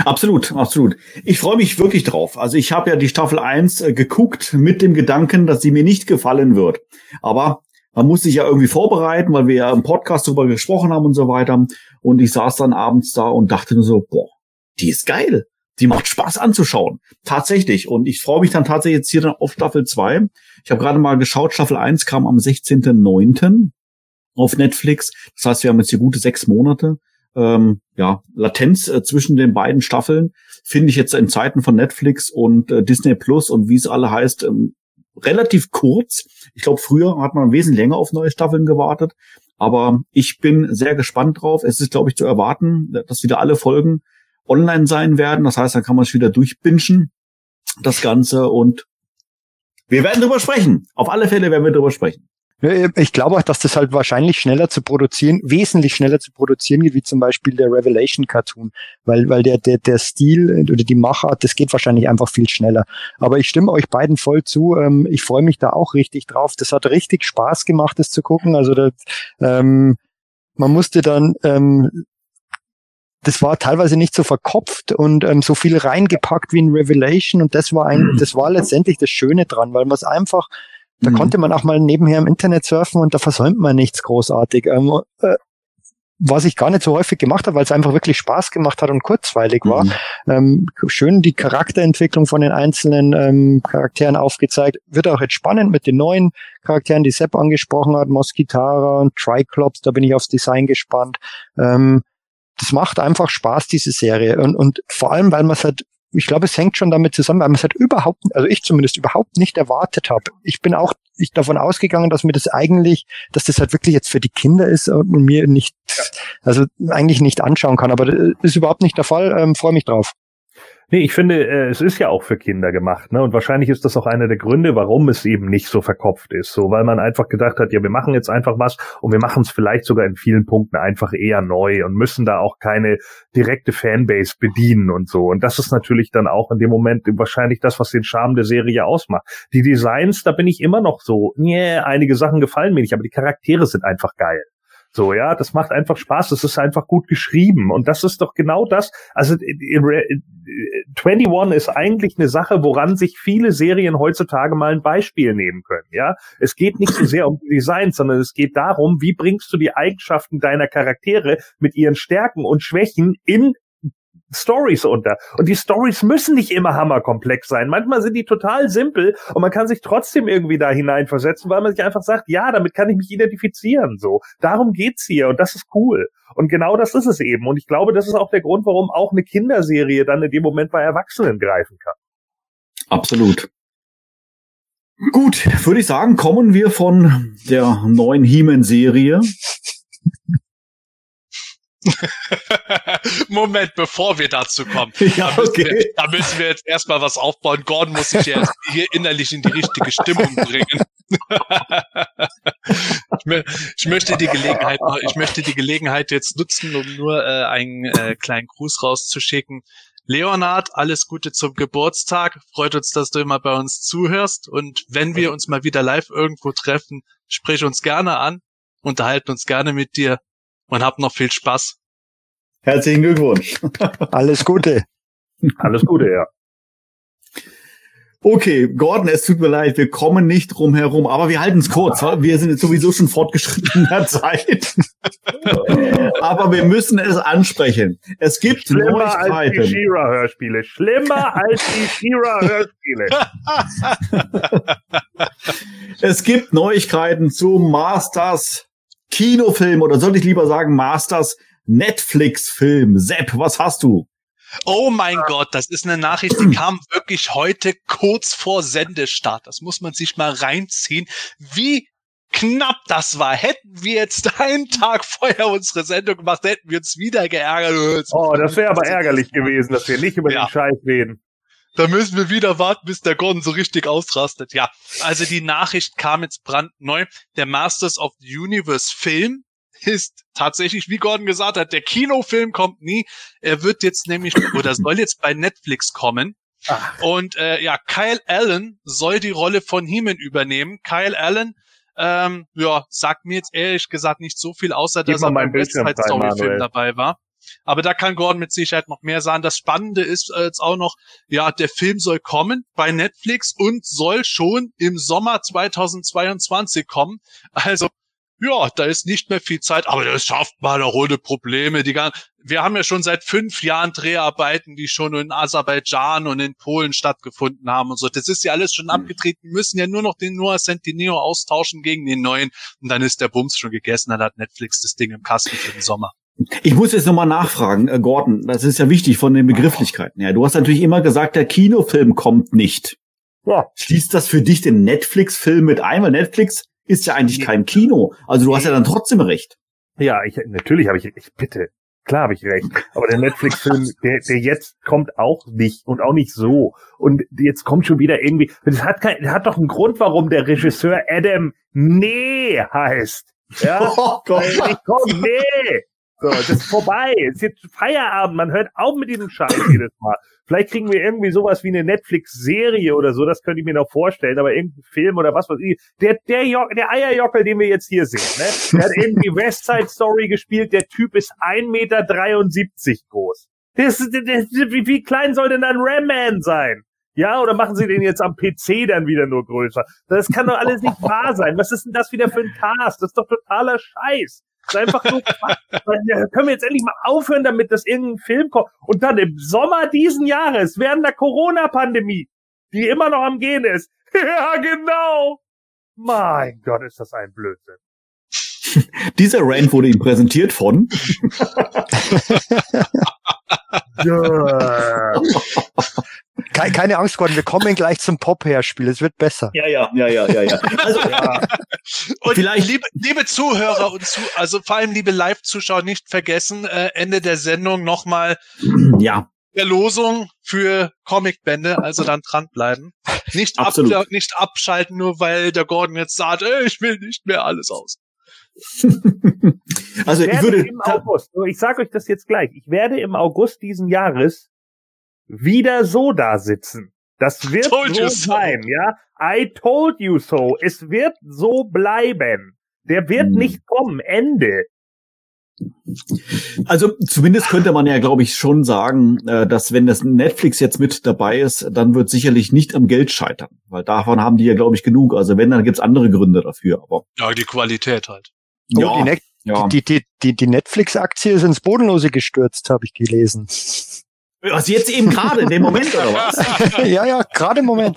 Absolut, absolut. Ich freue mich wirklich drauf. Also ich habe ja die Staffel 1 äh, geguckt mit dem Gedanken, dass sie mir nicht gefallen wird. Aber man muss sich ja irgendwie vorbereiten, weil wir ja im Podcast darüber gesprochen haben und so weiter. Und ich saß dann abends da und dachte nur so, boah, die ist geil. Die macht Spaß anzuschauen. Tatsächlich. Und ich freue mich dann tatsächlich jetzt hier dann auf Staffel 2. Ich habe gerade mal geschaut, Staffel 1 kam am 16.09. auf Netflix. Das heißt, wir haben jetzt hier gute sechs Monate ähm, ja, Latenz äh, zwischen den beiden Staffeln finde ich jetzt in Zeiten von Netflix und äh, Disney Plus und wie es alle heißt, ähm, relativ kurz. Ich glaube, früher hat man wesentlich länger auf neue Staffeln gewartet. Aber ich bin sehr gespannt drauf. Es ist, glaube ich, zu erwarten, dass wieder alle Folgen online sein werden. Das heißt, dann kann man es wieder durchbingen, das Ganze. Und wir werden drüber sprechen. Auf alle Fälle werden wir drüber sprechen. Ich glaube auch, dass das halt wahrscheinlich schneller zu produzieren, wesentlich schneller zu produzieren geht, wie zum Beispiel der Revelation Cartoon, weil, weil der, der, der Stil oder die Machart, das geht wahrscheinlich einfach viel schneller. Aber ich stimme euch beiden voll zu. Ähm, ich freue mich da auch richtig drauf. Das hat richtig Spaß gemacht, das zu gucken. Also das, ähm, man musste dann ähm, das war teilweise nicht so verkopft und ähm, so viel reingepackt wie in Revelation und das war ein, das war letztendlich das Schöne dran, weil man es einfach da mhm. konnte man auch mal nebenher im Internet surfen und da versäumt man nichts großartig. Ähm, äh, was ich gar nicht so häufig gemacht habe, weil es einfach wirklich Spaß gemacht hat und kurzweilig war. Mhm. Ähm, schön die Charakterentwicklung von den einzelnen ähm, Charakteren aufgezeigt. Wird auch jetzt spannend mit den neuen Charakteren, die Sepp angesprochen hat, Moskitara und Triclops, da bin ich aufs Design gespannt. Ähm, das macht einfach Spaß, diese Serie. Und, und vor allem, weil man es halt ich glaube, es hängt schon damit zusammen, weil man es halt überhaupt, also ich zumindest überhaupt nicht erwartet habe. Ich bin auch ich davon ausgegangen, dass mir das eigentlich, dass das halt wirklich jetzt für die Kinder ist und mir nicht, also eigentlich nicht anschauen kann. Aber das ist überhaupt nicht der Fall. Ähm, Freue mich drauf. Nee, ich finde, äh, es ist ja auch für Kinder gemacht, ne? Und wahrscheinlich ist das auch einer der Gründe, warum es eben nicht so verkopft ist. So, weil man einfach gedacht hat, ja, wir machen jetzt einfach was und wir machen es vielleicht sogar in vielen Punkten einfach eher neu und müssen da auch keine direkte Fanbase bedienen und so. Und das ist natürlich dann auch in dem Moment wahrscheinlich das, was den Charme der Serie ausmacht. Die Designs, da bin ich immer noch so, nee, einige Sachen gefallen mir nicht, aber die Charaktere sind einfach geil. So, ja, das macht einfach Spaß. Das ist einfach gut geschrieben. Und das ist doch genau das. Also, 21 ist eigentlich eine Sache, woran sich viele Serien heutzutage mal ein Beispiel nehmen können. Ja, es geht nicht so sehr um Design, sondern es geht darum, wie bringst du die Eigenschaften deiner Charaktere mit ihren Stärken und Schwächen in Stories unter. Und die Stories müssen nicht immer hammerkomplex sein. Manchmal sind die total simpel und man kann sich trotzdem irgendwie da hineinversetzen, weil man sich einfach sagt, ja, damit kann ich mich identifizieren. So, darum geht's hier und das ist cool. Und genau das ist es eben. Und ich glaube, das ist auch der Grund, warum auch eine Kinderserie dann in dem Moment bei Erwachsenen greifen kann. Absolut. Gut, würde ich sagen, kommen wir von der neuen He-Man-Serie (laughs) Moment, bevor wir dazu kommen. (laughs) Ja, da, müssen okay. wir, da müssen wir jetzt erstmal was aufbauen. Gordon muss sich jetzt hier innerlich in die richtige Stimmung bringen. (laughs) ich, möchte die Gelegenheit, ich möchte die Gelegenheit jetzt nutzen, um nur äh, einen äh, kleinen Gruß rauszuschicken. Leonard, alles Gute zum Geburtstag. Freut uns, dass du immer bei uns zuhörst. Und wenn wir uns mal wieder live irgendwo treffen, sprich uns gerne an, unterhalten uns gerne mit dir und hab noch viel Spaß. Herzlichen Glückwunsch. Alles Gute. Alles Gute, ja. Okay, Gordon, es tut mir leid, wir kommen nicht drum herum, aber wir halten es kurz. Wir sind jetzt sowieso schon fortgeschritten in der Zeit. aber wir müssen es ansprechen. Es gibt Schlimmer als die Neuigkeiten. She-Ra-Hörspiele. Schlimmer als die She-Ra-Hörspiele. Es gibt Neuigkeiten zu Masters Kinofilm oder sollte ich lieber sagen Masters Netflix-Film. Sepp, was hast du? Oh mein Gott, das ist eine Nachricht, die kam wirklich heute kurz vor Sendestart. Das muss man sich mal reinziehen. Wie knapp das war. Hätten wir jetzt einen Tag vorher unsere Sendung gemacht, hätten wir uns wieder geärgert. Oh, das wäre aber ärgerlich gewesen, dass wir nicht über Ja. den Scheiß reden. Da müssen wir wieder warten, bis der Gordon so richtig ausrastet. Ja, also die Nachricht kam jetzt brandneu. Der Masters of the Universe Film ist tatsächlich, wie Gordon gesagt hat, der Kinofilm kommt nie. Er wird jetzt nämlich, oder soll jetzt bei Netflix kommen. Und äh, ja, Kyle Allen soll die Rolle von Heeman übernehmen. Kyle Allen, ähm, ja, sagt mir jetzt ehrlich gesagt nicht so viel, außer Gib dass er beim West Bildschirm Side rein, Story Film dabei war. Aber da kann Gordon mit Sicherheit noch mehr sagen. Das Spannende ist äh, jetzt auch noch, ja, der Film soll kommen bei Netflix und soll schon im Sommer 2022 kommen. Also, ja, da ist nicht mehr viel Zeit, aber das schafft man auch ohne Probleme. Die gan- wir haben ja schon seit fünf Jahren Dreharbeiten, die schon in Aserbaidschan und in Polen stattgefunden haben und so. Das ist ja alles schon abgetreten. Wir müssen ja nur noch den Noah Centineo austauschen gegen den neuen und dann ist der Bums schon gegessen. Dann hat Netflix das Ding im Kasten für den Sommer. Ich muss jetzt nochmal nachfragen, äh, Gordon, das ist ja wichtig von den Begrifflichkeiten. Ja, du hast natürlich immer gesagt, der Kinofilm kommt nicht. Ja. Schließt das für dich den Netflix-Film mit ein? Weil Netflix ist ja eigentlich kein Kino. Also du hast ja dann trotzdem recht. Ja, ich, natürlich habe ich, ich bitte, klar habe ich recht. Aber der Netflix-Film, (laughs) der, der jetzt kommt auch nicht und auch nicht so. Und jetzt kommt schon wieder irgendwie, das hat kein, das hat doch einen Grund, warum der Regisseur Adam Nee heißt. Ja, (laughs) Oh Weil ich komm, nee. So, das ist vorbei. Es ist jetzt Feierabend. Man hört auf mit diesem Scheiß jedes Mal. Vielleicht kriegen wir irgendwie sowas wie eine Netflix-Serie oder so. Das könnte ich mir noch vorstellen. Aber irgendein Film oder was weiß ich. Der, der, Jo- der Eierjockel, den wir jetzt hier sehen, ne? Der hat irgendwie West Side Story gespielt. Der Typ ist 1,73 Meter groß. Das, das, das, wie, wie klein soll denn dann Ram Man sein? Ja, oder machen sie den jetzt am PC dann wieder nur größer? Das kann doch alles nicht wahr sein. Was ist denn das wieder für ein Cast? Das ist doch totaler Scheiß. Das ist einfach. Ja, Können wir jetzt endlich mal aufhören, damit das irgendein Film kommt? Und dann im Sommer diesen Jahres, während der Corona-Pandemie, die immer noch am Gehen ist. (laughs) Ja, genau. Mein Gott, ist das ein Blödsinn. (laughs) Dieser Rant wurde ihm präsentiert von. (laughs) Ja. Ke keine Angst, Gordon, wir kommen gleich zum Pop-Hörspiel. Es wird besser. Ja, ja, ja, ja, ja, ja. Also, Und Vielleicht- liebe, liebe Zuhörer und zu, also vor allem liebe Live-Zuschauer nicht vergessen, äh, Ende der Sendung nochmal ja, Verlosung für Comicbände, also dann dranbleiben. Nicht, ab, nicht abschalten, nur weil der Gordon jetzt sagt, ey, ich will nicht mehr alles aus. (laughs) also ich werde würde. im August, ich sage euch das jetzt gleich, ich werde im August diesen Jahres wieder so da sitzen. Das wird Told so you so. sein, ja. I told you so. Es wird so bleiben. Der wird Hm. nicht kommen. Ende. Also zumindest könnte man ja, glaube ich, schon sagen, äh, dass wenn das Netflix jetzt mit dabei ist, dann wird sicherlich nicht am Geld scheitern, weil davon haben die ja, glaube ich, genug. Also wenn, dann gibt's andere Gründe dafür. Aber Ja, die Qualität halt. Oh, ja, die, Ne- ja. die, die, die, die Netflix-Aktie ist ins Bodenlose gestürzt, habe ich gelesen. Was jetzt eben gerade in dem Moment oder was? (laughs) ja, ja, gerade im Moment.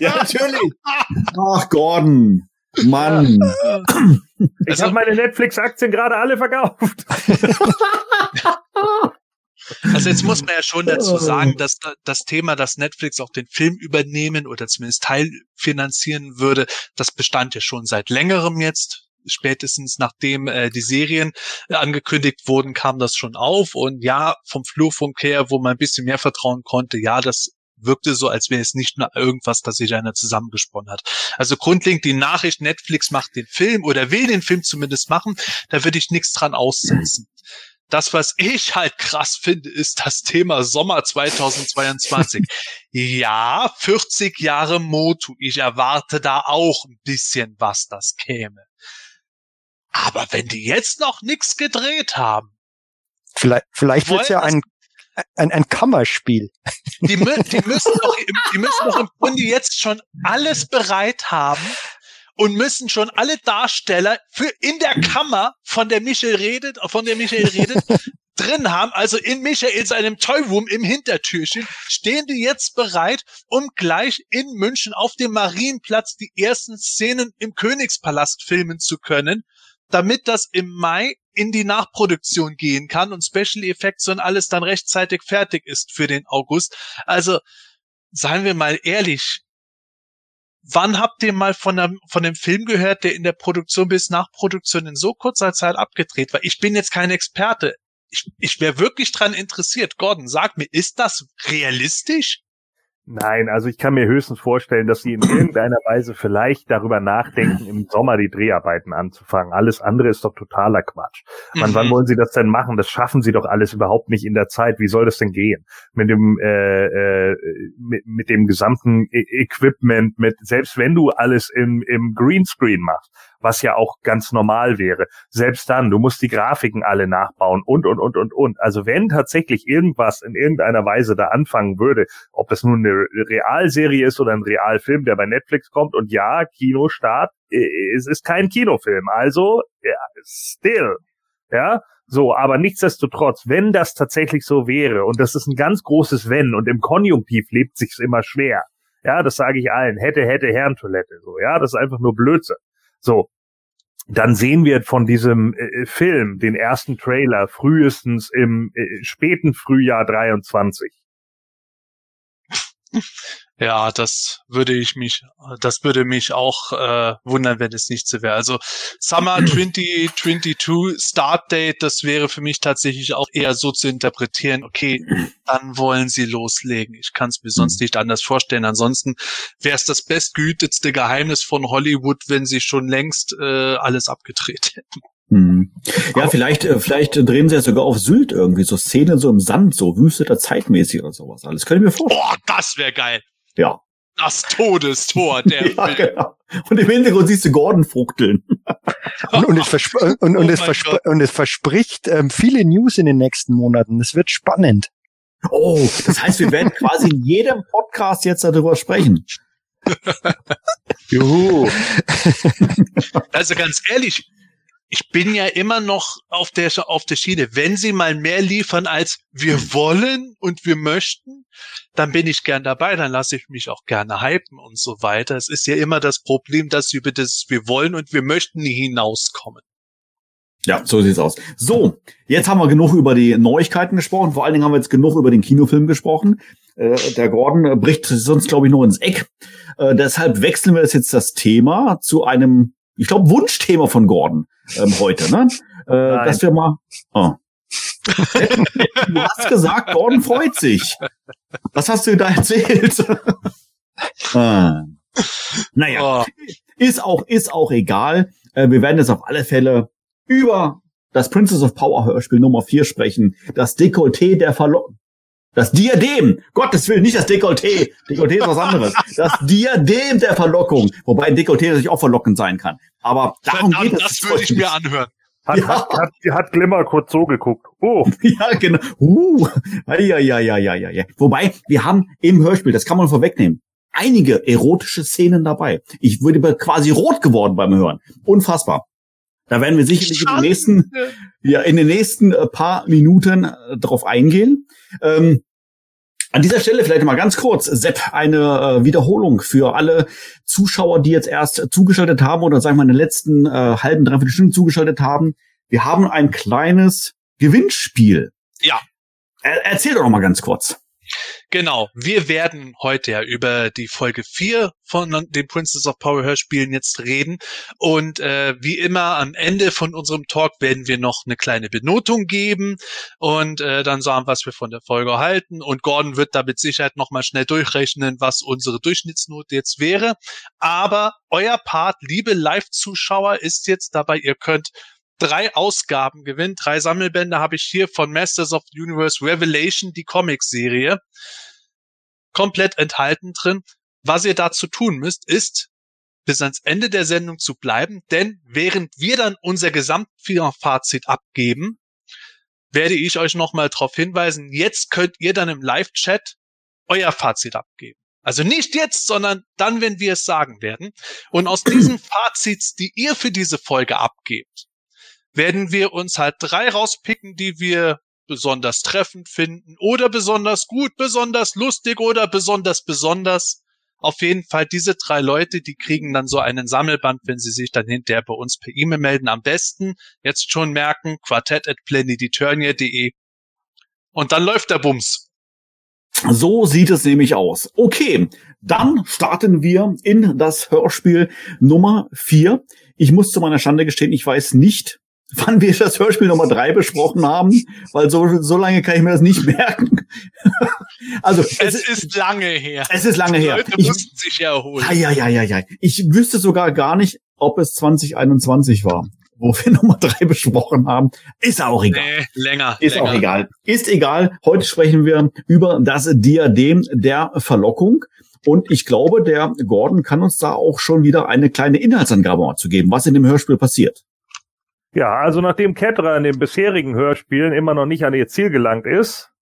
ja, natürlich. Ach, Gordon, Mann. Ich Also- habe meine Netflix-Aktien gerade alle verkauft. Also jetzt muss man ja schon dazu (laughs) sagen, dass da- das Thema, dass Netflix auch den Film übernehmen oder zumindest teilfinanzieren würde, das bestand ja schon seit längerem jetzt. Spätestens nachdem äh, die Serien äh, angekündigt wurden, kam das schon auf. Und ja, vom Flurfunk her, wo man ein bisschen mehr vertrauen konnte, ja, das wirkte so, als wäre es nicht nur irgendwas, das sich einer zusammengesponnen hat. Also grundlegend die Nachricht, Netflix macht den Film oder will den Film zumindest machen, da würde ich nichts dran aussetzen. Das, was ich halt krass finde, ist das Thema Sommer 2022. ja, 40 Jahre Motu. Ich erwarte da auch ein bisschen, was das käme. Aber wenn die jetzt noch nichts gedreht haben, Vielleicht, vielleicht wird's ja ein, ein, ein Kammerspiel. Die, mü die, müssen doch, im- die müssen doch im Grunde jetzt schon alles bereit haben und müssen schon alle Darsteller für in der Kammer von der Michel redet, von der Michael redet, (laughs) drin haben. Also in Michael seinem Toy Room im Hintertürchen stehen die jetzt bereit, um gleich in München auf dem Marienplatz die ersten Szenen im Königspalast filmen zu können, damit das im Mai in die Nachproduktion gehen kann und Special Effects und alles dann rechtzeitig fertig ist für den August. Also, seien wir mal ehrlich, wann habt ihr mal von, einem, von dem Film gehört, der in der Produktion bis Nachproduktion in so kurzer Zeit abgedreht war? Ich bin jetzt kein Experte. Ich, ich wäre wirklich dran interessiert. Gordon, sag mir, ist das realistisch? Nein, also ich kann mir höchstens vorstellen, dass sie in irgendeiner Weise vielleicht darüber nachdenken, im Sommer die Dreharbeiten anzufangen. Alles andere ist doch totaler Quatsch. Man, wann Mhm. wollen sie das denn machen? Das schaffen sie doch alles überhaupt nicht in der Zeit. Wie soll das denn gehen? Mit dem, äh, äh, mit, mit dem gesamten e Equipment, mit, selbst wenn du alles im, im Greenscreen machst, was ja auch ganz normal wäre. Selbst dann, du musst die Grafiken alle nachbauen und, und, und, und, und. Also wenn tatsächlich irgendwas in irgendeiner Weise da anfangen würde, ob das nun eine Realserie ist oder ein Realfilm, der bei Netflix kommt und ja, Kinostart, es ist kein Kinofilm. Also, ja, still. Ja, so, aber nichtsdestotrotz, wenn das tatsächlich so wäre, und das ist ein ganz großes Wenn, und im Konjunktiv lebt sich's immer schwer. Ja, das sage ich allen. Hätte, hätte, Herrentoilette. So, ja, das ist einfach nur Blödsinn. So. Dann sehen wir von diesem äh, Film den ersten Trailer frühestens im äh, späten Frühjahr 23. Ja, das würde ich mich, das würde mich auch äh, wundern, wenn es nicht so wäre. Also Summer (clears throat) 2022 Start Date, das wäre für mich tatsächlich auch eher so zu interpretieren, okay, (clears throat) dann wollen sie loslegen. Ich kann es mir sonst nicht anders vorstellen. Ansonsten wäre es das bestgehütetste Geheimnis von Hollywood, wenn sie schon längst äh, alles abgedreht hätten. Hm. Ja, vielleicht, äh, vielleicht drehen sie ja sogar auf Sylt irgendwie so Szenen so im Sand, so Wüste der zeitmäßig oder sowas. Alles könnte ich mir vorstellen. Boah, das wäre geil. Ja. Das Todestor der (laughs) ja, Film. genau. Und im Hintergrund siehst du Gordon fuchteln. Und, und, es, (laughs) und, und, Oh es und es verspricht ähm, viele News in den nächsten Monaten. Es wird spannend. Oh, das heißt, wir werden quasi in jedem Podcast jetzt darüber sprechen. (laughs) Juhu. Also ganz ehrlich, ich bin ja immer noch auf der, auf der Schiene. Wenn sie mal mehr liefern als wir wollen und wir möchten, dann bin ich gern dabei, dann lasse ich mich auch gerne hypen und so weiter. Es ist ja immer das Problem, dass sie über das wir wollen und wir möchten nie hinauskommen. Ja, so sieht's aus. So, jetzt haben wir genug über die Neuigkeiten gesprochen. Vor allen Dingen haben wir jetzt genug über den Kinofilm gesprochen. Äh, der Gordon bricht sonst, glaube ich, nur ins Eck. Äh, deshalb wechseln wir jetzt das Thema zu einem, ich glaube, Wunschthema von Gordon ähm, heute, ne? Äh, dass wir mal. Oh. du hast gesagt, Gordon freut sich. Was hast du da erzählt? (laughs) ah. Naja, Oh, ist auch, ist auch egal. Äh, wir werden jetzt auf alle Fälle über das Princess of Power Hörspiel Nummer 4 sprechen. Das Dekolleté der Verlo das Diadem, Gottes Willen, nicht das Dekolleté. Dekolleté ist was anderes. Das (laughs) Diadem der Verlockung. Wobei ein Dekolleté natürlich auch verlockend sein kann. Aber darum verdammt, geht es. das würde ich mir anhören. Hat, (laughs) Ja. hat, hat, hat Glimmer kurz so geguckt. Oh, (laughs) Ja, genau. Uh, ja, ja, ja, ja, ja, ja. Wobei, wir haben im Hörspiel, das kann man vorwegnehmen, einige erotische Szenen dabei. Ich würde quasi rot geworden beim Hören. Unfassbar. Da werden wir sicherlich in den nächsten, ja, in den nächsten äh, paar Minuten äh, drauf eingehen. Ähm, an dieser Stelle vielleicht mal ganz kurz, Sepp, eine äh, Wiederholung für alle Zuschauer, die jetzt erst zugeschaltet haben oder sagen wir in den letzten äh, halben, dreiviertel Stunden zugeschaltet haben. Wir haben ein kleines Gewinnspiel. Ja. Er, erzähl doch noch mal ganz kurz. Genau, wir werden heute ja über die Folge 4 von den Princess of Power Hörspielen jetzt reden. Und äh, wie immer am Ende von unserem Talk werden wir noch eine kleine Benotung geben und äh, dann sagen, was wir von der Folge halten. Und Gordon wird da mit Sicherheit nochmal schnell durchrechnen, was unsere Durchschnittsnote jetzt wäre. Aber euer Part, liebe Live-Zuschauer, ist jetzt dabei, ihr könnt drei Ausgaben gewinnen. Drei Sammelbände habe ich hier von Masters of the Universe Revelation, die Comic-Serie, komplett enthalten drin. Was ihr dazu tun müsst, ist, bis ans Ende der Sendung zu bleiben, denn während wir dann unser Gesamtfazit abgeben, werde ich euch nochmal darauf hinweisen, jetzt könnt ihr dann im Live-Chat euer Fazit abgeben. Also nicht jetzt, sondern dann, wenn wir es sagen werden. Und aus diesen Fazits, die ihr für diese Folge abgebt, werden wir uns halt drei rauspicken, die wir besonders treffend finden oder besonders gut, besonders lustig oder besonders besonders. Auf jeden Fall diese drei Leute, die kriegen dann so einen Sammelband, wenn sie sich dann hinterher bei uns per E-Mail melden. Am besten jetzt schon merken, quartett at. Und dann läuft der Bums. So sieht es nämlich aus. Okay, dann starten wir in das Hörspiel Nummer vier. Ich muss zu meiner Schande gestehen, ich weiß nicht, wann wir das Hörspiel Nummer drei besprochen haben, weil so, so lange kann ich mir das nicht (laughs) merken. also es, es, ist lange her. Es ist lange Die her. Leute Ich, mussten sich erholen. ja, ja, ja, ja. Ich wüsste sogar gar nicht, ob es 2021 war, wo wir (laughs) Nummer drei besprochen haben. Ist auch egal. Nee, länger. Ist länger. auch egal. Ist egal. Heute sprechen wir über das Diadem der Verlockung. Und ich glaube, der Gordon kann uns da auch schon wieder eine kleine Inhaltsangabe zu geben, was in dem Hörspiel passiert. Ja, also nachdem Ketra in den bisherigen Hörspielen immer noch nicht an ihr Ziel gelangt ist,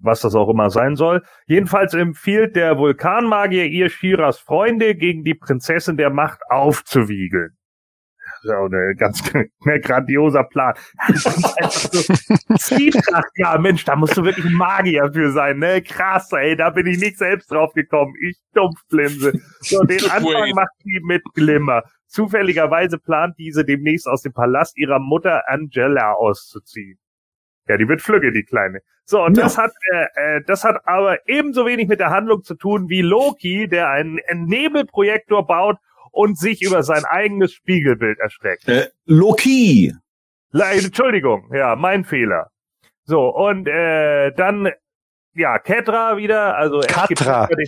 was das auch immer sein soll, jedenfalls empfiehlt der Vulkanmagier ihr Shiras Freunde gegen die Prinzessin der Macht aufzuwiegeln. Das ist auch ein ganz (laughs) ein grandioser Plan. (laughs) So Zwietracht. Ja, Mensch, da musst du wirklich ein Magier für sein, ne? Krass, ey, da bin ich nicht selbst drauf gekommen. Ich Dumpflinse. So, den (laughs) Anfang macht sie mit Glimmer. Zufälligerweise plant diese demnächst aus dem Palast ihrer Mutter Angela auszuziehen. Ja, die wird flügge, die Kleine. So, und Ja. das hat, äh, äh, das hat aber ebenso wenig mit der Handlung zu tun wie Loki, der einen Nebelprojektor baut und sich über sein eigenes Spiegelbild erschreckt. Äh, Loki. Le- Entschuldigung, ja, mein Fehler. So, und äh, dann, ja, Ketra wieder, also Katra. den-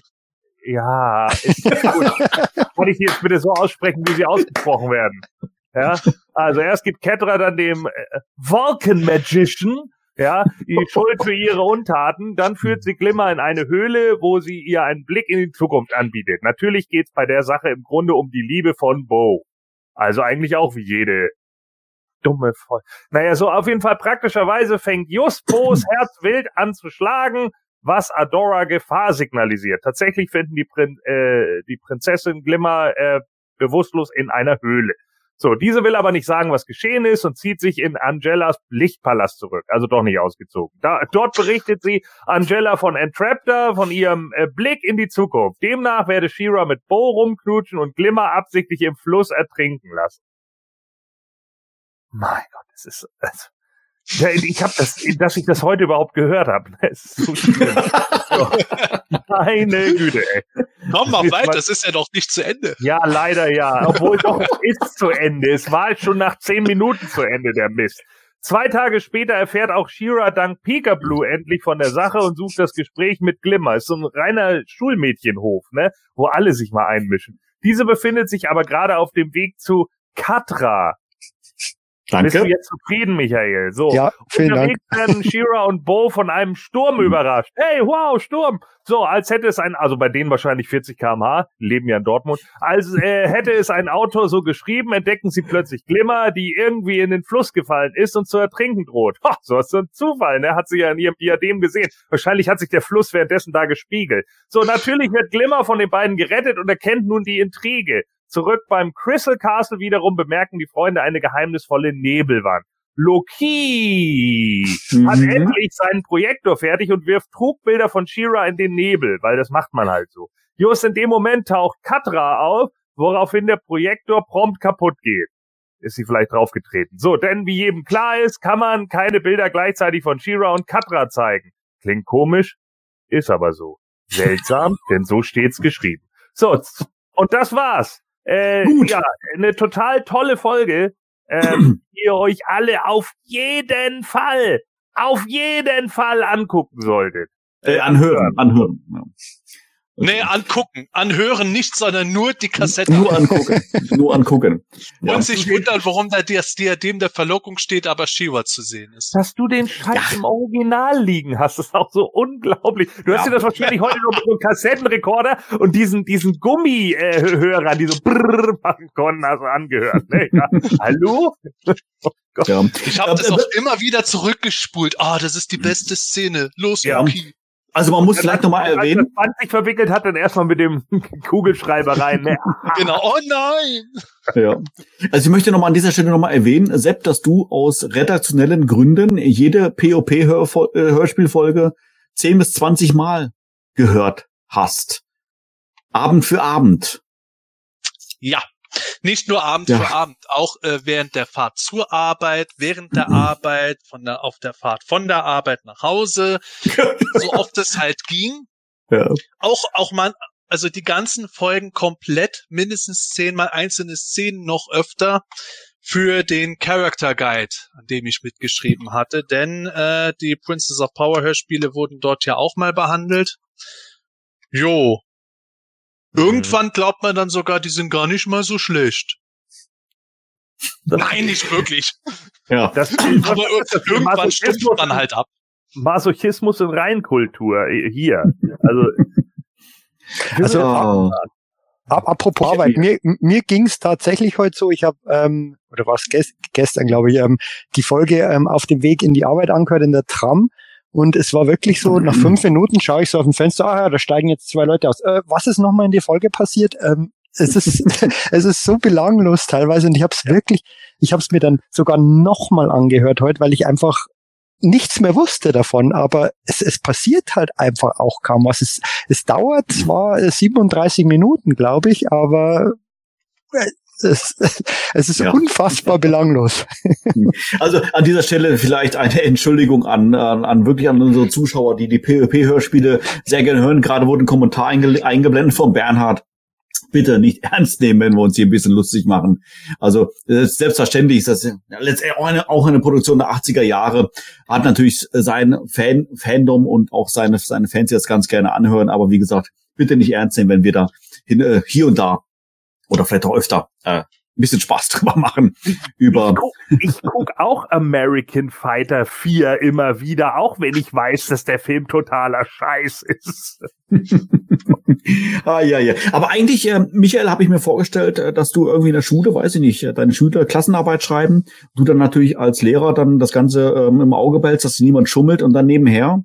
Ja, ist gut. (laughs) Kann ich die jetzt bitte so aussprechen, wie sie ausgesprochen werden? Ja, also erst gibt Ketra dann dem äh, Vulcan Magician ja, die (laughs) Schuld für ihre Untaten, dann führt sie Glimmer in eine Höhle, wo sie ihr einen Blick in die Zukunft anbietet. Natürlich geht's bei der Sache im Grunde um die Liebe von Bo. Also eigentlich auch wie jede dumme Voll. Naja, so auf jeden Fall praktischerweise fängt just Bo's (laughs) Herz wild an zu schlagen, was Adora Gefahr signalisiert. Tatsächlich finden die, Prin äh, die Prinzessin Glimmer äh, bewusstlos in einer Höhle. So, diese will aber nicht sagen, was geschehen ist und zieht sich in Angelas Lichtpalast zurück, also doch nicht ausgezogen. Da, dort berichtet sie Angela von Entraptor, von ihrem äh, Blick in die Zukunft. Demnach werde Shira mit Bo rumknutschen und Glimmer absichtlich im Fluss ertrinken lassen. Mein Gott, das ist, also, ja, ich habe das, dass ich das heute überhaupt gehört habe. (laughs) Es ist so schlimm. so. Meine Güte, ey. Komm mal weiter, das ist ja noch nicht zu Ende. Ja, leider ja. Obwohl doch, es (laughs) ist zu Ende. Es war schon nach zehn Minuten zu Ende, der Mist. Zwei Tage später erfährt auch Shira dank Peekaboo endlich von der Sache und sucht das Gespräch mit Glimmer. Ist so ein reiner Schulmädchenhof, ne? Wo alle sich mal einmischen. Diese befindet sich aber gerade auf dem Weg zu Katra. Bist du Danke. jetzt zufrieden, Michael? So. Ja, vielen Dank. Unterwegs werden Shira und Bo von einem Sturm überrascht. Hey, wow, Sturm! So, als hätte es ein, also bei denen wahrscheinlich 40 km/h, leben ja in Dortmund, als äh, hätte es ein Autor so geschrieben, entdecken sie plötzlich Glimmer, die irgendwie in den Fluss gefallen ist und zu ertrinken droht. Ha, so ist ein Zufall, ne? Hat sie ja in ihrem Diadem gesehen. Wahrscheinlich hat sich der Fluss währenddessen da gespiegelt. So, natürlich wird Glimmer von den beiden gerettet und erkennt nun die Intrige. Zurück beim Crystal Castle wiederum bemerken die Freunde eine geheimnisvolle Nebelwand. Loki hat Mhm. endlich seinen Projektor fertig und wirft Trugbilder von Shira in den Nebel, weil das macht man halt so. Just in dem Moment taucht Katra auf, woraufhin der Projektor prompt kaputt geht. Ist sie vielleicht draufgetreten. So, denn wie jedem klar ist, kann man keine Bilder gleichzeitig von Shira und Katra zeigen. Klingt komisch, ist aber so. Seltsam, (laughs) denn so steht's geschrieben. So, und das war's. Äh, Gut. Ja, eine total tolle Folge, ähm, (clears throat) die ihr euch alle auf jeden Fall, auf jeden Fall angucken solltet. Äh, anhören, anhören. Ja. Nee, angucken. Anhören nicht, sondern nur die Kassette. Nur angucken. Nur angucken. (laughs) Ja. Und sich wundern, warum da das Diadem der Verlockung steht, aber Shiva zu sehen ist. Dass du den Scheiß im Original liegen hast, ist auch so unglaublich. Du hast Ja. dir das wahrscheinlich heute noch mit so einem Kassettenrekorder und diesen, diesen Gummihörer, die so brrrr machen konnten, hast du angehört. Ne? Ja. (laughs) Hallo? Ja. Ich habe das äh, auch immer wieder zurückgespult. Ah, das ist die beste Szene. Los, Ja. Loki. Also man muss vielleicht nochmal erwähnen, das Band sich verwickelt hat, dann erstmal mit dem (laughs) Kugelschreiber rein. Ne? (laughs) Genau. Oh nein. Ja. Also ich möchte nochmal an dieser Stelle nochmal erwähnen, Sepp, dass du aus redaktionellen Gründen jede POP-Hörspielfolge 10 bis 20 Mal gehört hast. Abend für Abend. Ja. Nicht nur Abend Ja. für Abend, auch äh, während der Fahrt zur Arbeit, während der Mhm. Arbeit, von der, auf der Fahrt von der Arbeit nach Hause, (laughs) so oft es halt ging. Ja. Auch, auch man, also die ganzen Folgen komplett, mindestens zehnmal einzelne Szenen noch öfter für den Character Guide, an dem ich mitgeschrieben hatte, denn äh, die Princess of Power Hörspiele wurden dort ja auch mal behandelt. Jo. Irgendwann glaubt man dann sogar, die sind gar nicht mal so schlecht. Nein, nicht wirklich. Ja. Das, Aber ir- irgendwann stumpft man halt ab. Masochismus in Reinkultur äh, hier. Also, (laughs) Also, Oh. Ap- Apropos Ich- Arbeit, mir, mir ging's tatsächlich heute so, ich habe, ähm, oder was gest gestern, glaube ich, ähm, die Folge ähm, auf dem Weg in die Arbeit angehört in der Tram. Und es war wirklich so, nach fünf Minuten schaue ich so auf dem Fenster, ah ja, da steigen jetzt zwei Leute aus. Äh, was ist nochmal in die Folge passiert? Ähm, es ist, (laughs) es ist so belanglos teilweise und ich habe es wirklich, ich habe es mir dann sogar nochmal angehört heute, weil ich einfach nichts mehr wusste davon, aber es, es passiert halt einfach auch kaum was. Es, es dauert zwar äh, 37 Minuten, glaube ich, aber äh, es, es ist Ja. unfassbar belanglos. (laughs) Also an dieser Stelle vielleicht eine Entschuldigung an, an, an wirklich an unsere Zuschauer, die die PvP-Hörspiele sehr gerne hören. Gerade wurde ein Kommentar einge eingeblendet von Bernhard. Bitte nicht ernst nehmen, wenn wir uns hier ein bisschen lustig machen. Also selbstverständlich ist das ja, letztendlich auch eine, auch eine Produktion der 80er Jahre. Hat natürlich sein Fan, Fandom und auch seine, seine Fans, das ganz gerne anhören. Aber wie gesagt, bitte nicht ernst nehmen, wenn wir da hin, äh, hier und da oder vielleicht auch öfter äh, ein bisschen Spaß (laughs) drüber machen. Über ich guck, ich guck auch American Fighter 4 immer wieder, auch wenn ich weiß, dass der Film totaler Scheiß ist. (laughs) ah, ja, ja. Aber eigentlich, äh, Michael, habe ich mir vorgestellt, äh, dass du irgendwie in der Schule, weiß ich nicht, äh, deine Schüler Klassenarbeit schreiben, du dann natürlich als Lehrer dann das Ganze ähm, im Auge behältst, dass niemand schummelt und dann nebenher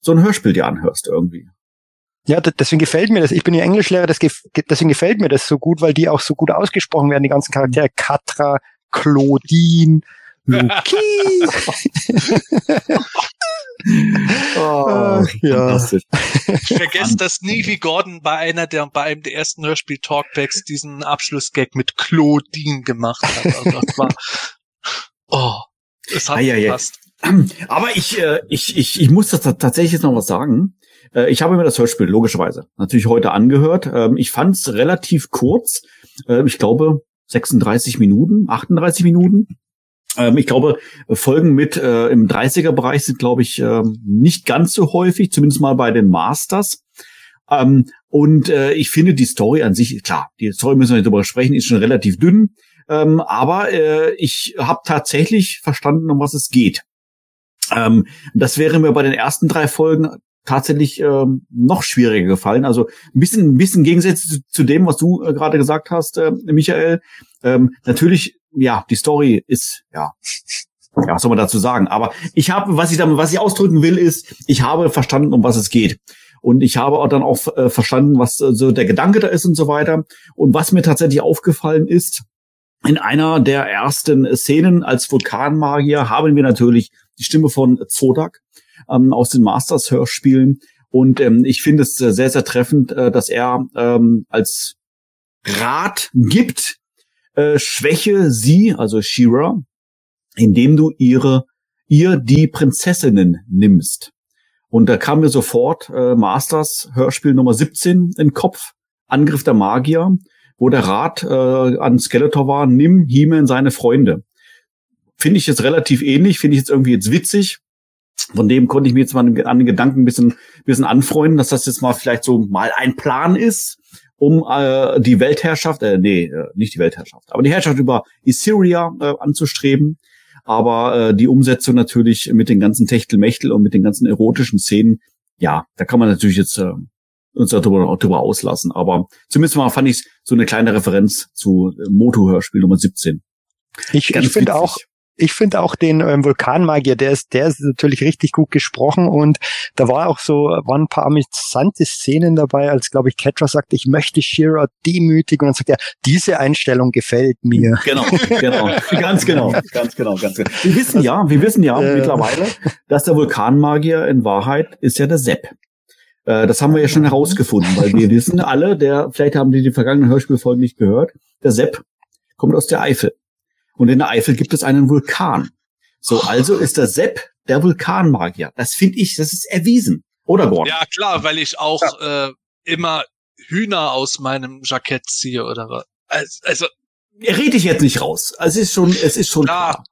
so ein Hörspiel dir anhörst irgendwie. Ja, deswegen gefällt mir das. Ich bin ja Englischlehrer, das gef deswegen gefällt mir das so gut, weil die auch so gut ausgesprochen werden, die ganzen Charaktere. Katra, Claudine, Luki. (laughs) Oh, ja. (laughs) vergesse das nie, wie Gordon bei einer der, bei einem der ersten Hörspiel-Talkbacks diesen Abschlussgag mit Claudine gemacht hat. Also das war, (laughs) oh, es hat ei, ei. gepasst. Aber ich, äh, ich, ich, ich muss das ta- tatsächlich jetzt noch was sagen. Äh, ich habe mir das Hörspiel logischerweise natürlich heute angehört. Ähm, ich fand es relativ kurz. Äh, ich glaube 36 Minuten, 38 Minuten. Ähm, ich glaube, Folgen mit äh, im 30er-Bereich sind, glaube ich, ähm, nicht ganz so häufig, zumindest mal bei den Masters. Ähm, und äh, ich finde die Story an sich, klar, die Story müssen wir nicht drüber sprechen, ist schon relativ dünn. Ähm, aber äh, ich habe tatsächlich verstanden, um was es geht. Ähm, das wäre mir bei den ersten drei Folgen tatsächlich ähm, noch schwieriger gefallen. Also ein bisschen, ein bisschen Gegensätze zu, zu dem, was du äh, gerade gesagt hast, äh, Michael. Ähm, natürlich, ja, die Story ist, ja, ja, was soll man dazu sagen? Aber ich habe, was ich damit, was ich ausdrücken will, ist, ich habe verstanden, um was es geht. Und ich habe auch dann auch äh, verstanden, was äh, so der Gedanke da ist und so weiter. Und was mir tatsächlich aufgefallen ist, in einer der ersten Szenen als Vulkanmagier haben wir natürlich die Stimme von Zodak ähm, aus den Masters-Hörspielen. Und ähm, ich finde es sehr, sehr treffend, äh, dass er ähm, als Rat gibt, äh, schwäche sie, also Shira, indem du ihre, ihr die Prinzessinnen nimmst. Und da kam mir sofort äh, Masters Hörspiel Nummer 17 in den Kopf, Angriff der Magier, wo der Rat äh, an Skeletor war, nimm He-Man seine Freunde. Finde ich jetzt relativ ähnlich, finde ich jetzt irgendwie jetzt witzig. Von dem konnte ich mir jetzt mal an den Gedanken ein bisschen, bisschen anfreunden, dass das jetzt mal vielleicht so mal ein Plan ist, um äh, die Weltherrschaft, äh, nee, äh, nicht die Weltherrschaft, aber die Herrschaft über Issyria äh, anzustreben. Aber äh, die Umsetzung natürlich mit den ganzen Techtelmechtel und mit den ganzen erotischen Szenen, ja, da kann man natürlich jetzt äh, uns darüber, darüber auslassen. Aber zumindest mal fand ich so eine kleine Referenz zu äh, Moto-Hörspiel Nummer 17. Ich, ich finde auch, ich finde auch den ähm, Vulkanmagier, der ist, der ist natürlich richtig gut gesprochen und da war auch so, waren ein paar amüsante Szenen dabei, als glaube ich Ketra sagte, ich möchte Shira demütigen und dann sagt er, diese Einstellung gefällt mir. Genau, genau, (laughs) ganz genau, ganz genau, ganz genau. Wir wissen ja, wir wissen ja äh, mittlerweile, dass der Vulkanmagier in Wahrheit ist ja der Sepp. Äh, das haben wir ja schon herausgefunden, weil wir wissen alle, der, vielleicht haben die die vergangenen Hörspielfolgen nicht gehört, der Sepp kommt aus der Eifel. Und in der Eifel gibt es einen Vulkan. So, also ist der Sepp der Vulkanmagier. Das finde ich, das ist erwiesen. Oder Gordon? Ja, klar, weil ich auch ja. äh, immer Hühner aus meinem Jackett ziehe oder was. Also, also rede ich jetzt nicht raus. Also es ist schon, es ist schon klar. klar.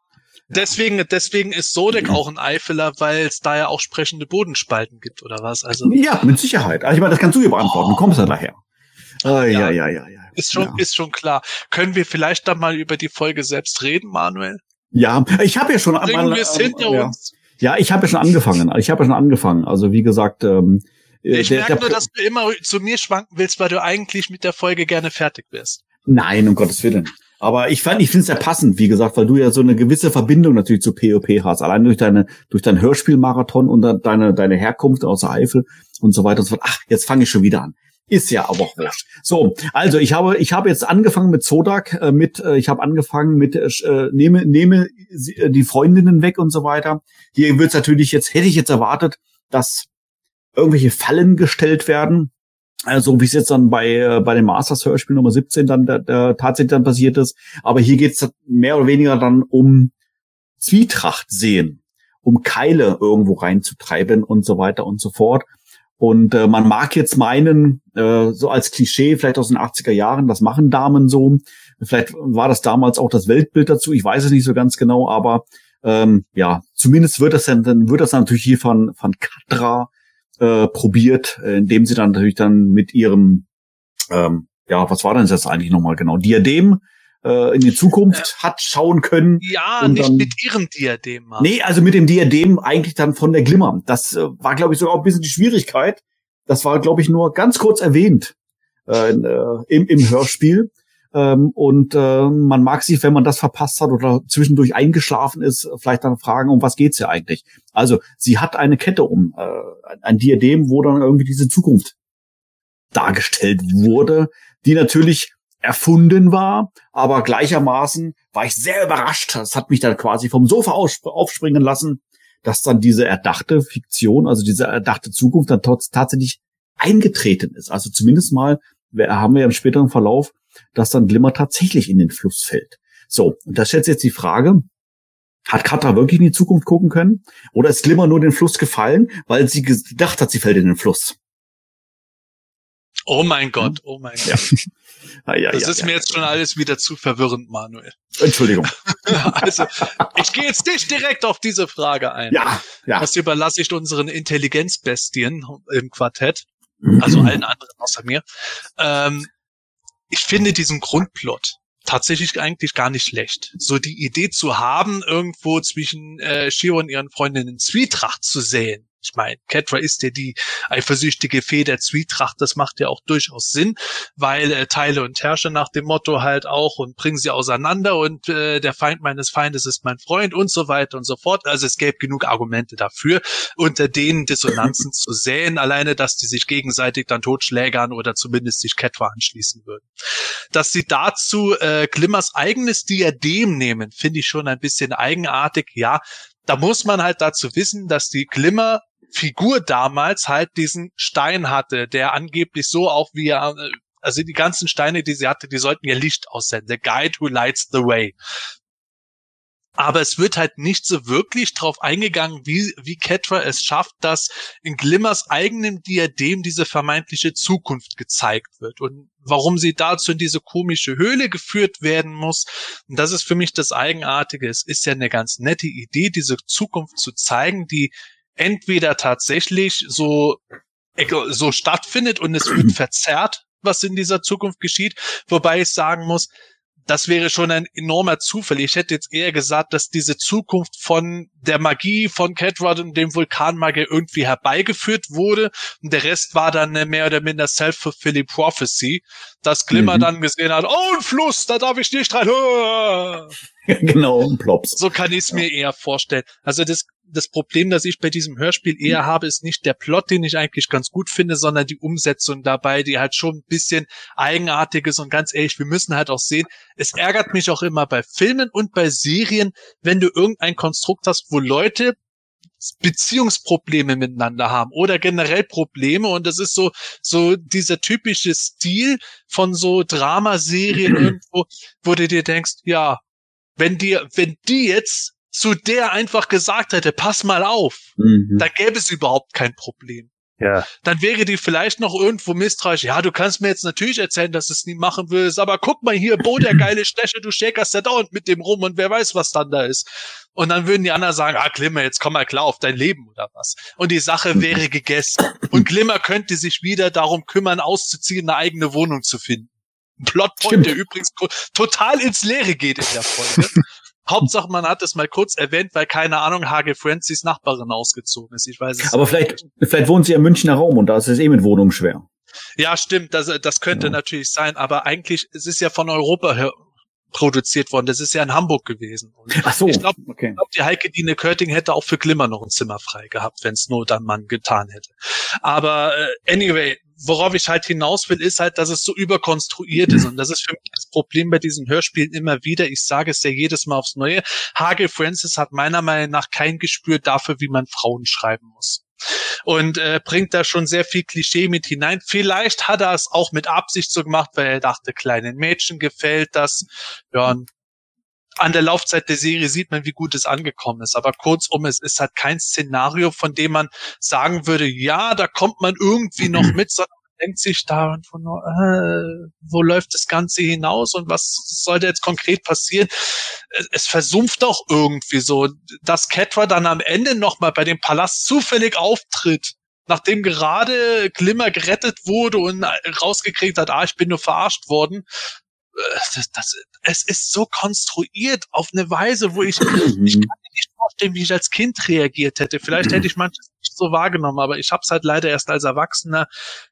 Deswegen, deswegen ist Sodek auch ein Eifeler, weil es da ja auch sprechende Bodenspalten gibt, oder was? Also ja, mit Sicherheit. Also ich meine, das kannst du dir beantworten. Du kommst ja daher. Ah, ja, ja, ja, ja. Ist schon, ja. ist schon klar. Können wir vielleicht dann mal über die Folge selbst reden, Manuel? Ja, ich habe ja schon Bringen mal, wir es hinter ja. uns. Ja, ich habe ja schon angefangen. Ich habe ja schon angefangen. Also wie gesagt, ähm, ich der, merke nur, dass du immer zu mir schwanken willst, weil du eigentlich mit der Folge gerne fertig wärst. Nein, um Gottes Willen. Aber ich fand, ich finde es ja passend, wie gesagt, weil du ja so eine gewisse Verbindung natürlich zu POP hast. Allein durch deine, durch dein Hörspielmarathon und deine, deine Herkunft aus der Eifel und so weiter und so fort. Ach, jetzt fange ich schon wieder an. Ist ja aber auch wurscht. So, also ich habe ich habe jetzt angefangen mit Zodak, äh, mit äh, ich habe angefangen mit äh, nehme nehme äh, die Freundinnen weg und so weiter. Hier wird's natürlich jetzt hätte ich jetzt erwartet, dass irgendwelche Fallen gestellt werden, also wie es jetzt dann bei äh, bei dem Masters Hörspiel Nummer 17 dann der, der tatsächlich dann passiert ist, aber hier geht's mehr oder weniger dann um Zwietracht sehen, um Keile irgendwo reinzutreiben und so weiter und so fort. Und äh, man mag jetzt meinen, äh, so als Klischee, vielleicht aus den 80er Jahren, das machen Damen so. Vielleicht war das damals auch das Weltbild dazu, ich weiß es nicht so ganz genau, aber ähm, ja, zumindest wird das dann, dann wird das dann natürlich hier von, von Katra äh, probiert, äh, indem sie dann natürlich dann mit ihrem, ähm, ja, was war denn das eigentlich nochmal genau, Diadem äh, in die Zukunft äh, hat schauen können. Ja, nicht dann, mit ihrem Diadem. Mann. Nee, also mit dem Diadem eigentlich dann von der Glimmer. Das äh, war, glaube ich, sogar ein bisschen die Schwierigkeit. Das war, glaube ich, nur ganz kurz erwähnt äh, äh, im, im Hörspiel. Ähm, und äh, man mag sich, wenn man das verpasst hat oder zwischendurch eingeschlafen ist, vielleicht dann fragen, um was geht's hier eigentlich? Also sie hat eine Kette um, äh, ein Diadem, wo dann irgendwie diese Zukunft dargestellt wurde, die natürlich erfunden war, aber gleichermaßen war ich sehr überrascht. Das hat mich dann quasi vom Sofa aufspringen lassen, dass dann diese erdachte Fiktion, also diese erdachte Zukunft dann tatsächlich eingetreten ist. Also zumindest mal haben wir im späteren Verlauf, dass dann Glimmer tatsächlich in den Fluss fällt. So, und da stellt sich jetzt die Frage, hat Katra wirklich in die Zukunft gucken können? Oder ist Glimmer nur in den Fluss gefallen, weil sie gedacht hat, sie fällt in den Fluss? Oh mein Gott, oh mein Gott. Ja. (laughs) Ah, ja, das ja, ist ja, mir jetzt schon alles wieder zu verwirrend, Manuel. Entschuldigung. (laughs) (laughs) also, ich gehe jetzt nicht direkt auf diese Frage ein. Ja, ja. Das überlasse ich unseren Intelligenzbestien im Quartett, also allen anderen außer mir. Ähm, ich finde diesen Grundplot tatsächlich eigentlich gar nicht schlecht. So die Idee zu haben, irgendwo zwischen äh, Shiro und ihren Freundinnen Zwietracht zu sehen, ich meine, Catra ist ja die eifersüchtige Fee der Zwietracht, das macht ja auch durchaus Sinn, weil äh, Teile und Herrsche nach dem Motto halt auch und bringen sie auseinander und äh, der Feind meines Feindes ist mein Freund und so weiter und so fort. Also es gäbe genug Argumente dafür, unter denen Dissonanzen (laughs) zu säen, alleine, dass die sich gegenseitig dann totschlägern oder zumindest sich Catra anschließen würden. Dass sie dazu äh, Glimmers eigenes Diadem nehmen, finde ich schon ein bisschen eigenartig. Ja, da muss man halt dazu wissen, dass die Glimmer Figur damals halt diesen Stein hatte, der angeblich so auch wie er, also die ganzen Steine, die sie hatte, die sollten ihr Licht aussenden. The Guide who lights the way. Aber es wird halt nicht so wirklich drauf eingegangen, wie, wie Ketra es schafft, dass in Glimmers eigenem Diadem diese vermeintliche Zukunft gezeigt wird und warum sie dazu in diese komische Höhle geführt werden muss. Und das ist für mich das Eigenartige. Es ist ja eine ganz nette Idee, diese Zukunft zu zeigen, die entweder tatsächlich so, so stattfindet und es wird (clears throat) verzerrt, was in dieser Zukunft geschieht, wobei ich sagen muss, das wäre schon ein enormer Zufall. Ich hätte jetzt eher gesagt, dass diese Zukunft von der Magie von Catrod und dem Vulkanmagier irgendwie herbeigeführt wurde. Und der Rest war dann mehr oder minder self-fulfilling prophecy, dass Glimmer mhm. dann gesehen hat, oh, ein Fluss, da darf ich nicht rein. (laughs) (laughs) genau, ein Plops. So kann ich es mir eher vorstellen. Also das das Problem, das ich bei diesem Hörspiel eher habe, ist nicht der Plot, den ich eigentlich ganz gut finde, sondern die Umsetzung dabei, die halt schon ein bisschen eigenartig ist und ganz ehrlich, wir müssen halt auch sehen, es ärgert mich auch immer bei Filmen und bei Serien, wenn du irgendein Konstrukt hast, wo Leute Beziehungsprobleme miteinander haben oder generell Probleme und das ist so so dieser typische Stil von so Dramaserien (clears throat) irgendwo, wo du dir denkst, ja, wenn dir wenn die jetzt zu der einfach gesagt hätte, pass mal auf, mhm. dann gäbe es überhaupt kein Problem. Ja. Dann wäre die vielleicht noch irgendwo misstrauisch. Ja, du kannst mir jetzt natürlich erzählen, dass du es nie machen willst, aber guck mal hier, Bo, der (laughs) geile Stecher, du schäkerst ja dauernd mit dem rum und wer weiß, was dann da ist. Und dann würden die anderen sagen, ah, Glimmer, jetzt komm mal klar auf dein Leben oder was. Und die Sache mhm. wäre gegessen. Und Glimmer könnte sich wieder darum kümmern, auszuziehen, eine eigene Wohnung zu finden. Ein Plotpoint, der übrigens total ins Leere geht in der Folge. (laughs) Hauptsache, man hat es mal kurz erwähnt, weil keine Ahnung, Hage Francis Nachbarin ausgezogen ist. Ich weiß es Aber vielleicht, vielleicht wohnt sie im Münchner Raum und da ist es eh mit Wohnung schwer. Ja, stimmt, das, das könnte ja. natürlich sein, aber eigentlich, es ist ja von Europa her produziert worden. Das ist ja in Hamburg gewesen. Und Ach so, ich glaube, okay. glaub, die Heike Dine Körting hätte auch für Glimmer noch ein Zimmer frei gehabt, wenn es nur dann man getan hätte. Aber äh, anyway, worauf ich halt hinaus will, ist halt, dass es so überkonstruiert ist. Und das ist für mich das Problem bei diesen Hörspielen immer wieder. Ich sage es ja jedes Mal aufs Neue. Hage Francis hat meiner Meinung nach kein Gespür dafür, wie man Frauen schreiben muss und äh, bringt da schon sehr viel Klischee mit hinein. Vielleicht hat er es auch mit Absicht so gemacht, weil er dachte, kleinen Mädchen gefällt das. Ja, an der Laufzeit der Serie sieht man, wie gut es angekommen ist. Aber kurzum, es ist halt kein Szenario, von dem man sagen würde, ja, da kommt man irgendwie noch (clears throat) mit, sondern denkt sich da und von, äh, wo läuft das Ganze hinaus und was sollte jetzt konkret passieren? Es, es versumpft doch irgendwie so, dass Catra dann am Ende nochmal bei dem Palast zufällig auftritt, nachdem gerade Glimmer gerettet wurde und rausgekriegt hat, ah, ich bin nur verarscht worden. Das, das, es ist so konstruiert auf eine Weise, wo ich, (clears throat) ich kann mir nicht vorstellen, wie ich als Kind reagiert hätte. Vielleicht hätte ich manches nicht so wahrgenommen, aber ich habe es halt leider erst als Erwachsener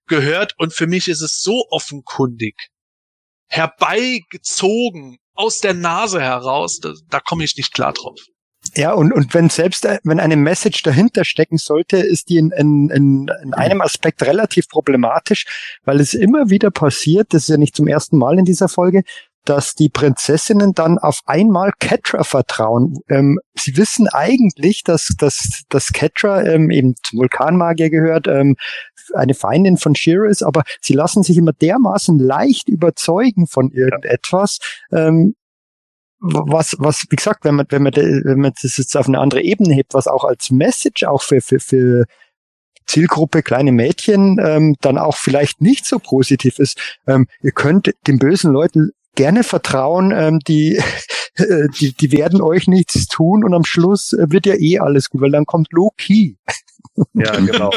gehört und für mich ist es so offenkundig herbeigezogen aus der Nase heraus, da, da komme ich nicht klar drauf. Ja, und, und wenn selbst, äh, wenn eine Message dahinter stecken sollte, ist die in, in, in, in einem Aspekt relativ problematisch, weil es immer wieder passiert, das ist ja nicht zum ersten Mal in dieser Folge, dass die Prinzessinnen dann auf einmal Catra vertrauen. Ähm, sie wissen eigentlich, dass, dass, dass Catra ähm, eben zum Vulkanmagier gehört, ähm, eine Feindin von Shira ist, aber sie lassen sich immer dermaßen leicht überzeugen von irgendetwas, ähm, was, was, wie gesagt, wenn man, wenn man, wenn man das jetzt auf eine andere Ebene hebt, was auch als Message auch für, für, für Zielgruppe kleine Mädchen ähm, dann auch vielleicht nicht so positiv ist. Ähm, ihr könnt den bösen Leuten gerne vertrauen, ähm, die, (laughs) die, die werden euch nichts tun und am Schluss wird ja eh alles gut, weil dann kommt Low Key. Ja, (laughs) genau.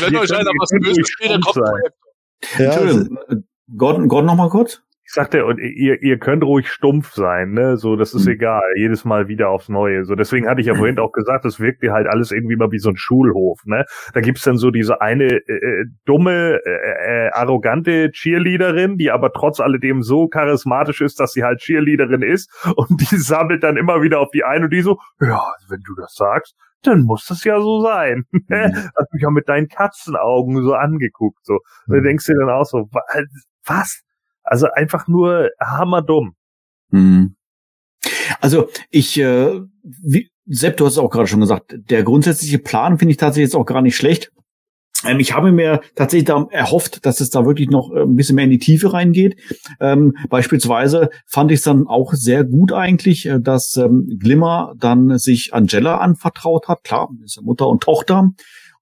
Wenn euch einer was Böses spielt, dann kommt ja, Entschuldigung, Gordon, Gordon noch mal kurz? Ich sagte, und ihr, ihr könnt ruhig stumpf sein, ne? So, das ist mhm. egal, jedes Mal wieder aufs Neue. So, deswegen hatte ich ja vorhin (laughs) auch gesagt, das wirkt dir halt alles irgendwie mal wie so ein Schulhof, ne? Da gibt's dann so diese eine äh, äh dumme, äh, äh, arrogante Cheerleaderin, die aber trotz alledem so charismatisch ist, dass sie halt Cheerleaderin ist und die (laughs) sammelt dann immer wieder auf die ein und die so, ja, wenn du das sagst, dann muss das ja so sein. Mhm. Hast mich ja mit deinen Katzenaugen so angeguckt, so. Und du mhm. denkst dir dann auch so, was? Also einfach nur hammerdumm. Hm. Also ich, äh, wie, Sepp, du hast es auch gerade schon gesagt, der grundsätzliche Plan finde ich tatsächlich jetzt auch gar nicht schlecht. Ähm, ich habe mir tatsächlich da erhofft, dass es da wirklich noch äh, ein bisschen mehr in die Tiefe reingeht. Ähm, beispielsweise fand ich es dann auch sehr gut eigentlich, äh, dass ähm, Glimmer dann sich Angela anvertraut hat. Klar, ist ja Mutter und Tochter.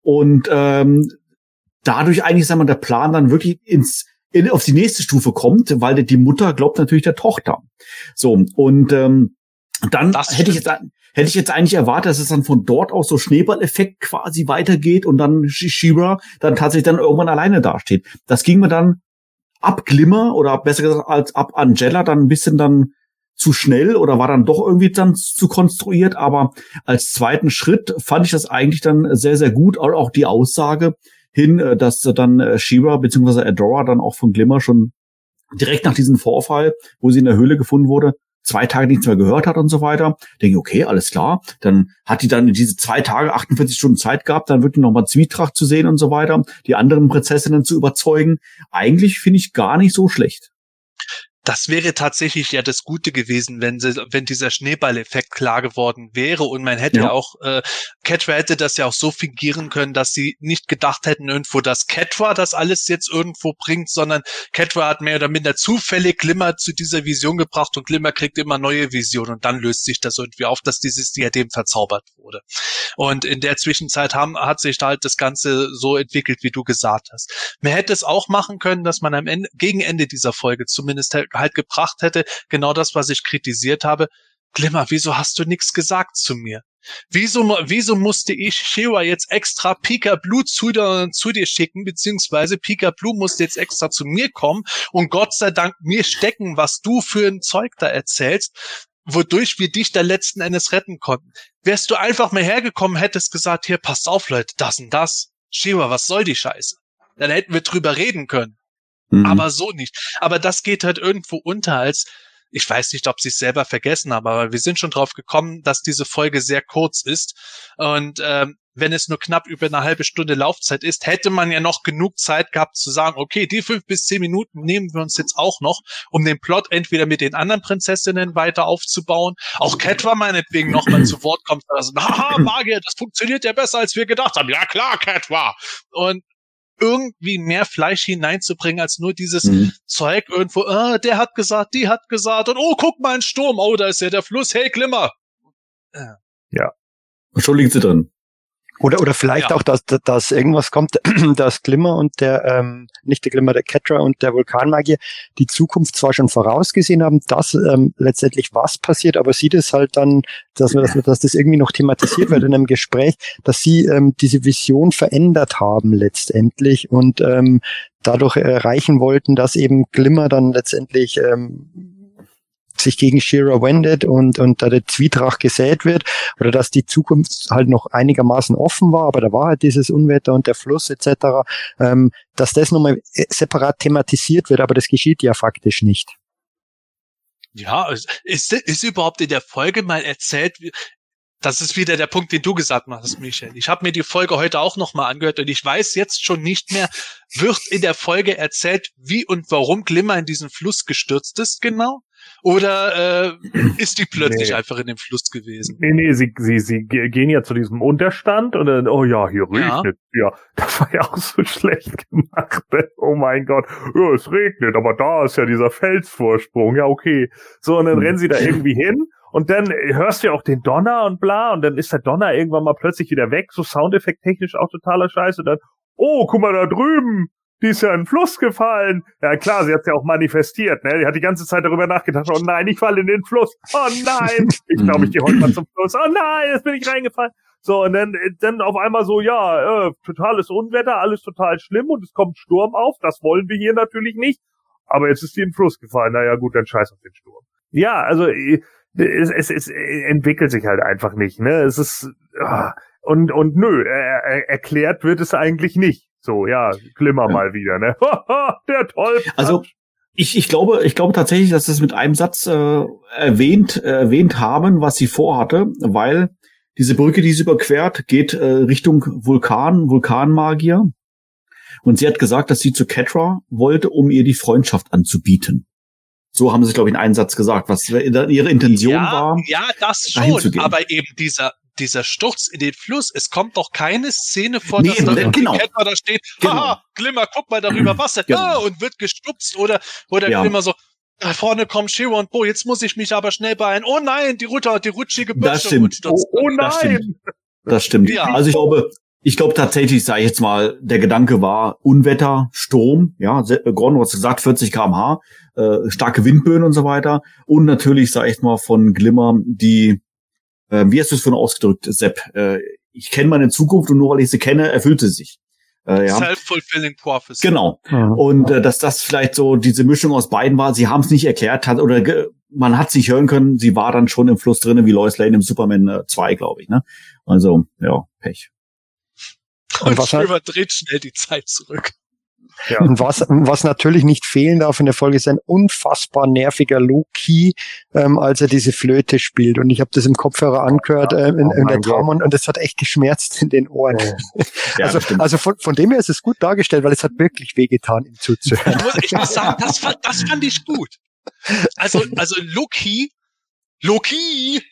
Und ähm, dadurch eigentlich, sagen wir, der Plan dann wirklich ins in, auf die nächste Stufe kommt, weil die Mutter glaubt natürlich der Tochter. So, und ähm, dann Das hätte ich jetzt hätte ich jetzt eigentlich erwartet, dass es dann von dort aus so Schneeballeffekt quasi weitergeht und dann Sh- She-Ra dann tatsächlich dann irgendwann alleine dasteht. Das ging mir dann ab Glimmer oder besser gesagt als ab Angela dann ein bisschen dann zu schnell oder war dann doch irgendwie dann zu konstruiert, aber als zweiten Schritt fand ich das eigentlich dann sehr, sehr gut. Auch die Aussage hin, äh, dass dann äh, She-Ra bzw. Adora dann auch von Glimmer schon direkt nach diesem Vorfall, wo sie in der Höhle gefunden wurde, zwei Tage nichts mehr gehört hat und so weiter. Denke, ich, okay, alles klar. Dann hat die dann diese zwei Tage, 48 Stunden Zeit gehabt, dann wirklich nochmal Zwietracht zu sehen und so weiter, die anderen Prinzessinnen zu überzeugen. Eigentlich finde ich gar nicht so schlecht. Das wäre tatsächlich ja das Gute gewesen, wenn sie, wenn dieser Schneeballeffekt klar geworden wäre und man hätte ja, Ja. auch, äh, Catra hätte das ja auch so fingieren können, dass sie nicht gedacht hätten irgendwo, dass Catra das alles jetzt irgendwo bringt, sondern Catra hat mehr oder minder zufällig Glimmer zu dieser Vision gebracht und Glimmer kriegt immer neue Visionen und dann löst sich das irgendwie auf, dass dieses Diadem verzaubert wurde. Und in der Zwischenzeit haben, hat sich da halt das Ganze so entwickelt, wie du gesagt hast. Man hätte es auch machen können, dass man am Ende, gegen Ende dieser Folge zumindest halt gebracht hätte, genau das, was ich kritisiert habe. Glimmer, wieso hast du nichts gesagt zu mir? Wieso, wieso musste ich Shewa jetzt extra Pika Blue zu, dir- zu dir schicken, beziehungsweise Pika Blue musste jetzt extra zu mir kommen und Gott sei Dank mir stecken, was du für ein Zeug da erzählst, wodurch wir dich da letzten Endes retten konnten. Wärst du einfach mal hergekommen, hättest gesagt, hier, passt auf, Leute, das und das. Shewa, was soll die Scheiße? Dann hätten wir drüber reden können Mhm. aber so nicht. Aber das geht halt irgendwo unter als, ich weiß nicht, ob sie es selber vergessen haben, aber wir sind schon drauf gekommen, dass diese Folge sehr kurz ist. Und ähm, wenn es nur knapp über eine halbe Stunde Laufzeit ist, hätte man ja noch genug Zeit gehabt zu sagen, okay, die fünf bis zehn Minuten nehmen wir uns jetzt auch noch, um den Plot entweder mit den anderen Prinzessinnen weiter aufzubauen. Auch Catra meinetwegen nochmal zu Wort kommt. Also, (laughs) haha, Magier, das funktioniert ja besser, als wir gedacht haben. Ja klar, Catra. Und irgendwie mehr Fleisch hineinzubringen als nur dieses Mhm. Zeug irgendwo, ah, der hat gesagt, die hat gesagt und oh, guck mal, ein Sturm, oh, da ist ja der Fluss, hey, Glimmer. Und schon liegt sie drin. Oder, oder vielleicht Ja. auch, dass, dass irgendwas kommt, (clears throat) dass Glimmer und der, ähm, nicht der Glimmer, der Catra und der Vulkanmagier die Zukunft zwar schon vorausgesehen haben, dass ähm, letztendlich was passiert, aber sie das halt dann, dass, dass, dass das irgendwie noch thematisiert wird in einem Gespräch, dass sie ähm, diese Vision verändert haben letztendlich und ähm, dadurch erreichen wollten, dass eben Glimmer dann letztendlich ähm, sich gegen Shira wendet und, und da der Zwietracht gesät wird oder dass die Zukunft halt noch einigermaßen offen war, aber da war halt dieses Unwetter und der Fluss etc., ähm, dass das nochmal separat thematisiert wird, aber das geschieht ja faktisch nicht. Ja, ist, ist überhaupt in der Folge mal erzählt, das ist wieder der Punkt, den du gesagt hast, Michael. Ich habe mir die Folge heute auch nochmal angehört und ich weiß jetzt schon nicht mehr, wird in der Folge erzählt, wie und warum Glimmer in diesen Fluss gestürzt ist, genau? Oder äh, ist die plötzlich Nee. einfach in dem Fluss gewesen? Nee, nee, sie, sie, sie ge- gehen ja zu diesem Unterstand und dann, oh ja, hier Ja. regnet. Ja, das war ja auch so (laughs) schlecht gemacht. ne? Oh mein Gott, ja, es regnet, aber da ist ja dieser Felsvorsprung. Ja, okay. So, und dann Mhm. rennen sie da (laughs) irgendwie hin und dann hörst du ja auch den Donner und bla und dann ist der Donner irgendwann mal plötzlich wieder weg, so Soundeffekt technisch auch totaler Scheiß und dann, oh, guck mal da drüben, die ist ja in den Fluss gefallen. Ja klar, sie hat ja auch manifestiert, ne? Die hat die ganze Zeit darüber nachgedacht, oh nein, ich falle in den Fluss. Oh nein, ich glaube, ich gehe heute mal zum Fluss. Oh nein, jetzt bin ich reingefallen. So, und dann, äh, dann auf einmal so, ja, äh, totales Unwetter, alles total schlimm und es kommt Sturm auf. Das wollen wir hier natürlich nicht. Aber jetzt ist die in den Fluss gefallen. Naja, gut, dann scheiß auf den Sturm. Ja, also äh, es, es, es entwickelt sich halt einfach nicht, ne? Es ist ah, und und nö, er, erklärt wird es eigentlich nicht. So, ja, Glimmer Ja. mal wieder, ne? (laughs) Der toll. Also ich, ich glaube, ich glaube tatsächlich, dass sie es mit einem Satz äh, erwähnt, äh, erwähnt haben, was sie vorhatte, weil diese Brücke, die sie überquert, geht äh, Richtung Vulkan, Vulkanmagier. Und sie hat gesagt, dass sie zu Catra wollte, um ihr die Freundschaft anzubieten. So haben sie, glaube ich, in einem Satz gesagt, was ihre Intention ja, war. ja, das schon, aber eben dieser dieser Sturz in den Fluss, es kommt doch keine Szene vor, Nee, dass da genau. Catman da steht, Genau. haha, Glimmer, guck mal darüber Wasser, Genau. ah, und wird gestupst oder, oder Ja. Glimmer so, da vorne kommen Shiro und Bo, jetzt muss ich mich aber schnell beeilen. Oh nein, die Rutter, die rutschige Büsche Das stimmt. Oh, oh Das nein! stimmt. Das stimmt. Ja. Also ich glaube, ich glaube tatsächlich, sage ich jetzt mal, der Gedanke war Unwetter, Sturm, ja, äh, Gron, du hast gesagt, 40 kmh, äh, starke Windböen und so weiter. Und natürlich, sage ich mal, von Glimmer die, äh, wie hast du es vorhin ausgedrückt, Sepp? Äh, ich kenne meine Zukunft und nur weil ich sie kenne, erfüllt sie sich. Äh, ja. Self-fulfilling prophecy. Genau. Mhm. Und äh, dass das vielleicht so diese Mischung aus beiden war, sie haben es nicht erklärt, hat, oder ge man hat sich hören können, sie war dann schon im Fluss drinne wie Lois Lane im Superman äh, 2, glaube ich. Ne? Also, ja, Pech. Und, Und was Shiro dreht schnell die Zeit zurück. Ja. Und was, was natürlich nicht fehlen darf in der Folge, ist ein unfassbar nerviger Low-Key, ähm, als er diese Flöte spielt. Und ich habe das im Kopfhörer angehört ähm, in, Oh in der mein Traum und, und das hat echt geschmerzt in den Ohren. (laughs) Ja, also also von, von dem her ist es gut dargestellt, weil es hat wirklich wehgetan, ihm zuzuhören. Ich muss, ich muss sagen, das, fand- das fand ich gut. Also, (laughs) also Loki, Loki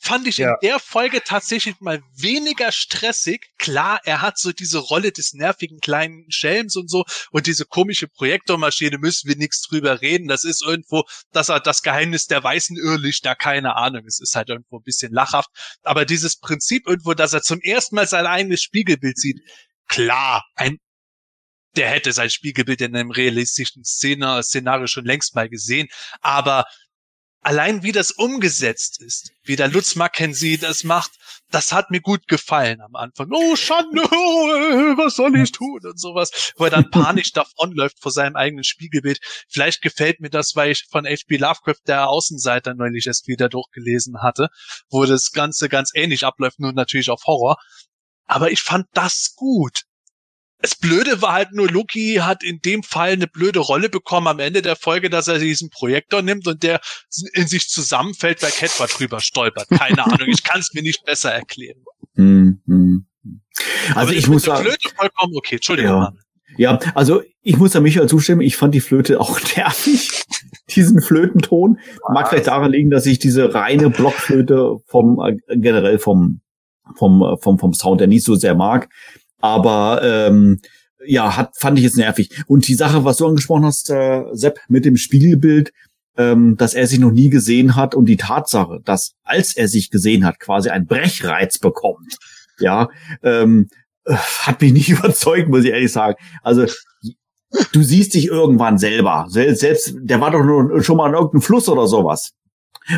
fand ich Ja. in der Folge tatsächlich mal weniger stressig. Klar, er hat so diese Rolle des nervigen kleinen Schelms und so und diese komische Projektormaschine müssen wir nichts drüber reden. Das ist irgendwo, dass er das Geheimnis der weißen Irrlichter, keine Ahnung. Es ist halt irgendwo ein bisschen lachhaft. Aber dieses Prinzip irgendwo, dass er zum ersten Mal sein eigenes Spiegelbild sieht, klar, ein der hätte sein Spiegelbild in einem realistischen Szene, Szenario schon längst mal gesehen. Aber allein wie das umgesetzt ist, wie der Lutz Mackenzie das macht, das hat mir gut gefallen am Anfang. Oh, Schande, (laughs) oh, was soll ich tun und sowas, wo er dann panisch (laughs) davonläuft vor seinem eigenen Spiegelbild. Vielleicht gefällt mir das, weil ich von H.P. Lovecraft der Außenseiter neulich erst wieder durchgelesen hatte, wo das Ganze ganz ähnlich abläuft, nur natürlich auf Horror. Aber ich fand das gut. Das Blöde war halt nur, Loki hat in dem Fall eine blöde Rolle bekommen am Ende der Folge, dass er diesen Projektor nimmt und der in sich zusammenfällt, weil Catwa drüber stolpert. Keine (laughs) Ahnung, ich kann es mir nicht besser erklären. Hm, hm. Also Aber ich muss sagen, Flöte vollkommen okay. Entschuldigung. Ja. Ja, also ich muss da Michael zustimmen, ich fand die Flöte auch (laughs) nervig, diesen Flötenton. Mag vielleicht daran liegen, dass ich diese reine Blockflöte vom, äh, generell vom, vom, äh, vom, vom Sound der nicht so sehr mag. Aber ähm, ja, hat, fand ich jetzt nervig. Und die Sache, was du angesprochen hast, äh, Sepp, mit dem Spiegelbild, ähm, dass er sich noch nie gesehen hat und die Tatsache, dass als er sich gesehen hat, quasi ein Brechreiz bekommt, ja, ähm, äh, hat mich nicht (laughs) überzeugt, muss ich ehrlich sagen. Also du siehst dich irgendwann selber. Sel- Selbst, der war doch nur schon mal in irgendeinem Fluss oder sowas.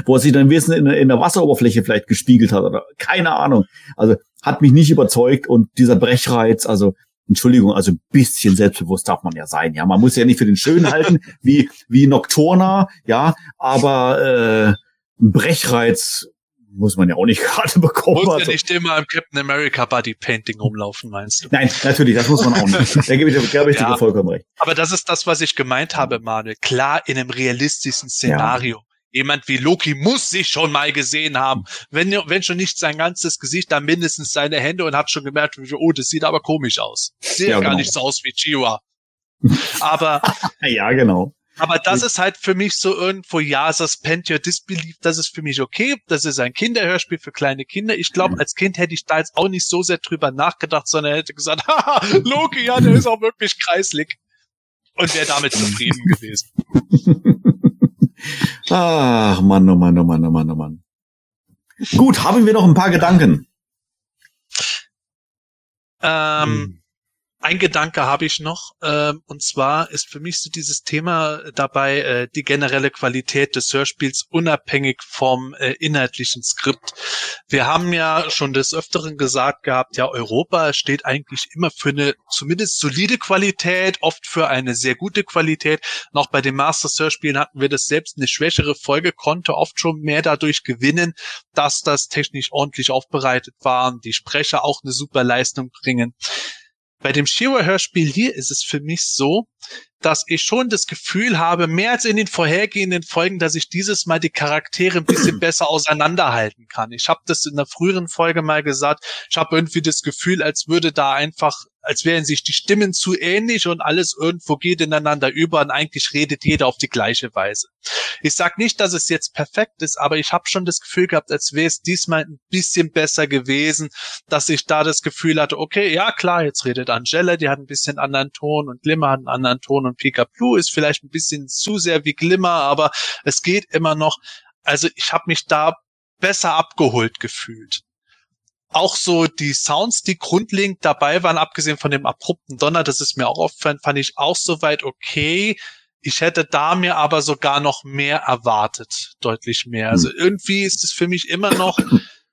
Wo er sich dann wissen in, in der Wasseroberfläche vielleicht gespiegelt hat oder keine Ahnung. Also hat mich nicht überzeugt und dieser Brechreiz, also Entschuldigung, also ein bisschen selbstbewusst darf man ja sein. Ja, man muss ja nicht für den Schönen halten, (laughs) wie, wie Nocturna, ja, aber äh, ein Brechreiz muss man ja auch nicht (laughs) gerade bekommen. Muss also. ja nicht immer im Captain America Body Painting rumlaufen, meinst du? Nein, natürlich, das muss man auch nicht. Da gebe ich, gebe ich Ja. dir vollkommen recht. Aber das ist das, was ich gemeint habe, Manuel. Klar, in einem realistischen Szenario. Jemand wie Loki muss sich schon mal gesehen haben. Wenn, wenn schon nicht sein ganzes Gesicht, dann mindestens seine Hände und hat schon gemerkt, oh, das sieht aber komisch aus. Sieht Ja, gar genau. nicht so aus wie Chiwa. (laughs) aber, Ja, genau. aber das ist halt für mich so irgendwo, ja, suspend your disbelief, das ist für mich okay. Das ist ein Kinderhörspiel für kleine Kinder. Ich glaube, als Kind hätte ich da jetzt auch nicht so sehr drüber nachgedacht, sondern hätte gesagt, (laughs) haha, Loki, ja, der ist auch wirklich kreislig. Und wäre damit zufrieden (laughs) gewesen. Ach, Mann, oh Mann, oh Mann, oh Mann, oh Mann. Gut, haben wir noch ein paar Gedanken? Ähm, ein Gedanke habe ich noch, ähm, und zwar ist für mich so dieses Thema dabei äh, die generelle Qualität des Hörspiels unabhängig vom äh, inhaltlichen Skript. Wir haben ja schon des Öfteren gesagt gehabt, ja, Europa steht eigentlich immer für eine zumindest solide Qualität, oft für eine sehr gute Qualität. Noch bei den Masters Hörspielen hatten wir das selbst eine schwächere Folge, konnte oft schon mehr dadurch gewinnen, dass das technisch ordentlich aufbereitet war, die Sprecher auch eine super Leistung bringen. Bei dem Shiro-Hörspiel hier ist es für mich so, dass ich schon das Gefühl habe, mehr als in den vorhergehenden Folgen, dass ich dieses Mal die Charaktere ein bisschen (clears throat) besser auseinanderhalten kann. Ich habe das in der früheren Folge mal gesagt. Ich habe irgendwie das Gefühl, als würde da einfach als wären sich die Stimmen zu ähnlich und alles irgendwo geht ineinander über und eigentlich redet jeder auf die gleiche Weise. Ich sag nicht, dass es jetzt perfekt ist, aber ich habe schon das Gefühl gehabt, als wäre es diesmal ein bisschen besser gewesen, dass ich da das Gefühl hatte, okay, ja klar, jetzt redet Angela, die hat ein bisschen anderen Ton und Glimmer hat einen anderen Ton und Pika Blue ist vielleicht ein bisschen zu sehr wie Glimmer, aber es geht immer noch. Also ich habe mich da besser abgeholt gefühlt auch so die Sounds, die grundlegend dabei waren, abgesehen von dem abrupten Donner, das ist mir auch aufgefallen, fand ich auch soweit okay. Ich hätte da mir aber sogar noch mehr erwartet, deutlich mehr. Also hm. irgendwie ist es für mich immer noch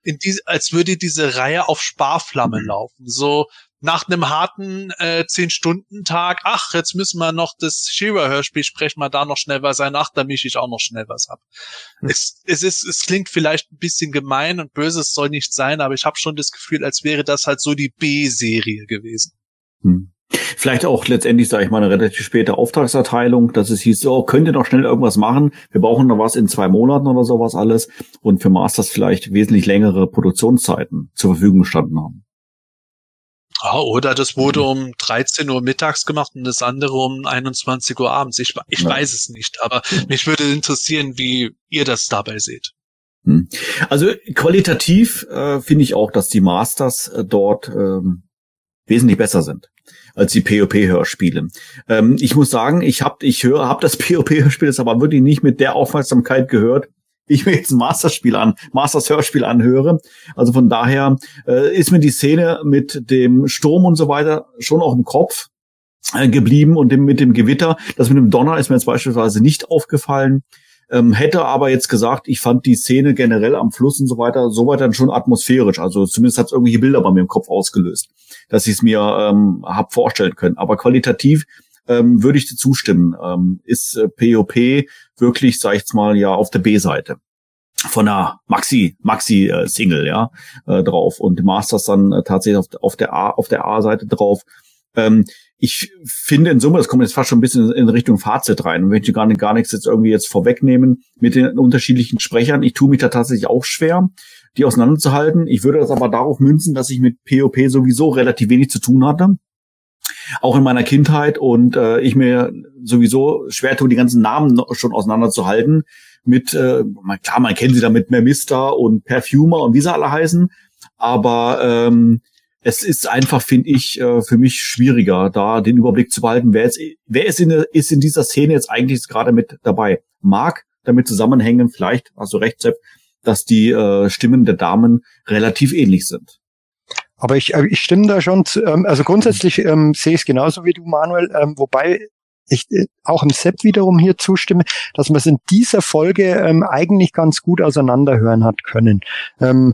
in diese, als würde diese Reihe auf Sparflamme hm. laufen. So, nach einem harten äh, 10-Stunden-Tag, ach, jetzt müssen wir noch das Shira-Hörspiel sprechen, mal da noch schnell was ein, ach, da mische ich auch noch schnell was ab. Hm. Es, es, ist, es klingt vielleicht ein bisschen gemein und böse, es soll nicht sein, aber ich habe schon das Gefühl, als wäre das halt so die B-Serie gewesen. Hm. Vielleicht auch letztendlich, sage ich mal, eine relativ späte Auftragserteilung, dass es hieß, so, könnt ihr noch schnell irgendwas machen? Wir brauchen noch was in zwei Monaten oder sowas alles. Und für Masters vielleicht wesentlich längere Produktionszeiten zur Verfügung gestanden haben. Ja, oder das wurde mhm. um 13 Uhr mittags gemacht und das andere um 21 Uhr abends. Ich, ich ja. weiß es nicht, aber mich würde interessieren, wie ihr das dabei seht. Hm. Also qualitativ äh, finde ich auch, dass die Masters äh, dort ähm, wesentlich besser sind als die POP-Hörspiele. Ähm, ich muss sagen, ich habe ich höre, habe das (laughs) POP-Hörspiel jetzt aber wirklich nicht mit der Aufmerksamkeit gehört, ich mir jetzt ein Masterspiel an, Masters Hörspiel anhöre. Also von daher äh, ist mir die Szene mit dem Sturm und so weiter schon auch im Kopf äh, geblieben und dem, mit dem Gewitter. Das mit dem Donner ist mir jetzt beispielsweise nicht aufgefallen. Ähm, hätte aber jetzt gesagt, ich fand die Szene generell am Fluss und so weiter so weiter schon atmosphärisch. Also zumindest hat es irgendwelche Bilder bei mir im Kopf ausgelöst, dass ich es mir ähm, hab vorstellen können. Aber qualitativ ähm, würde ich dir zustimmen. Ähm, ist äh, POP wirklich, sag ich mal, ja auf der B-Seite von einer Maxi Maxi äh, Single ja äh, drauf und Masters dann äh, tatsächlich auf, auf der A auf der A Seite drauf. Ähm, ich finde in Summe, das kommt jetzt fast schon ein bisschen in Richtung Fazit rein. Ich möchte gar, nicht, gar nichts jetzt irgendwie jetzt vorwegnehmen mit den unterschiedlichen Sprechern. Ich tue mich da tatsächlich auch schwer, die auseinanderzuhalten. Ich würde das aber darauf münzen, dass ich mit POP sowieso relativ wenig zu tun hatte auch in meiner Kindheit und äh, ich mir sowieso schwer tue, die ganzen Namen schon auseinanderzuhalten. Mit, äh, klar, man kennt sie da mit Mister und Perfumer und wie sie alle heißen, aber ähm, es ist einfach, finde ich, äh, für mich schwieriger, da den Überblick zu behalten, wer, jetzt, wer ist, in, ist in dieser Szene jetzt eigentlich gerade mit dabei. Mag damit zusammenhängen, vielleicht, hast du recht, dass die äh, Stimmen der Damen relativ ähnlich sind. Aber ich, äh, ich stimme da schon zu, ähm, also grundsätzlich ähm, sehe ich es genauso wie du, Manuel, ähm, wobei ich äh, auch im Set wiederum hier zustimme, dass man es in dieser Folge ähm, eigentlich ganz gut auseinanderhören hat können. Ähm,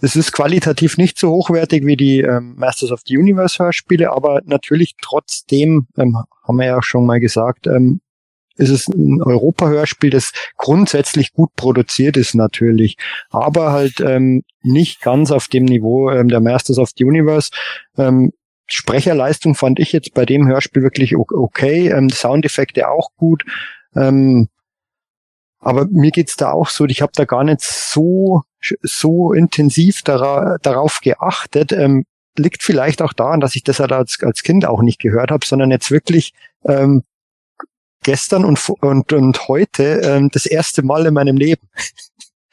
es ist qualitativ nicht so hochwertig wie die ähm, Masters of the Universe Hörspiele, aber natürlich trotzdem, ähm, haben wir ja schon mal gesagt, ähm, ist es ein Europa-Hörspiel, das grundsätzlich gut produziert ist natürlich, aber halt ähm, nicht ganz auf dem Niveau ähm, der Masters of the Universe. Ähm, Sprecherleistung fand ich jetzt bei dem Hörspiel wirklich okay, ähm, Soundeffekte auch gut. Ähm, aber mir geht's da auch so, ich habe da gar nicht so so intensiv dara darauf geachtet. Ähm, liegt vielleicht auch daran, dass ich das halt als, als Kind auch nicht gehört habe, sondern jetzt wirklich ähm, gestern und, und, und heute ähm, das erste Mal in meinem Leben.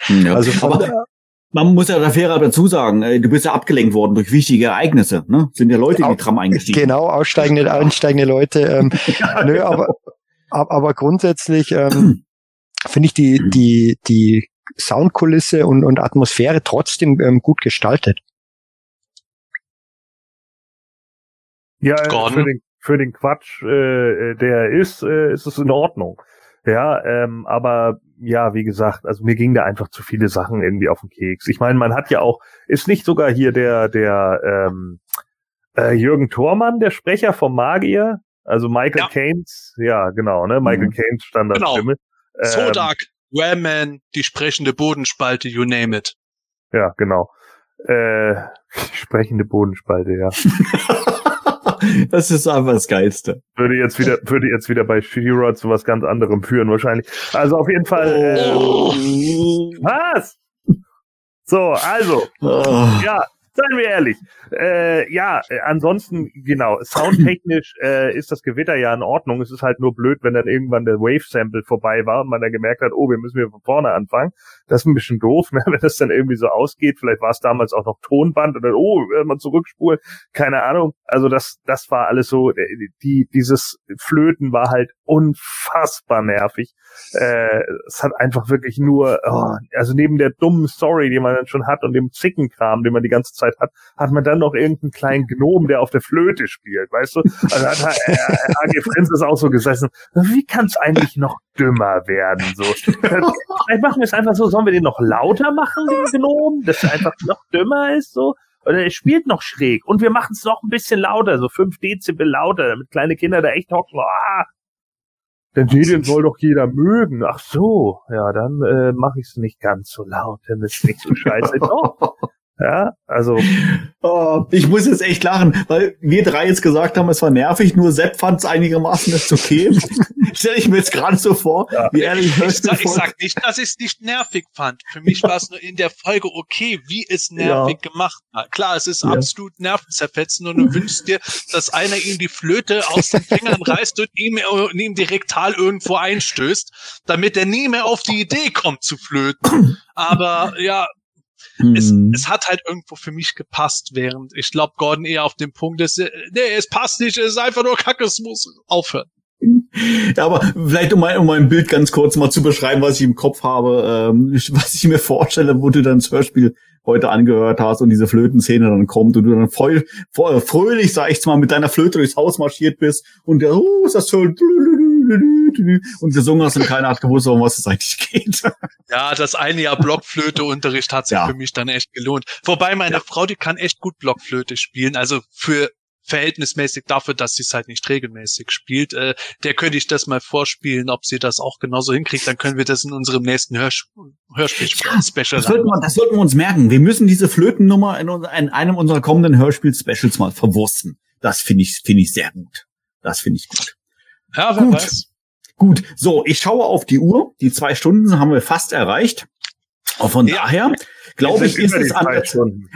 Ja, also aber man muss ja da fairer dazu sagen, äh, du bist ja abgelenkt worden durch wichtige Ereignisse, ne? Sind ja Leute in die Tram eingestiegen. Genau, aussteigende, einsteigende Leute. Ähm, (laughs) nö, aber, aber grundsätzlich ähm, finde ich die, die, die Soundkulisse und, und Atmosphäre trotzdem ähm, gut gestaltet. Ja, äh, für den, Quatsch, äh, der ist, äh, ist es in Ordnung. Ja, ähm, aber ja, wie gesagt, also mir ging da einfach zu viele Sachen irgendwie auf den Keks. Ich meine, man hat ja auch, ist nicht sogar hier der, der ähm, äh, Jürgen Thormann, der Sprecher vom Magier, also Michael ja. Keynes, ja, genau, ne? Michael mhm. Keynes Standardstimme. Genau. Ähm, Sodak, Wham-Man, die sprechende Bodenspalte, you name it. Ja, genau. Äh, (laughs) sprechende Bodenspalte, ja. (laughs) (laughs) das ist einfach das Geilste. Würde jetzt wieder, würde jetzt wieder bei Shiro zu was ganz anderem führen, wahrscheinlich. Also auf jeden Fall. Äh, oh. was? So, also. Oh. Ja, Seien wir ehrlich. Äh, ja, äh, ansonsten, genau, soundtechnisch äh, ist das Gewitter ja in Ordnung. Es ist halt nur blöd, wenn dann irgendwann der Wave-Sample vorbei war und man dann gemerkt hat, oh, wir müssen wieder von vorne anfangen. Das ist ein bisschen doof, (laughs) ne? wenn das dann irgendwie so ausgeht. Vielleicht war es damals auch noch Tonband oder oh, man zurückspulen, keine Ahnung. Also das, das war alles so, äh, die, dieses Flöten war halt unfassbar nervig. Äh, es hat einfach wirklich nur, oh, also neben der dummen Story, die man dann schon hat und dem Zickenkram, den man die ganze Zeit hat, hat man dann noch irgendeinen kleinen Gnom, der auf der Flöte spielt, weißt du? Also hat äh, AG Francis auch so gesessen. Wie kann es eigentlich noch dümmer werden? So, vielleicht machen wir es einfach so. Sollen wir den noch lauter machen, den Gnom, dass er einfach noch dümmer ist? So oder er spielt noch schräg und wir machen es noch ein bisschen lauter, so fünf Dezibel lauter, damit kleine Kinder da echt hocken. Ah, denn den soll doch jeder mögen. Ach so, ja, dann äh, mache ich es nicht ganz so laut, dann ist nicht so scheiße. (laughs) Doch. Ja, also. (laughs) Oh, ich muss jetzt echt lachen, weil wir drei jetzt gesagt haben, es war nervig, nur Sepp fand es einigermaßen ist okay. (laughs) Stelle ich mir jetzt gerade so vor, ja. wie ehrlich ich, sag, ich sag nicht, dass ich es nicht nervig fand. Für mich war es nur in der Folge okay, wie es nervig ja. gemacht hat. Klar, es ist ja. absolut nervenzerfetzend und du wünschst dir, dass einer ihm die Flöte aus den Fingern reißt und ihm, ihm direkt Tal irgendwo einstößt, damit er nie mehr auf die Idee kommt zu flöten. Aber ja, mhm. es hat halt irgendwo für mich gepasst, während ich glaube, Gordon eher auf dem Punkt ist, äh, nee, es passt nicht, es ist einfach nur Kacke, es muss aufhören. (laughs) Ja, aber vielleicht um mein, um mein Bild ganz kurz mal zu beschreiben, was ich im Kopf habe, ähm, (laughs) was ich mir vorstelle, wo du dann das Hörspiel heute angehört hast und diese Flötenszene dann kommt und du dann voll, voll fröhlich, sag ich mal, mit deiner Flöte durchs Haus marschiert bist und der, oh, ist das schön, und gesungen hast und keiner hat gewusst, um was es eigentlich geht. (laughs) Ja, das eine Jahr Blockflöteunterricht hat sich ja. für mich dann echt gelohnt. Wobei meine ja. Frau, die kann echt gut Blockflöte spielen. Also für verhältnismäßig dafür, dass sie es halt nicht regelmäßig spielt. Äh, der könnte ich das mal vorspielen, ob sie das auch genauso hinkriegt. Dann können wir das in unserem nächsten Hörs Hörspiel-Special ja, das, sollten wir, das sollten wir uns merken. Wir müssen diese Flötennummer in, in einem unserer kommenden Hörspiel-Specials mal verwursten. Das finde ich, finde ich sehr gut. Das finde ich gut. Ja, wer gut. weiß. Gut, so, ich schaue auf die Uhr. Die zwei Stunden haben wir fast erreicht. Und von ja. daher, glaube ich, ist es an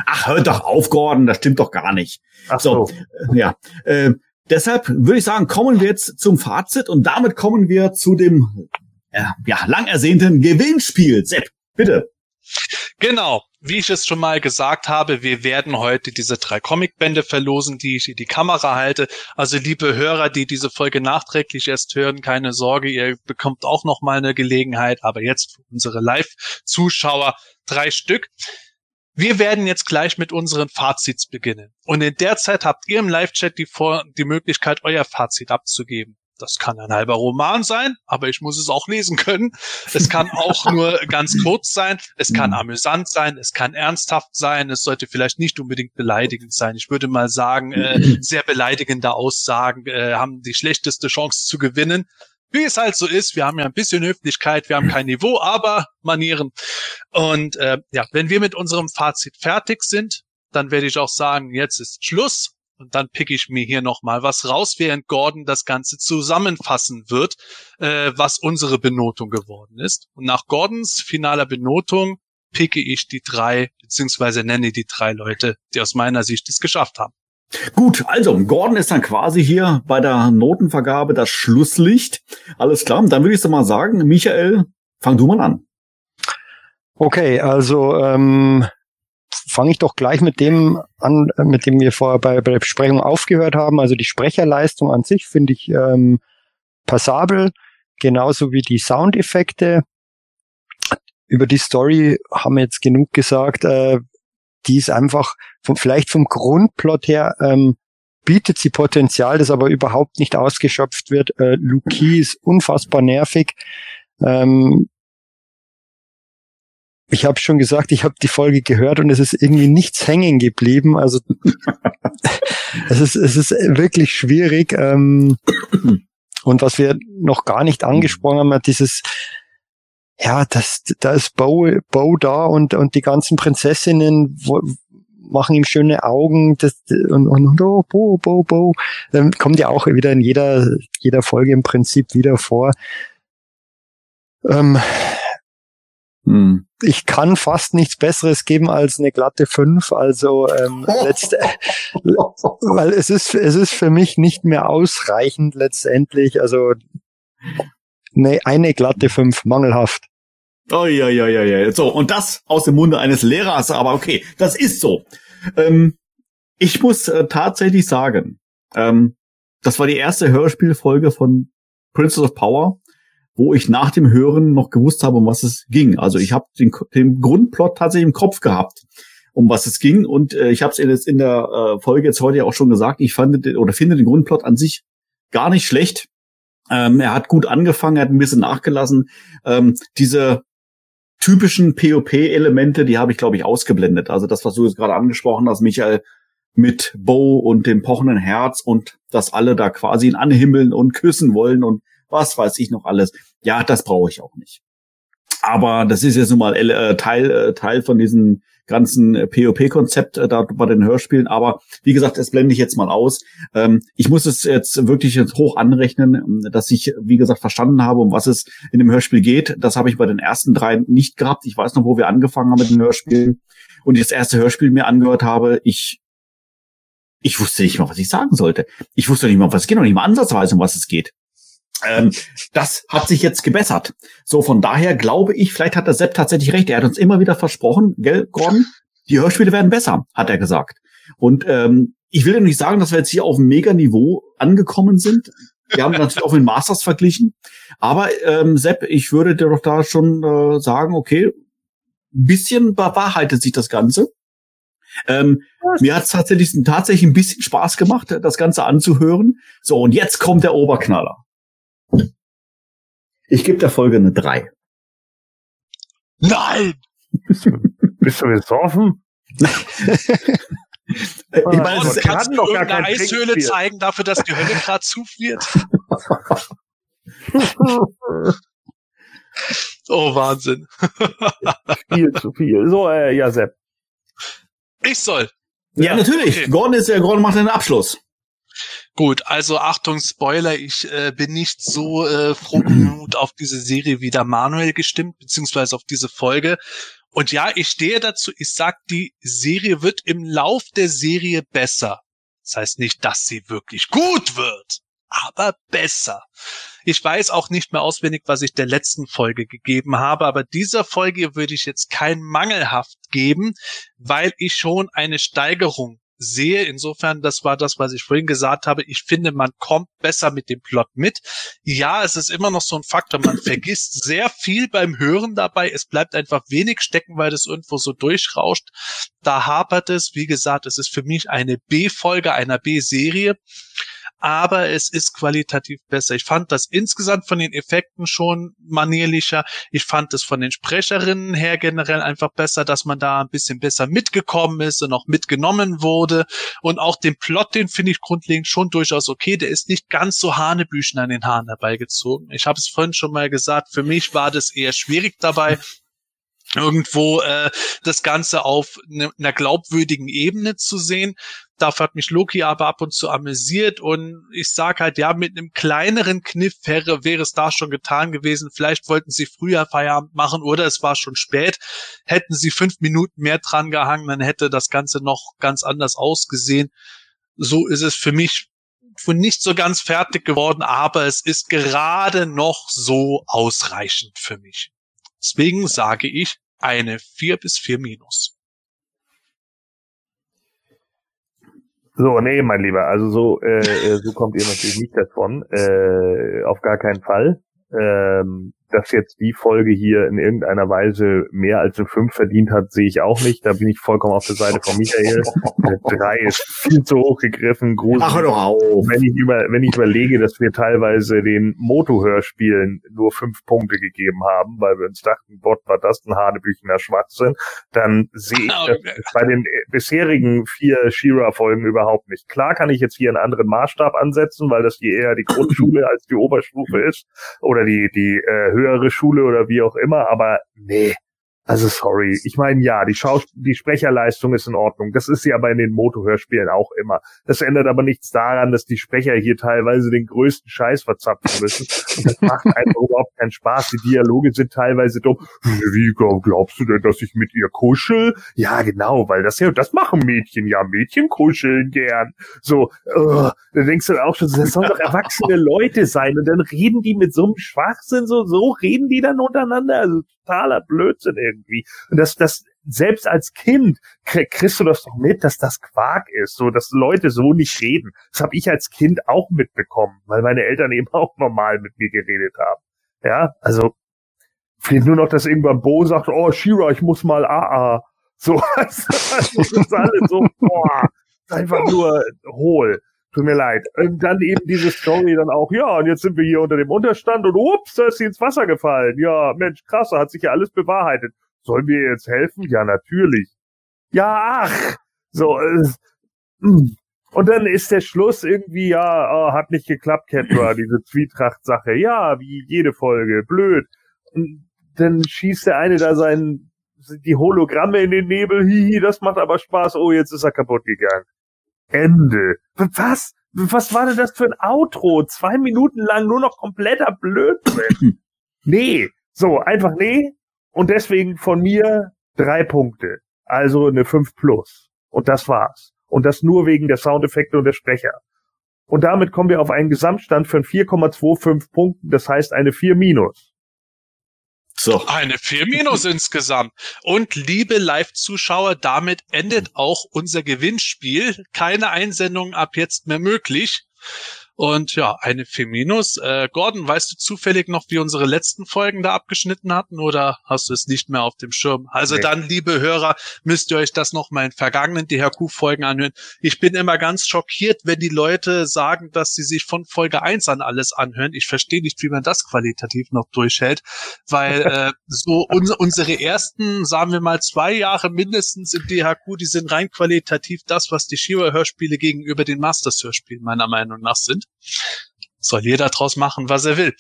Ach, hört doch auf, Gordon, das stimmt doch gar nicht. Ach so. so. Äh, ja. Äh, deshalb würde ich sagen, kommen wir jetzt zum Fazit und damit kommen wir zu dem äh, ja, lang ersehnten Gewinnspiel. Sepp, bitte. Genau, wie ich es schon mal gesagt habe, wir werden heute diese drei Comicbände verlosen, die ich in die Kamera halte. Also liebe Hörer, die diese Folge nachträglich erst hören, keine Sorge, ihr bekommt auch noch mal eine Gelegenheit, aber jetzt für unsere Live-Zuschauer drei Stück. Wir werden jetzt gleich mit unseren Fazits beginnen. Und in der Zeit habt ihr im Live-Chat die, die Möglichkeit, euer Fazit abzugeben. Das kann ein halber Roman sein, aber ich muss es auch lesen können. Es kann auch (laughs) nur ganz kurz sein. Es kann mhm. amüsant sein. Es kann ernsthaft sein. Es sollte vielleicht nicht unbedingt beleidigend sein. Ich würde mal sagen, äh, (clears throat) sehr beleidigende Aussagen äh, haben die schlechteste Chance zu gewinnen. Wie es halt so ist, wir haben ja ein bisschen Höflichkeit, wir haben kein Niveau, aber Manieren. Und äh, ja, wenn wir mit unserem Fazit fertig sind, dann werde ich auch sagen, jetzt ist Schluss. Und dann pick ich mir hier nochmal was raus, während Gordon das Ganze zusammenfassen wird, äh, was unsere Benotung geworden ist. Und nach Gordons finaler Benotung picke ich die drei, beziehungsweise nenne die drei Leute, die aus meiner Sicht es geschafft haben. Gut, also Gordon ist dann quasi hier bei der Notenvergabe das Schlusslicht. Alles klar, dann würde ich so mal sagen, Michael, fang du mal an. Okay, also ähm, fange ich doch gleich mit dem an, mit dem wir vorher bei, bei der Besprechung aufgehört haben. Also die Sprecherleistung an sich finde ich ähm, passabel, genauso wie die Soundeffekte. Über die Story haben wir jetzt genug gesagt. Äh, die ist einfach vom, vielleicht vom Grundplot her ähm, bietet sie Potenzial, das aber überhaupt nicht ausgeschöpft wird. Äh, Luki ist unfassbar nervig. Ähm, ich habe schon gesagt, ich habe die Folge gehört und es ist irgendwie nichts hängen geblieben. Also (laughs) es ist es ist wirklich schwierig. Ähm, und was wir noch gar nicht angesprochen haben, dieses ja, das, da ist Bo, Bo da und und die ganzen Prinzessinnen wo, machen ihm schöne Augen das, und, und oh, Bo, Bo, Bo. Dann kommt ja auch wieder in jeder jeder Folge im Prinzip wieder vor. Ähm, Hm. Ich kann fast nichts Besseres geben als eine glatte 5. Also ähm, (laughs) letzte, (laughs) weil es ist, es ist für mich nicht mehr ausreichend letztendlich. Also ne, eine glatte 5, mangelhaft. Oh, ja, ja, ja, ja. So, und das aus dem Munde eines Lehrers, aber okay, das ist so. Ähm, ich muss äh, tatsächlich sagen, ähm, das war die erste Hörspielfolge von Princess of Power, wo ich nach dem Hören noch gewusst habe, um was es ging. Also ich habe den, den Grundplot tatsächlich im Kopf gehabt, um was es ging. Und äh, ich habe es jetzt in der äh, Folge jetzt heute auch schon gesagt, ich fand oder finde den Grundplot an sich gar nicht schlecht. Ähm, er hat gut angefangen, er hat ein bisschen nachgelassen. Ähm, diese typischen POP-Elemente, die habe ich, glaube ich, ausgeblendet. Also das, was du jetzt gerade angesprochen hast, Michael, mit Bo und dem pochenden Herz und dass alle da quasi ihn anhimmeln und küssen wollen und was weiß ich noch alles. Ja, das brauche ich auch nicht. Aber das ist jetzt nun mal äh, Teil, äh, Teil von diesem ganzen POP-Konzept äh, da bei den Hörspielen. Aber wie gesagt, das blende ich jetzt mal aus. Ähm, ich muss es jetzt wirklich hoch anrechnen, ähm, dass ich, wie gesagt, verstanden habe, um was es in dem Hörspiel geht. Das habe ich bei den ersten drei nicht gehabt. Ich weiß noch, wo wir angefangen haben mit den Hörspielen und das erste Hörspiel mir angehört habe. Ich ich wusste nicht mal, was ich sagen sollte. Ich wusste nicht mal, was es geht, noch nicht mal ansatzweise, um was es geht. Ähm, das hat sich jetzt gebessert. So, von daher glaube ich, vielleicht hat der Sepp tatsächlich recht. Er hat uns immer wieder versprochen, gell, Gordon, die Hörspiele werden besser, hat er gesagt. Und ähm, ich will ja nicht sagen, dass wir jetzt hier auf einem Mega-Niveau angekommen sind. Wir haben natürlich auch mit Masters verglichen. Aber ähm, Sepp, ich würde dir doch da schon äh, sagen, okay, ein bisschen bewahrheitet sich das Ganze. Ähm, mir hat es tatsächlich, tatsächlich ein bisschen Spaß gemacht, das Ganze anzuhören. So, und jetzt kommt der Oberknaller. Ich gebe der Folge eine 3. Nein! Bist du besoffen? (laughs) ich meine, Oh, es ist- kannst du doch gar irgendeine Eishöhle zeigen dafür, dass die Hölle gerade zufriert? (laughs) oh, Wahnsinn. (laughs) viel zu viel. So, äh, ja, Sepp. Ich soll. ja, natürlich. okay. Gordon ist ja, Gordon macht einen Abschluss. Gut, also Achtung, Spoiler, ich äh, bin nicht so äh, frohen Mut auf diese Serie wie der Manuel gestimmt, beziehungsweise auf diese Folge. Und ja, ich stehe dazu, ich sag, die Serie wird im Lauf der Serie besser. Das heißt nicht, dass sie wirklich gut wird, aber besser. Ich weiß auch nicht mehr auswendig, was ich der letzten Folge gegeben habe, aber dieser Folge würde ich jetzt kein mangelhaft geben, weil ich schon eine Steigerung sehe. Insofern, das war das, was ich vorhin gesagt habe. Ich finde, man kommt besser mit dem Plot mit. Ja, es ist immer noch so ein Faktor. Man (clears throat) vergisst sehr viel beim Hören dabei. Es bleibt einfach wenig stecken, weil das irgendwo so durchrauscht. Da hapert es. Wie gesagt, es ist für mich eine B-Folge einer B-Serie. Aber es ist qualitativ besser. Ich fand das insgesamt von den Effekten schon manierlicher. Ich fand es von den Sprecherinnen her generell einfach besser, dass man da ein bisschen besser mitgekommen ist und auch mitgenommen wurde. Und auch den Plot, den finde ich grundlegend schon durchaus okay. Der ist nicht ganz so Hanebüchen an den Haaren herbeigezogen. Ich habe es vorhin schon mal gesagt, für mich war das eher schwierig dabei irgendwo äh, das Ganze auf ne, einer glaubwürdigen Ebene zu sehen. Dafür hat mich Loki aber ab und zu amüsiert und ich sag halt, ja, mit einem kleineren Kniff wäre, wäre es da schon getan gewesen. Vielleicht wollten sie früher Feierabend machen oder es war schon spät. Hätten sie fünf Minuten mehr dran gehangen, dann hätte das Ganze noch ganz anders ausgesehen. So ist es für mich für nicht so ganz fertig geworden, aber es ist gerade noch so ausreichend für mich. Deswegen sage ich eine 4 bis 4 minus. So, nee, mein Lieber, also so, äh, äh, so kommt ihr natürlich nicht davon. Äh, auf gar keinen Fall. Ähm, dass jetzt die Folge hier in irgendeiner Weise mehr als eine 5 verdient hat, sehe ich auch nicht. Da bin ich vollkommen auf der Seite von Michael. Eine 3 ist viel zu hoch gegriffen, gruselig. Ach, hör doch auf. wenn ich über, wenn ich überlege, dass wir teilweise den Moto-Hörspielen nur fünf Punkte gegeben haben, weil wir uns dachten, Gott, war das ein Hanebüchener Schwachsinn, dann sehe ich das bei den äh, bisherigen vier Shira-Folgen überhaupt nicht. Klar kann ich jetzt hier einen anderen Maßstab ansetzen, weil das hier eher die Grundschule (laughs) als die Oberstufe ist oder die, die äh, höhere Schule oder wie auch immer, aber nee, Also sorry, ich meine ja, die Schaus die Sprecherleistung ist in Ordnung. Das ist sie aber in den Moto-Hörspielen auch immer. Das ändert aber nichts daran, dass die Sprecher hier teilweise den größten Scheiß verzapfen müssen. Und das macht einfach (laughs) überhaupt keinen Spaß. Die Dialoge sind teilweise dumm. Wie glaubst du denn, dass ich mit ihr kuschel? Ja, genau, weil das ja, das machen Mädchen ja. Mädchen kuscheln gern. So, uh, da denkst du auch schon, das sollen doch erwachsene Leute sein. Und dann reden die mit so einem Schwachsinn, so, so reden die dann untereinander. Also totaler Blödsinn irgendwie. Und das, das, selbst als Kind kriegst du das doch mit, dass das Quark ist, so dass Leute so nicht reden. Das habe ich als Kind auch mitbekommen, weil meine Eltern eben auch normal mit mir geredet haben. Ja, also fehlt nur noch, dass irgendwann Bo sagt, oh Shira, ich muss mal AA. So, das, (laughs) das ist alles so, boah, einfach nur hohl. Tut mir leid. Und dann eben diese Story dann auch, ja, und jetzt sind wir hier unter dem Unterstand und ups, da ist sie ins Wasser gefallen. Ja, Mensch, krass, da hat sich ja alles bewahrheitet. Sollen wir ihr jetzt helfen? Ja, natürlich. Ja, ach. So, äh, hm. und dann ist der Schluss irgendwie, ja, oh, hat nicht geklappt, Ketra, (clears throat) diese Zwietracht-Sache. Ja, wie jede Folge, blöd. Und dann schießt der eine da sein, die Hologramme in den Nebel, hihi, das macht aber Spaß, oh, jetzt ist er kaputt gegangen. Ende. Was? Was war denn das für ein Outro? Zwei Minuten lang nur noch kompletter Blödsinn. (laughs) nee. So, einfach nee. Und deswegen von mir drei Punkte. Also eine 5 plus. Und das war's. Und das nur wegen der Soundeffekte und der Sprecher. Und damit kommen wir auf einen Gesamtstand von 4,25 Punkten, das heißt eine 4 minus. So. Eine 4 minus insgesamt. Und liebe Live-Zuschauer, damit endet auch unser Gewinnspiel. Keine Einsendungen ab jetzt mehr möglich. Und ja, eine 4 minus. Äh, Gordon, weißt du zufällig noch, wie unsere letzten Folgen da abgeschnitten hatten oder hast du es nicht mehr auf dem Schirm? Also nee. dann, liebe Hörer, müsst ihr euch das noch mal in vergangenen DHQ-Folgen anhören. Ich bin immer ganz schockiert, wenn die Leute sagen, dass sie sich von Folge 1 an alles anhören. Ich verstehe nicht, wie man das qualitativ noch durchhält, weil (laughs) äh, so un unsere ersten, sagen wir mal, zwei Jahre mindestens im DHQ, die sind rein qualitativ das, was die Shira-Hörspiele gegenüber den Masters-Hörspielen meiner Meinung nach sind. Soll jeder draus machen, was er will.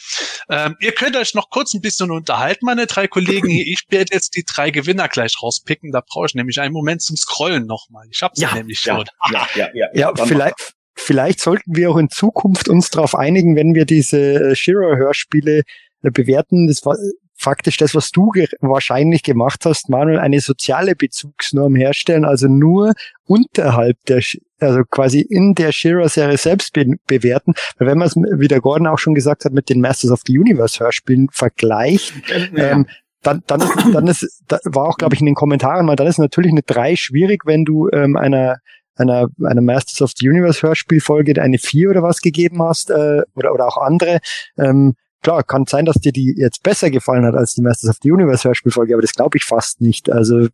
Ähm, ihr könnt euch noch kurz ein bisschen unterhalten, meine drei Kollegen. (clears throat) Ich werde jetzt die drei Gewinner gleich rauspicken. Da brauche ich nämlich einen Moment zum Scrollen nochmal. Ich habe ja, nämlich ja, schon. Ja, ja, ja. ja, ja vielleicht, vielleicht sollten wir auch in Zukunft uns darauf einigen, wenn wir diese äh, Shiro-Hörspiele äh, bewerten. Das war faktisch das, was du ge wahrscheinlich gemacht hast, Manuel, eine soziale Bezugsnorm herstellen, also nur unterhalb der, also quasi in der Shira-Serie selbst be bewerten. Weil wenn man es, wie der Gordon auch schon gesagt hat, mit den Masters of the Universe Hörspielen vergleicht, ja. ähm, dann, dann ist, dann ist, da war auch, glaube ich, in den Kommentaren mal, dann ist natürlich eine 3 schwierig, wenn du ähm, einer einer, einer Masters of the Universe Hörspielfolge eine 4 oder was gegeben hast, äh, oder, oder auch andere. Ähm, klar, kann sein, dass dir die jetzt besser gefallen hat als die Masters of the Universe Hörspielfolge, aber das glaube ich fast nicht. Also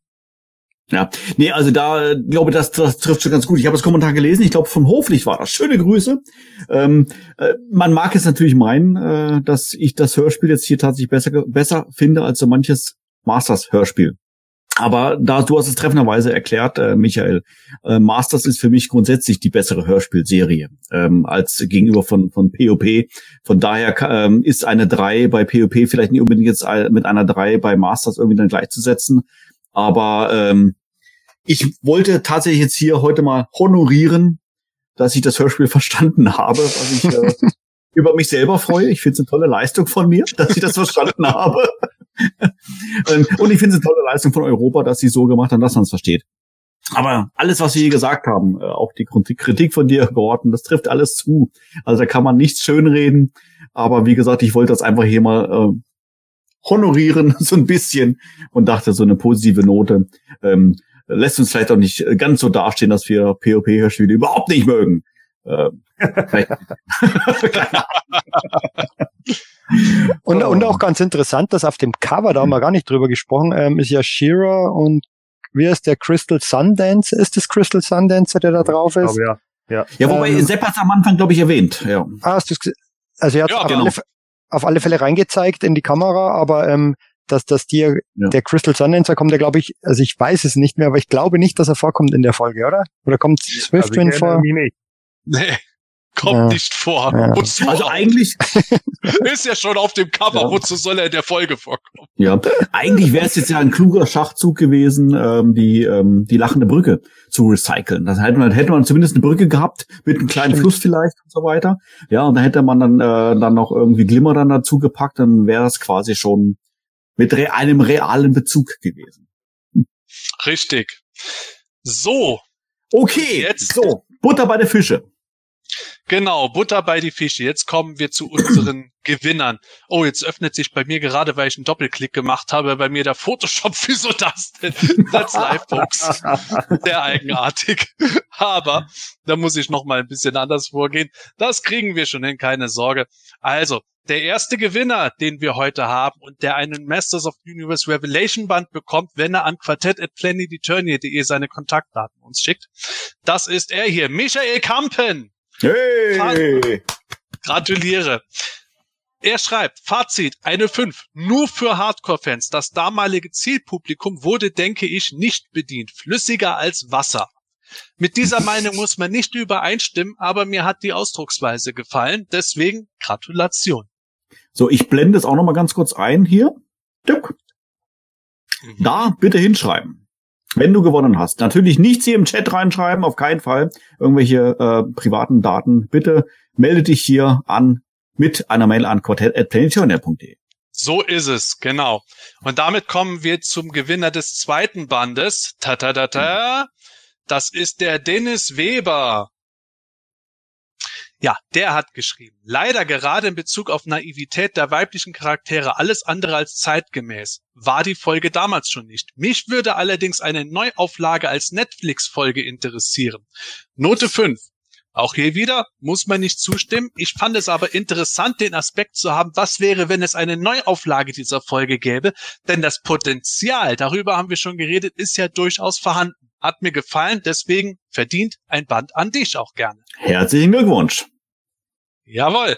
ja, nee, also da glaube das, das trifft schon ganz gut. Ich habe das Kommentar gelesen. Ich glaube, vom Hoflicht war das. Schöne Grüße. Ähm, äh, man mag es natürlich meinen, äh, dass ich das Hörspiel jetzt hier tatsächlich besser besser finde als so manches Masters Hörspiel. Aber da du hast es treffenderweise erklärt, äh, Michael, äh, Masters ist für mich grundsätzlich die bessere Hörspielserie ähm, als gegenüber von von POP. Von daher ähm, ist eine 3 bei POP vielleicht nicht unbedingt jetzt mit einer 3 bei Masters irgendwie dann gleichzusetzen. Aber ähm, ich wollte tatsächlich jetzt hier heute mal honorieren, dass ich das Hörspiel (laughs) verstanden habe, was ich äh, (laughs) über mich selber freue. Ich finde es eine tolle Leistung von mir, dass ich das verstanden habe. Ähm, und ich finde es eine tolle Leistung von Europa, dass sie so gemacht haben, dass man es versteht. Aber alles, was wir hier gesagt haben, äh, auch die Kritik von dir, Gordon, das trifft alles zu. Also da kann man nichts schönreden. Aber wie gesagt, ich wollte das einfach hier mal äh, honorieren, (laughs) so ein bisschen, und dachte, so eine positive Note ähm, lässt uns vielleicht auch nicht ganz so dastehen, dass wir POP-Hörspiele überhaupt nicht mögen. Äh, (laughs) und, und auch ganz interessant, dass auf dem Cover, da haben wir gar nicht drüber gesprochen, ähm, ist ja Shira und wie heißt der Crystal Sundance? Ist das Crystal Sundance, der da drauf ist? ja. Ja, ja wobei ähm, Sepp hat am Anfang, glaube ich, erwähnt. Ja. Ah, hast du Also er hat ja, auf, genau. alle, auf alle Fälle reingezeigt in die Kamera, aber ähm, dass, dass dir ja. der Crystal Sundance kommt, der glaube ich, also ich weiß es nicht mehr, aber ich glaube nicht, dass er vorkommt in der Folge, oder? Oder kommt Swift also vor? Nee, Kommt Ja. nicht vor. Ja. Wozu Also auch? eigentlich, (laughs) ist ja schon auf dem Cover. Ja. Wozu soll er in der Folge vorkommen? ja, eigentlich wäre es jetzt ja ein kluger Schachzug gewesen, ähm, die ähm, die lachende Brücke zu recyceln. Das hätte man, hätte man zumindest eine Brücke gehabt mit einem kleinen Stimmt. Fluss vielleicht und so weiter. Ja, und da hätte man dann äh, dann noch irgendwie Glimmer dann dazu gepackt, dann wäre es quasi schon mit re einem realen Bezug gewesen. Richtig. So, Okay, Jetzt- so Butter bei der Fische. Genau, Butter bei die Fische. Jetzt kommen wir zu unseren (clears throat) Gewinnern. Oh, jetzt öffnet sich bei mir gerade, weil ich einen Doppelklick gemacht habe, bei mir der Photoshop. (laughs) Wieso das denn? That's live, folks. Sehr eigenartig. Aber da muss ich noch mal ein bisschen anders vorgehen. Das kriegen wir schon hin, keine Sorge. Also, der erste Gewinner, den wir heute haben und der einen Masters of Universe Revelation Band bekommt, wenn er an quartett.planeteturnier.de seine Kontaktdaten uns schickt, das ist er hier, Michael Kampen. Hey! Gratuliere. Er schreibt, Fazit, eine 5. Nur für Hardcore-Fans. Das damalige Zielpublikum wurde, denke ich, nicht bedient. Flüssiger als Wasser. Mit dieser Meinung muss man nicht übereinstimmen, aber mir hat die Ausdrucksweise gefallen. Deswegen Gratulation. So, ich blende es auch noch mal ganz kurz ein hier. Tück. Da bitte hinschreiben. Wenn du gewonnen hast. Natürlich nichts hier im Chat reinschreiben, auf keinen Fall. Irgendwelche äh, privaten Daten. Bitte melde dich hier an mit einer Mail an quartett.planetarian.de. So ist es, genau. Und damit kommen wir zum Gewinner des zweiten Bandes. Ta ta ta ta. Das ist der Dennis Weber. Ja, der hat geschrieben. Leider gerade in Bezug auf Naivität der weiblichen Charaktere alles andere als zeitgemäß. War die Folge damals schon nicht. Mich würde allerdings eine Neuauflage als Netflix-Folge interessieren. Note 5. Auch hier wieder muss man nicht zustimmen. Ich fand es aber interessant, den Aspekt zu haben, was wäre, wenn es eine Neuauflage dieser Folge gäbe. Denn das Potenzial, darüber haben wir schon geredet, ist ja durchaus vorhanden. Hat mir gefallen, deswegen verdient ein Band an dich auch gerne. Herzlichen Glückwunsch. Jawohl.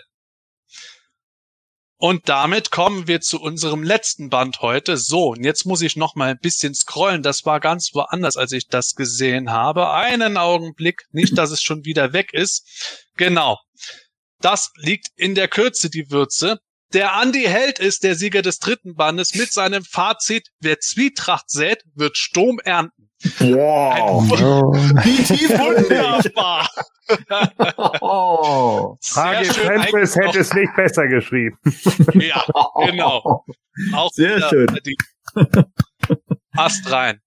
Und damit kommen wir zu unserem letzten Band heute. So, und jetzt muss ich noch mal ein bisschen scrollen. Das war ganz woanders, als ich das gesehen habe. Einen Augenblick, nicht, dass es schon wieder weg ist. Genau. Das liegt in der Kürze, die Würze. Der Andi Held ist der Sieger des dritten Bandes mit seinem Fazit, wer Zwietracht sät, wird Sturm ernten. Wow. Oh, Wie tiefgründig. Wunderbar. Oh. Sehr HG schön Francis hätte es nicht besser geschrieben. Ja, genau. Auch Sehr wieder schön. Die Passt rein.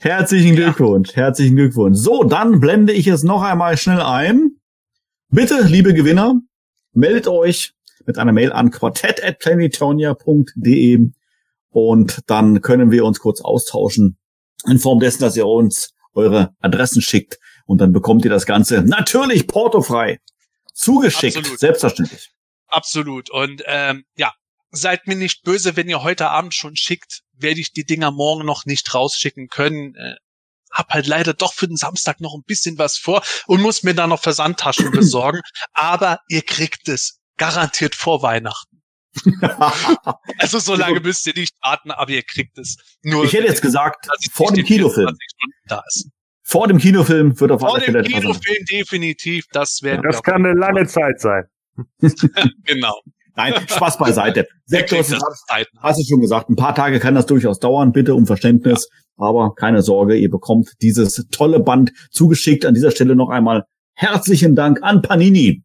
Herzlichen Glückwunsch, herzlichen Glückwunsch. So, dann blende ich es noch einmal schnell ein. Bitte, liebe Gewinner, meldet euch mit einer Mail an quartett.planetonia.de und dann können wir uns kurz austauschen in Form dessen, dass ihr uns eure Adressen schickt und dann bekommt ihr das Ganze natürlich portofrei zugeschickt, Absolut. selbstverständlich. Absolut. Und ähm, ja, seid mir nicht böse, wenn ihr heute Abend schon schickt, werde ich die Dinger morgen noch nicht rausschicken können. Äh, hab halt leider doch für den Samstag noch ein bisschen was vor und muss mir dann noch Versandtaschen (clears throat) besorgen. Aber ihr kriegt es garantiert vor Weihnachten. (laughs) Also so lange müsst ihr nicht warten, aber ihr kriegt es. Nur ich hätte jetzt gesagt, vor dem in Kinofilm. 24 Stunden Da ist. Vor dem Kinofilm wird auf Vor alle dem Fälle etwas- Kinofilm definitiv, das werden Das kann eine lange Zeit sein. (laughs) genau. Nein, Spaß beiseite. (laughs) Wer Sektor kriegt ist das zeitnah. Hast du schon gesagt, ein paar Tage kann das durchaus dauern, bitte um Verständnis. Aber keine Sorge, ihr bekommt dieses tolle Band zugeschickt. An dieser Stelle noch einmal herzlichen Dank an Panini,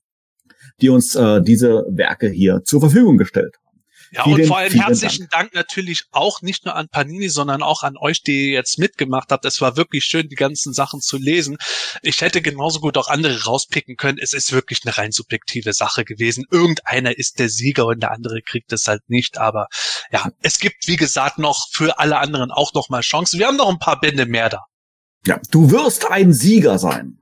die uns äh, diese Werke hier zur Verfügung gestellt haben. Ja, Vielen, und vor allem herzlichen Dank. natürlich auch nicht nur an Panini, sondern auch an euch, die ihr jetzt mitgemacht habt. Es war wirklich schön, die ganzen Sachen zu lesen. Ich hätte genauso gut auch andere rauspicken können. Es ist wirklich eine rein subjektive Sache gewesen. Irgendeiner ist der Sieger und der andere kriegt es halt nicht. Aber ja, es gibt, wie gesagt, noch für alle anderen auch noch mal Chancen. Wir haben noch ein paar Bände mehr da. Ja, du wirst ein Sieger sein.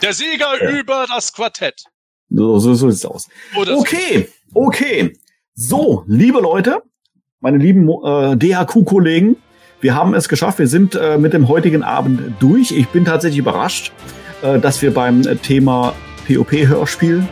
Der Sieger Ja. über das Quartett. So, so, so sieht's aus. So. Okay, okay. So, liebe Leute, meine lieben äh, DHQ-Kollegen, wir haben es geschafft. Wir sind äh, mit dem heutigen Abend durch. Ich bin tatsächlich überrascht, äh, dass wir beim äh, Thema POP-Hörspiel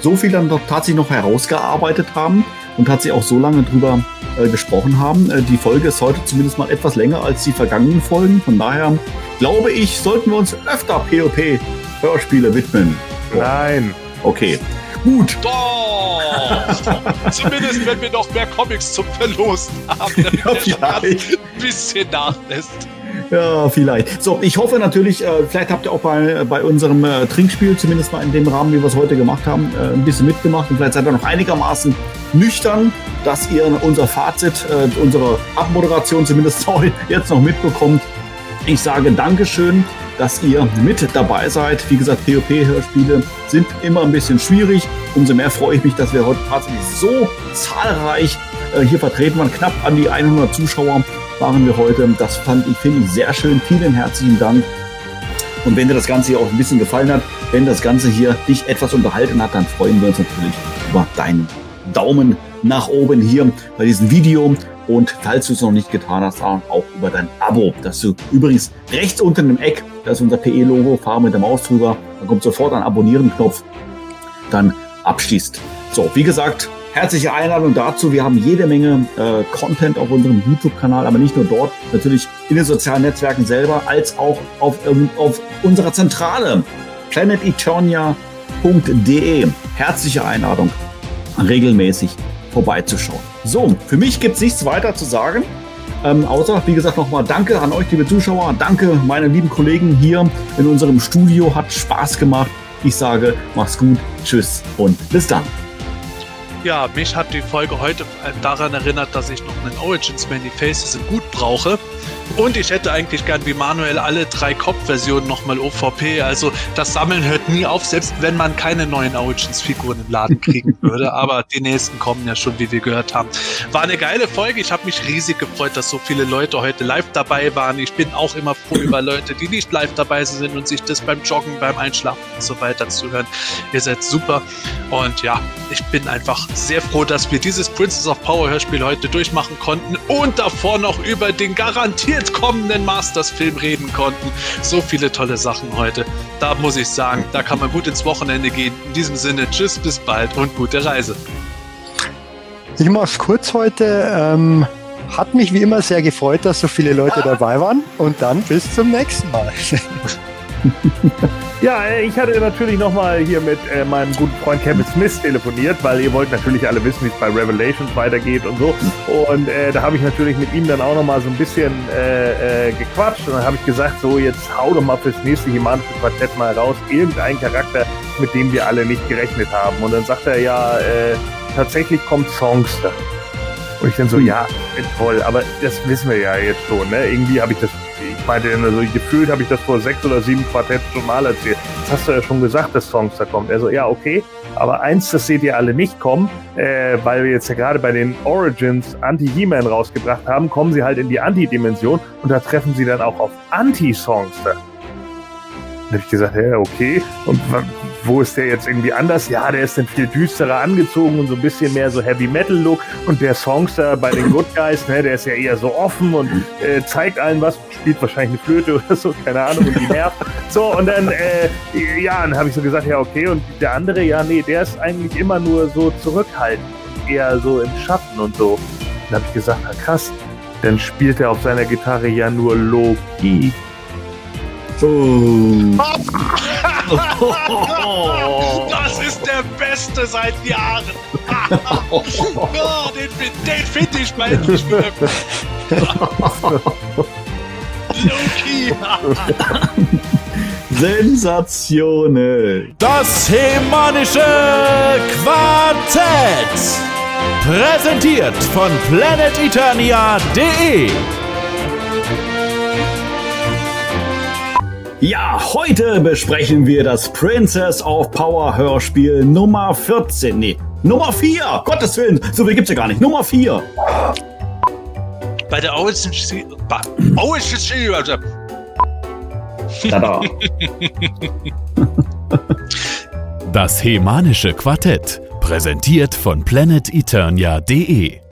so viel dann doch tatsächlich noch herausgearbeitet haben und tatsächlich auch so lange drüber äh, gesprochen haben. Äh, die Folge ist heute zumindest mal etwas länger als die vergangenen Folgen. Von daher glaube ich, sollten wir uns öfter POP-Hörspiele widmen. Nein. Okay. Gut. Doch! (laughs) Zumindest wenn wir noch mehr Comics zum Verlosen haben, damit Ja, vielleicht. ein bisschen nachlässt. Ja, vielleicht. So, ich hoffe natürlich, äh, vielleicht habt ihr auch bei, bei unserem äh, Trinkspiel, zumindest mal in dem Rahmen, wie wir es heute gemacht haben, äh, ein bisschen mitgemacht und vielleicht seid ihr noch einigermaßen nüchtern, dass ihr unser Fazit, äh, unsere Abmoderation zumindest (laughs) jetzt noch mitbekommt. Ich sage Dankeschön, dass ihr mit dabei seid. Wie gesagt, POP-Hörspiele sind immer ein bisschen schwierig. Umso mehr freue ich mich, dass wir heute tatsächlich so zahlreich äh, hier vertreten waren. Knapp an die 100 Zuschauer waren wir heute. Das fand ich, finde ich sehr schön. Vielen herzlichen Dank. Und wenn dir das Ganze hier auch ein bisschen gefallen hat, wenn das Ganze hier dich etwas unterhalten hat, dann freuen wir uns natürlich über deinen Daumen nach oben hier bei diesem Video. Und falls du es noch nicht getan hast, auch über dein Abo, das du übrigens rechts unten im Eck, da ist unser PE-Logo, fahr mit der Maus drüber, dann kommt sofort ein Abonnieren-Knopf, dann abschließt. So, wie gesagt, herzliche Einladung dazu. Wir haben jede Menge äh, Content auf unserem YouTube-Kanal, aber nicht nur dort, natürlich in den sozialen Netzwerken selber, als auch auf, ähm, auf unserer Zentrale planeteternia.de. Herzliche Einladung, regelmäßig vorbeizuschauen. So, für mich gibt es nichts weiter zu sagen. Ähm, außer, wie gesagt, nochmal Danke an euch, liebe Zuschauer. Danke, meine lieben Kollegen hier in unserem Studio. Hat Spaß gemacht. Ich sage, mach's gut, tschüss und bis dann. Ja, mich hat die Folge heute daran erinnert, dass ich noch einen Origins Many Faces gut brauche. Und ich hätte eigentlich gern wie Manuel alle drei Kopfversionen nochmal OVP. Also das Sammeln hört nie auf, selbst wenn man keine neuen Origins-Figuren im Laden kriegen (laughs) würde. Aber die nächsten kommen ja schon, wie wir gehört haben. War eine geile Folge. Ich habe mich riesig gefreut, dass so viele Leute heute live dabei waren. Ich bin auch immer froh über Leute, die nicht live dabei sind und sich das beim Joggen, beim Einschlafen und so weiter zuhören. Ihr seid super. Und ja, ich bin einfach sehr froh, dass wir dieses Princess of Power Hörspiel heute durchmachen konnten und davor noch über den garantiert kommenden Masters-Film reden konnten. So viele tolle Sachen heute. Da muss ich sagen, da kann man gut ins Wochenende gehen. In diesem Sinne, tschüss, bis bald und gute Reise. Ich mach's kurz heute. Ähm, hat mich wie immer sehr gefreut, dass so viele Leute dabei waren. Und dann bis zum nächsten Mal. (laughs) Ja, äh, ich hatte natürlich nochmal hier mit äh, meinem guten Freund Kevin Smith telefoniert, weil ihr wollt natürlich alle wissen, wie es bei Revelations weitergeht und so. Und äh, da habe ich natürlich mit ihm dann auch nochmal so ein bisschen äh, äh, gequatscht. Und dann habe ich gesagt, so jetzt hau doch mal fürs nächste Himanische Quartett mal raus, irgendein Charakter, mit dem wir alle nicht gerechnet haben. Und dann sagt er ja, äh, tatsächlich kommt Songster. Und ich dann so, ja, toll, aber das wissen wir ja jetzt schon, ne? Irgendwie habe ich das, ich meinte, also gefühlt habe ich das vor sechs oder sieben Quartetten schon mal erzählt. Das hast du ja schon gesagt, dass Songster kommt. Er so, ja, okay, aber eins, das seht ihr alle nicht kommen, äh, weil wir jetzt ja gerade bei den Origins Anti-He-Man rausgebracht haben, kommen sie halt in die Anti-Dimension und da treffen sie dann auch auf Anti-Songster. Dann habe ich gesagt, ja, okay. Und wo ist der jetzt irgendwie anders? Ja, der ist dann viel düsterer angezogen und so ein bisschen mehr so Heavy Metal Look. Und der Songster bei den Good Guys, ne, der ist ja eher so offen und äh, zeigt allen was, spielt wahrscheinlich eine Flöte (laughs) oder so, keine Ahnung, und die nervt. So, und dann, äh, ja, dann habe ich so gesagt, ja, okay. Und der andere, ja, nee, der ist eigentlich immer nur so zurückhaltend eher so im Schatten und so. Dann habe ich gesagt, na krass, dann spielt er auf seiner Gitarre ja nur Low-Key. Oh. Das ist der Beste seit Jahren. (laughs) ja, den, den finde ich mal endlich wieder. Loki. (laughs) Sensationell. Das Hemanische Quartett. Präsentiert von planeteternia.de. Ja, heute besprechen wir das Princess of Power Hörspiel Nummer 14. Nee, Nummer 4. Gottes Willen, so viel gibt's ja gar nicht. Nummer 4. Bei der Origins bei Origins Tada. Das Hemanische Quartett. Präsentiert von planeteternia.de.